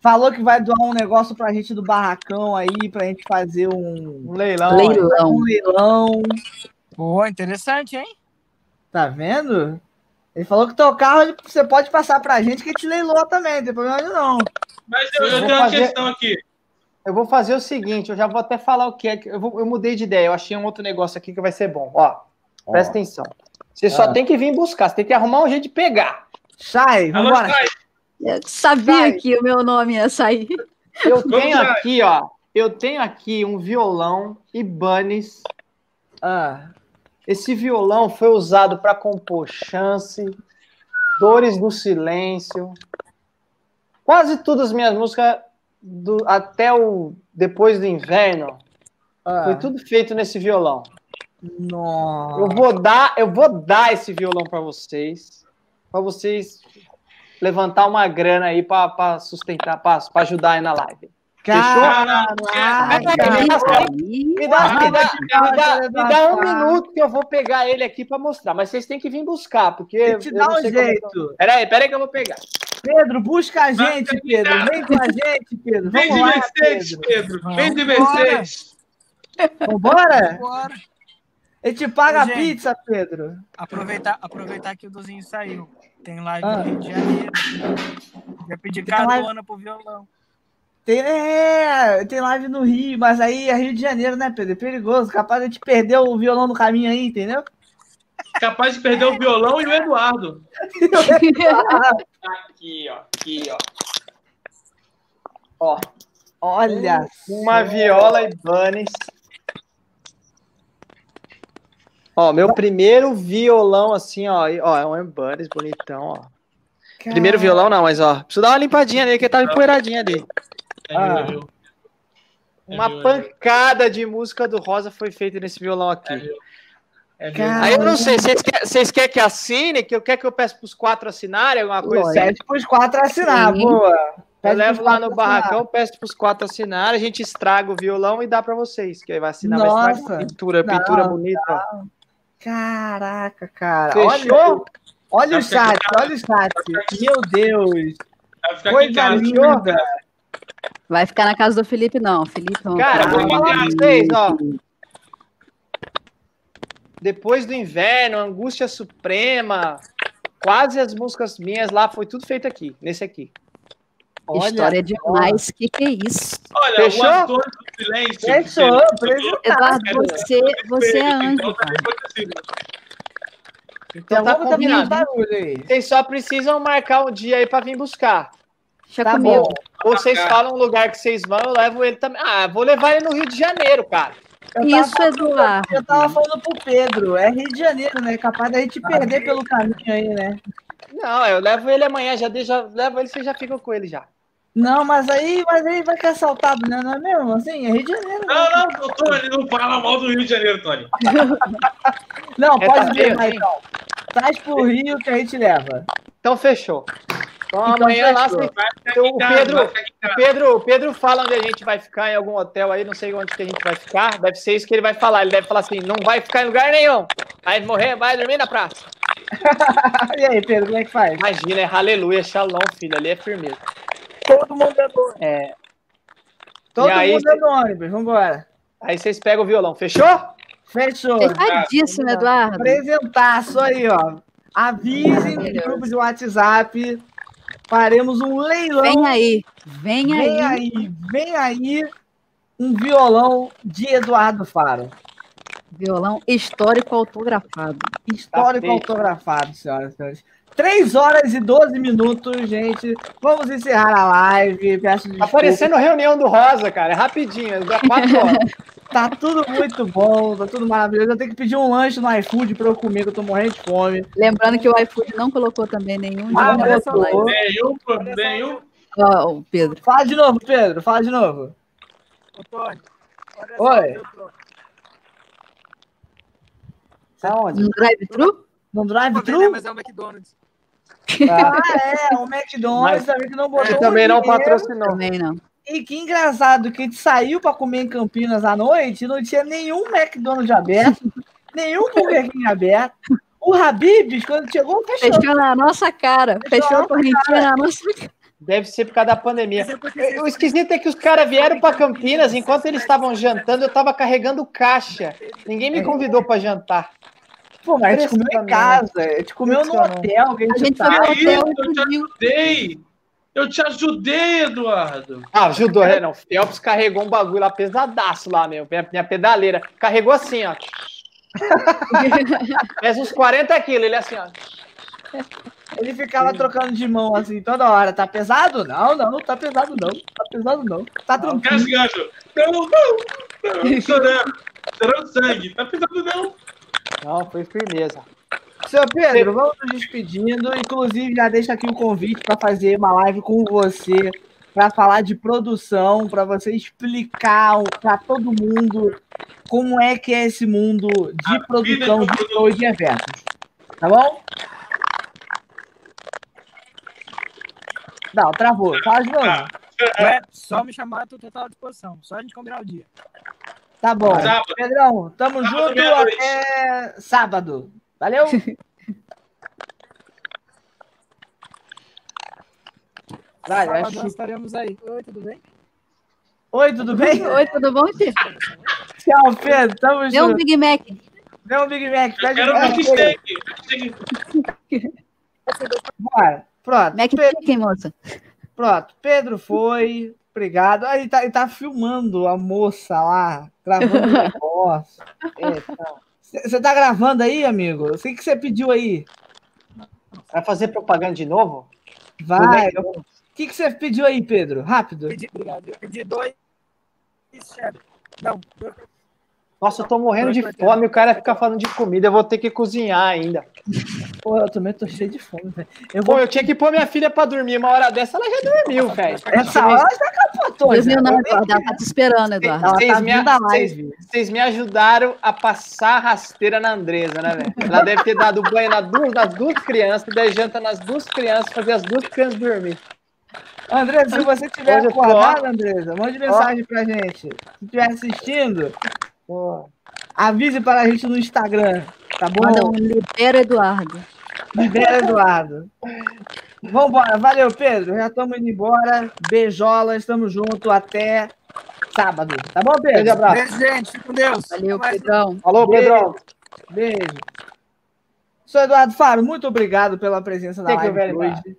Falou que vai doar um negócio pra gente do barracão aí, pra gente fazer um, um leilão. leilão. Um leilão. Pô, interessante, hein? Tá vendo? Ele falou que teu carro você pode passar pra gente que te leiloa também, não tem problema não. Mas eu, eu tenho uma questão aqui. Eu vou fazer o seguinte, eu já vou até falar o que é. Eu, vou, eu mudei de ideia, eu achei um outro negócio aqui que vai ser bom. Ó, presta atenção. Você só Ah. tem que vir buscar, você tem que arrumar um jeito de pegar. Sai, Alô, vambora. Eu sabia Vai. que o meu nome ia sair. Eu Vamos tenho aqui, ó. Eu tenho aqui um violão Ibanez. Ah, Esse violão foi usado para compor Chance, Dores do Silêncio. Quase todas as minhas músicas, do- até o Depois do Inverno, ah. foi tudo feito nesse violão. Nossa. Eu vou dar, eu vou dar esse violão para vocês, para vocês levantar uma grana aí para sustentar, para ajudar aí na live. Caraca. Me dá, me dá, me dá- me dá um minuto que eu vou pegar ele aqui para mostrar, mas vocês têm que vir buscar, porque Eu te dá um como é jeito. Peraí, peraí que eu vou pegar. Pedro, busca a gente, Pedro. Vem com a gente, Pedro. Vem Vamos de lá, Mercedes, Pedro. Pedro. Vem de Vambora. Mercedes. Vambora? Bora. Ele te paga a Gente. pizza, Pedro. Aproveitar, aproveitar que o Duzinho saiu. Tem live Ah. no Rio de Janeiro. Já pedi carona pro violão. Tem, é, tem live no Rio, mas aí é Rio de Janeiro, né, Pedro? É perigoso. Capaz de gente perder o violão no caminho aí, entendeu? Capaz de perder o violão e o Eduardo. Aqui, ó. Aqui, ó. Ó, Olha. uma viola Ibanez. Ó, meu primeiro violão assim, ó, ó, é um Ibanez bonitão, ó. Primeiro violão não, mas ó, preciso dar uma limpadinha nele, que ele tava empoeiradinho ali. É Ah. meu, é. Uma é pancada de música do Rosa foi feita nesse violão É aqui. É Aí eu não sei, vocês querem, vocês querem que assine? Que eu quero que eu peça pros quatro assinarem alguma coisa assim? Pede pros quatro assinar, Sim. boa. Eu levo lá no assinar. barracão, peço pros quatro assinarem, a gente estraga o violão e dá pra vocês, que aí vai assinar, vai Nossa. estragar a pintura, Não, pintura bonita. Caraca, cara. Fechou? Olha, olha o chat, olha o chat. Meu Deus. Vai ficar aqui em Coisa linda. vai ficar na casa do Felipe, não. Felipe não. Cara, vou falar pra vocês, ó. Depois do inverno, Angústia Suprema, quase as músicas minhas lá, foi tudo feito aqui, nesse aqui. Olha História demais. Que que é isso? Olha, Fechou? o ator do silêncio. Fechou, apresentado. Eduardo, você, você é anjo, Então, cara. Então tá um combinado. barulho aí. Vocês só precisam marcar um dia aí pra vir buscar. Deixa Tá comigo. bom. Ou vocês falam um lugar que vocês vão, eu levo ele também. Ah, vou levar ele no Rio de Janeiro, cara. Eu Isso, Eduardo. Eu tava falando pro Pedro, é Rio de Janeiro, né? Capaz da gente perder pelo caminho aí, né? Não, eu levo ele amanhã, já deixa, levo ele, vocês já ficam com ele já. Não, mas aí, mas aí vai ser assaltado, né? Não é mesmo? Assim, é Rio de Janeiro. né? Não, não, Tony, não fala mal do Rio de Janeiro, Tony. Não, É, pode vir, feio, Maicon. Traz pro Rio que a gente leva. Então fechou. Então, Então, amanhã lá, ficar aqui o Pedro-. Pedro, o Pedro fala onde a gente vai ficar em algum hotel aí, não sei onde que a gente vai ficar. Deve ser isso que ele vai falar. Ele deve falar assim: não vai ficar em lugar nenhum. Vai morrer, vai dormir na praça. e aí, Pedro, como é que faz? Imagina, é aleluia, shalom, filho. Ali é firmeza. Todo mundo é dono. É. Todo E aí, mundo é do ônibus, vambora. Aí vocês pegam o violão, fechou? Fechou. Fechadíssimo, Eduardo. Apresentaço aí, ó. Avisem no Maravilhoso. grupo de WhatsApp. Faremos um leilão. Vem aí. Vem Vem aí. aí, vem aí um violão de Eduardo Faro. Violão histórico autografado. Histórico Tá feito. autografado, senhoras e senhores. 3 horas e 12 minutos, gente. Vamos encerrar a live. Peço Tá desculpa. parecendo reunião do Rosa, cara. É rapidinho, dá quatro horas. Tá tudo muito bom, tá tudo maravilhoso. Eu tenho que pedir um lanche no iFood pra eu comer, que eu tô morrendo de fome. Lembrando que o iFood não colocou também nenhum Ah, botou. live. Nenhum, nenhum. Ó, o Pedro. Fala de novo, Pedro. Fala de novo. Olha Oi. onde tô. Aonde? No drive-thru? No né, drive-thru? mas é o McDonald's. Ah, é. O McDonald's Mas- também que não botou também não dinheiro. patrocinou. Também não. E que engraçado que a gente saiu pra comer em Campinas à noite e não tinha nenhum McDonald's aberto, nenhum Burger King aberto. O Habib's, quando chegou, fechou. Fechou na nossa cara. Fechou Fechou na a correntinha na nossa cara. Deve ser por causa da pandemia. É porque O esquisito é que os caras vieram para Campinas, enquanto eles estavam jantando, eu tava carregando caixa. Ninguém me convidou para jantar. Pô, mas a gente comeu em casa, a gente comeu no hotel que a A gente, gente tá. foi no hotel eu e já pediu. Dei. Eu te ajudei, Eduardo. Ah, ajudou, é, não. Phelps carregou um bagulho lá pesadaço lá, meu. Minha, minha pedaleira. Carregou assim, ó. Pesa uns 40 quilos, ele assim, ó. Ele ficava trocando de mão assim toda hora. Tá pesado? Não, não, não tá pesado, não. Tá pesado, não. Tá tranquilo. Gancho? Não, não, não. Chorando. Chorando sangue. Tá pesado, não. Não, foi firmeza. Seu Pedro, vamos nos despedindo. Inclusive, já deixa aqui o convite para fazer uma live com você, para falar de produção, para você explicar para todo mundo como é que é esse mundo de A produção vida de de shows de eventos. Tá bom? Não, travou. Fala de novo. É, só me chamar, tô total à disposição. Só a gente combinar o dia. Tá bom. Sábado. Pedrão, tamo Sábado, junto até sábado. Valeu? Vai, Sábado acho estaremos aí. Oi, tudo bem? Oi, tudo bem? Oi, tudo bom, Tio? Tchau, Pedro. Tamo Deu um junto. Big Mac. Dê um Big Mac. Eu Pede quero um um Mac. milkshake. Milkshake. Bora. Pronto. Mac Pe- Chicken, moça. Pronto. Pedro foi. Obrigado. Aí tá, ele tá filmando a moça lá, gravando o negócio. Você tá gravando aí, amigo? O que que você pediu aí? Vai fazer propaganda de novo? Vai. Tudo O que que você pediu aí, Pedro? Rápido. Pedi, obrigado. Eu pedi dois. Não, Nossa, eu tô morrendo de fome. O cara fica falando de comida. Eu vou ter que cozinhar ainda. Pô, eu também tô cheio de fome, velho. Eu vou. Pô, eu tinha que pôr minha filha pra dormir. Uma hora dessa ela já dormiu, velho. Essa hora já capotou. Dormiu não, Eduardo. Ela tá te esperando, Eduardo. Ela Vocês tá me, vocês- me ajudaram a passar a rasteira na Andresa, né, velho? Ela deve ter dado banho nas duas, nas duas crianças, daí janta nas duas crianças, fazer as duas crianças dormir. Andressa, se você tiver acordado, Andressa, mande mensagem pra gente. Se estiver assistindo, Pô, avise para a gente no Instagram, tá Manda bom? um libera, Eduardo. Libera Eduardo. Vambora, valeu, Pedro. Já estamos indo embora. Beijolas, estamos junto até sábado. Tá bom, Pedro? abraço. Beijo, gente. Fique com Deus. Valeu, Até mais. Pedrão. Falou, Pedro. Beijo. Sou Eduardo Faro, muito obrigado pela presença na live hoje.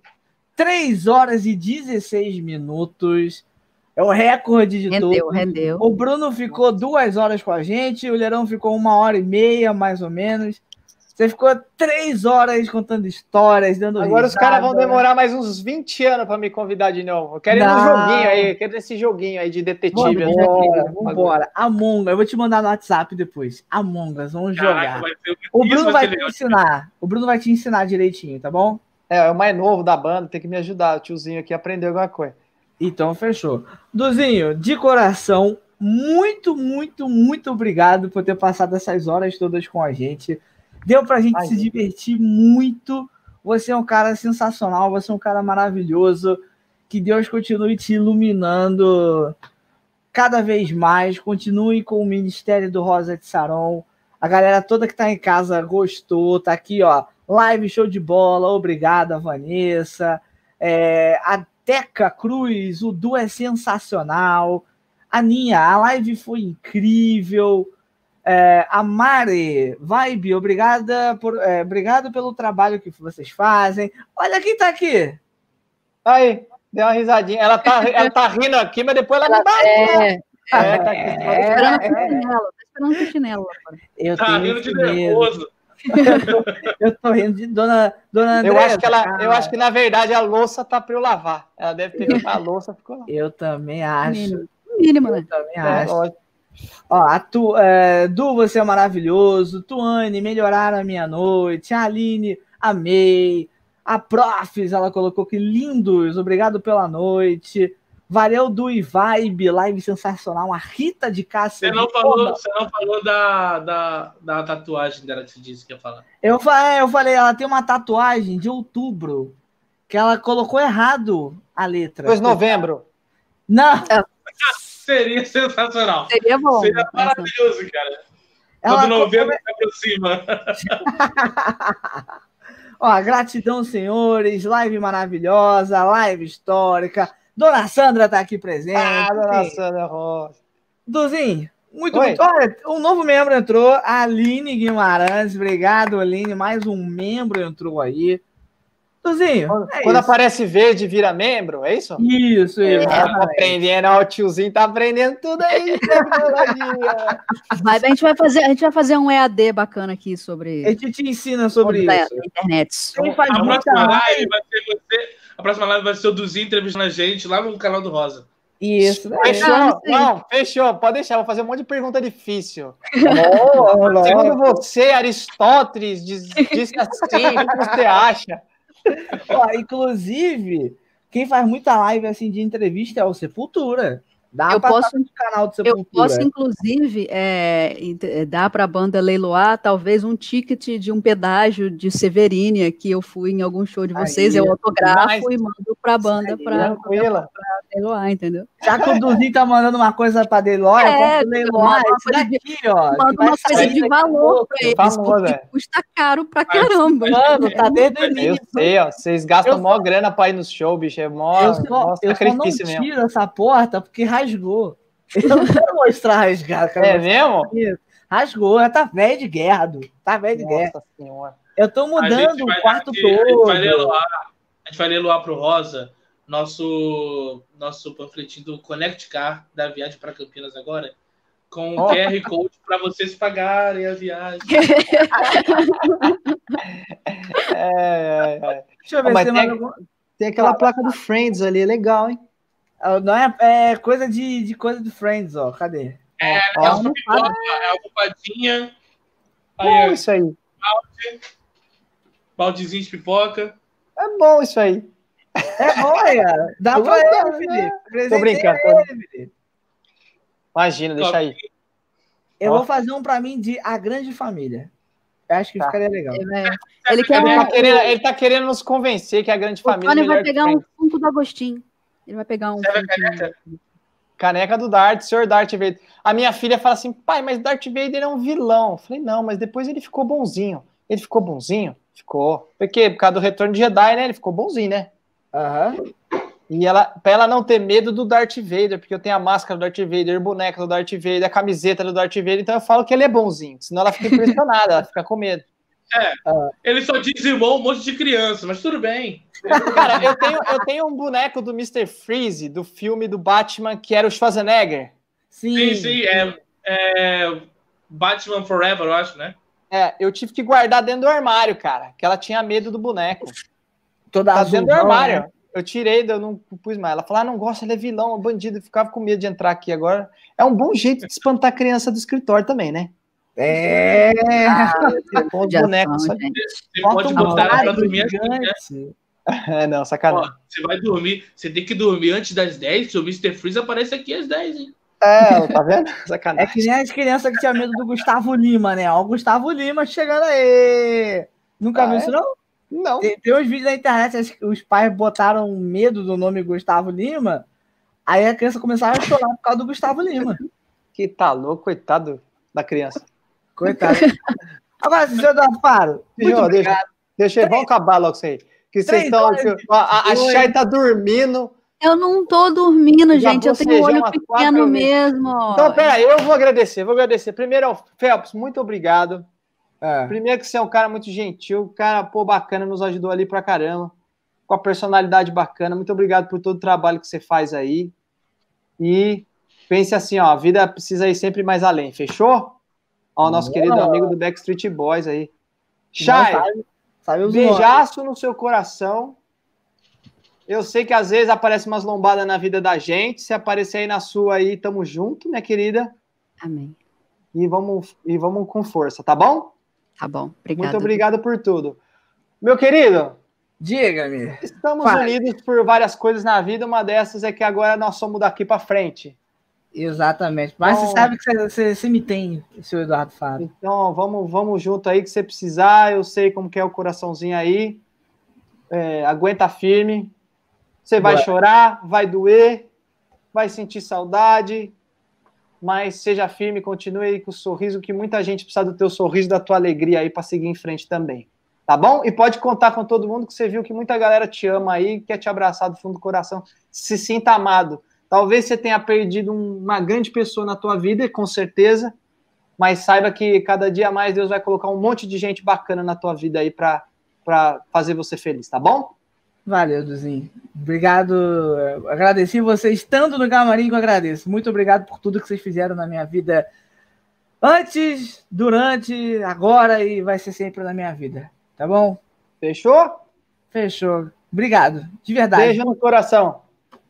3 horas e 16 minutos. É o recorde de Rendeu, todos. rendeu. O Bruno ficou duas horas com a gente, o Lerão ficou uma hora e meia, mais ou menos. Você ficou três horas contando histórias, dando Agora os risada. caras vão demorar mais uns 20 anos pra me convidar de novo. Eu quero ir no joguinho aí, eu quero esse joguinho aí de detetive. Vambora, vambora. Among Us, eu vou te mandar no WhatsApp depois. Among Us, vamos Caraca, jogar. O Bruno vai te ensinar. O Bruno vai te ensinar direitinho, tá bom? É, é o mais novo da banda, tem que me ajudar, o tiozinho aqui, a aprender alguma coisa. Então, fechou. Duzinho, de coração, muito, muito, muito obrigado por ter passado essas horas todas com a gente. Deu pra gente Ai, se divertir muito. Você é um cara sensacional, você é um cara maravilhoso. Que Deus continue te iluminando cada vez mais. Continue com o Ministério do Rosa de Saron. A galera toda que tá em casa gostou, tá aqui, ó. Live show de bola, obrigada, Vanessa. É, a Teca Cruz, o Du é sensacional. Aninha, a live foi incrível. É, a Mari, Vibe, obrigada por, é, obrigado pelo trabalho que vocês fazem. Olha quem tá aqui. Aí, deu uma risadinha. Ela tá, ela tá rindo aqui, mas depois ela me bate. É, É, tá aqui. É, esperando é, com chinelo. Tá esperando com chinelo eu Tá tenho rindo de medo. nervoso. Eu tô rindo de Dona, Dona Eu Andressa, acho que ela, cara. eu acho que na verdade a louça tá pra eu lavar. Ela deve ter feito a louça, ficou lá. Eu também acho. Mínimo. Mínimo, né? Eu também É, acho. lógico. Ó, a tu, é, Du, você é maravilhoso. Tuane, melhoraram a minha noite. A Aline, amei. A Profs, ela colocou que lindos, obrigado pela noite. Varel Du e Vibe, live sensacional. A Rita de Cássia. Você não falou, você não falou da, da, da tatuagem dela que você disse que ia falar. Eu falei, eu falei, ela tem uma tatuagem de outubro que ela colocou errado a letra. 2 de novembro. Não, Seria sensacional. Seria bom. Seria maravilhoso, cara. ela Quando novembro se aproxima. Ó, gratidão, senhores. Live maravilhosa, live histórica. Dona Sandra tá aqui presente. Ah, dona Sandra Rosa. Duzinho, muito, Oi. muito. Olha, um novo membro entrou, a Aline Guimarães. Obrigado, Aline. Mais um membro entrou aí. Tuzinho. Quando, é quando aparece verde, vira membro, é isso? Isso, isso. É, tá aprendendo, ó, o tiozinho tá aprendendo tudo aí. Vai, a, gente vai fazer, a gente vai fazer um EAD bacana aqui sobre. A gente te ensina sobre isso. Da internet. A, próxima live vai ser você. A próxima live vai ser o Duzinho entrevistando a gente lá no canal do Rosa. Isso. Fechou? Ah, não, fechou. Pode deixar. Vou fazer um monte de pergunta difícil. Oh, Segundo você, Aristóteles, diz, disse assim, o que você acha? Ó, inclusive, quem faz muita live assim de entrevista é o Sepultura. Dá eu posso, no canal do Sepultura. Eu posso, inclusive, é, é dar para a banda leiloar talvez um ticket de um pedágio de Severine, que eu fui em algum show de vocês, aí, eu autografo e mando para a banda para leiloar, entendeu? Já que o Duzinho tá mandando uma coisa para leiloar, é, eu leiloar esse daqui, ó. Manda uma coisa de valor para eles, porque é. custa caro pra caramba. Mano, tá desde o início. Eu sei, ó, vocês gastam mó grana para ir no show, bicho, é mó, eu só, eu só não tiro essa porta porque rasgou. Eu não quero mostrar rasgado. É mesmo? Rasgou, ela tá velho de guerra, Du. Tá velho de Nossa guerra. Senhora. Eu tô mudando o quarto todo. A gente vai leiloar, a gente vai pro Rosa nosso, nosso panfletinho do Connect Car da viagem para Campinas agora, com o oh. QR Code para vocês pagarem a viagem. é, é, é. Deixa eu ver oh, se tem, tem, algum... tem aquela placa do Friends ali, é legal, hein? Ah, não é, é coisa de, de coisa do Friends, ó. Cadê? É, ó, é, uma pipoca, é almofadinha. Aí, bom isso aí. Balde, baldezinho de pipoca. É bom isso aí. É bom, cara. Dá pra ele, Felipe. Tô brincando. Ele. Imagina, deixa aí. Eu Ó. vou fazer um pra mim de A Grande Família. Eu acho que tá. ficaria legal. É, ele, quer ele, tá querendo, ele tá querendo nos convencer que a Grande o Família. Ele vai pegar um funko do Agostinho. Ele vai pegar um. Caneca? caneca do Dart, senhor Darth Vader. A minha filha fala assim, pai, mas Darth Vader é um vilão. Eu falei, não, mas depois ele ficou bonzinho. Ele ficou bonzinho? Ficou. Por quê? Por causa do retorno de Jedi, né? Ele ficou bonzinho, né? Uhum. E ela, pra ela não ter medo do Darth Vader, porque eu tenho a máscara do Darth Vader, o boneco do Darth Vader, a camiseta do Darth Vader, então eu falo que ele é bonzinho, senão ela fica impressionada, ela fica com medo. É, uh, ele só dizimou um monte de criança, mas tudo bem. Cara, eu tenho, eu tenho um boneco do Mr. Freeze, do filme do Batman, que era o Schwarzenegger. Sim, sim, sim é, é Batman Forever, eu acho, né? É, eu tive que guardar dentro do armário, cara, que ela tinha medo do boneco. Toda tá azul, dentro do armário. Né? Eu tirei, eu não pus mais. Ela falou: ah, não gosta, ele é vilão, é bandido. Eu ficava com medo de entrar aqui agora. É um bom jeito de espantar a criança do escritório também, né? É. Ah, os bonecos. Você pode botar ela pra dormir assim, né? É, não, sacanagem. Ó, você vai dormir, você tem que dormir antes das 10, o Mr. Freeze aparece aqui às 10, hein? É, tá vendo? Sacanagem. É que nem as crianças que tinham medo do Gustavo Lima, né? Ó, o Gustavo Lima chegando aí. Nunca ah, viu é? isso, não? Não. Tem, tem uns vídeos na internet, os pais botaram medo do nome Gustavo Lima, aí a criança começava a chorar por causa do Gustavo Lima. Que tá louco, coitado da criança. Coitado. Agora, senhor Eduardo Faro, senhor, deixa, deixa vamos acabar logo isso aí. Que vocês estão. A, a Chay tá dormindo. Eu não tô dormindo, Já gente. Eu tenho olho pequeno mesmo. Então, peraí, eu vou agradecer, vou agradecer. Primeiro, Phelps, muito obrigado. É. Primeiro que você é um cara muito gentil, cara, pô, bacana, nos ajudou ali pra caramba, com a personalidade bacana. Muito obrigado por todo o trabalho que você faz aí. E pense assim, ó, a vida precisa ir sempre mais além, fechou? Ó, o nosso Não. querido amigo do Backstreet Boys aí. Chay, beijaço no seu coração. Eu sei que às vezes aparece umas lombadas na vida da gente. Se aparecer aí na sua aí, tamo junto, minha querida. Amém. E vamos, e vamos com força, tá bom? Tá bom, obrigado. Muito obrigado por tudo. Meu querido, diga-me. Estamos Vai. unidos por várias coisas na vida, uma dessas é que agora nós somos daqui para frente. Exatamente. Mas então, você sabe que você, você, você, me tem, seu Eduardo Fábio. Então, vamos, vamos junto aí que você precisar. Eu sei como que é o coraçãozinho aí. É, aguenta firme. Você vai Boa. chorar, vai doer, vai sentir saudade, mas seja firme, continue aí com o sorriso, que muita gente precisa do teu sorriso, da tua alegria aí para seguir em frente também. Tá bom? E pode contar com todo mundo que você viu que muita galera te ama aí, quer te abraçar do fundo do coração. Se sinta amado. Talvez você tenha perdido uma grande pessoa na tua vida, com certeza, mas saiba que cada dia mais Deus vai colocar um monte de gente bacana na tua vida aí para fazer você feliz, tá bom? Valeu, Duzinho. Obrigado. Agradeci vocês, estando no camarim, eu agradeço. Muito obrigado por tudo que vocês fizeram na minha vida antes, durante, agora e vai ser sempre na minha vida. Tá bom? Fechou? Fechou. Obrigado, de verdade. Beijo no coração.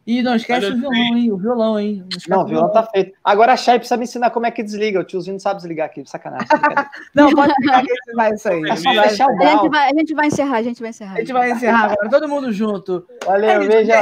E não esquece Valeu, o violão, hein? O violão, hein? Não, não o violão tá feito. Agora a Chay precisa me ensinar como é que desliga. O tiozinho não sabe desligar aqui, sacanagem. não, pode ficar que vai isso aí. É só deixar o a, gente vai, a gente vai encerrar, a gente vai encerrar. A gente vai encerrar agora, todo mundo junto. Valeu, é beijo.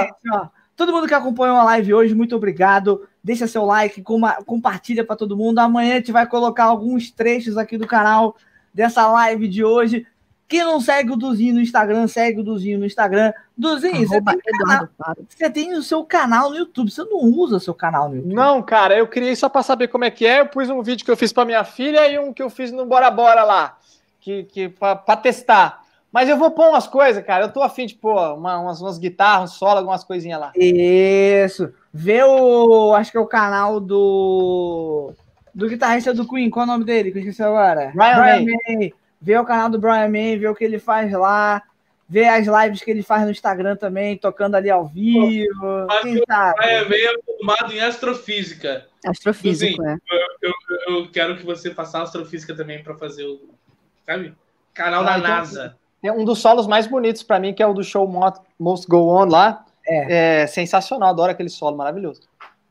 todo mundo que acompanhou a live hoje, muito obrigado. Deixa seu like, compartilha para todo mundo. Amanhã a gente vai colocar alguns trechos aqui do canal dessa live de hoje. Quem não segue o Duzinho no Instagram, segue o Duzinho no Instagram. Duzinho, você tem, canal, você tem, o seu canal no YouTube, você não usa o seu canal no YouTube. Não, cara, eu criei só para saber como é que é. Eu pus um vídeo que eu fiz para minha filha e um que eu fiz no Bora Bora lá, que, que para testar. Mas eu vou pôr umas coisas, cara. Eu tô afim de pôr uma, umas, umas guitarras, um solo, algumas coisinhas lá. Isso. Vê o. Acho que é o canal do. Do guitarrista do Queen. Qual é o nome dele? Que eu esqueci agora. Brian, Brian May. May vê o canal do Brian May, vê o que ele faz lá, vê as lives que ele faz no Instagram também, tocando ali ao vivo. Quem sabe? O Brian May é formado em astrofísica. Astrofísica, é. Eu, eu, eu, quero que você faça astrofísica também para fazer o. Sabe? Canal ah, da então, NASA. É um dos solos mais bonitos para mim, que é o do show Most Go On lá. É. é sensacional, adoro aquele solo maravilhoso.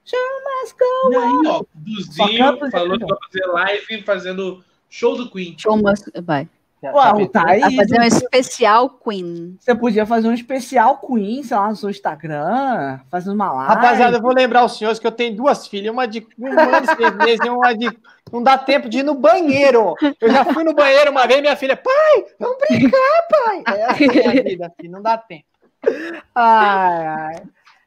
Show must go on. E aí, ó, Duzinho falou que vai fazer live fazendo Show do Queen. Show must. Vai. Uau, tá aí. Vai fazer um especial Queen. Você podia fazer um especial Queen, sei lá, no seu Instagram, fazendo uma live. Rapaziada, eu vou lembrar os senhores que eu tenho duas filhas, uma de um ano de seis meses e uma de. Não dá tempo de ir no banheiro. Eu já fui no banheiro uma vez, minha filha, pai, vamos brincar, pai. É assim a vida, filho, não dá tempo. Ai, ai.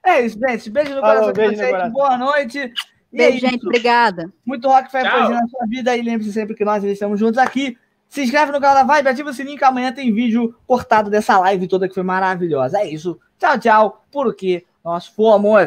É isso, gente. Beijo no coração. Beijo no coração. Boa noite. Beijo, gente. Obrigada. Muito rock fé na sua vida. E lembre-se sempre que nós estamos juntos aqui. Se inscreve no canal da Vibe, ativa o sininho que amanhã tem vídeo cortado dessa live toda que foi maravilhosa. É isso. Tchau, tchau. Porque nós fomos.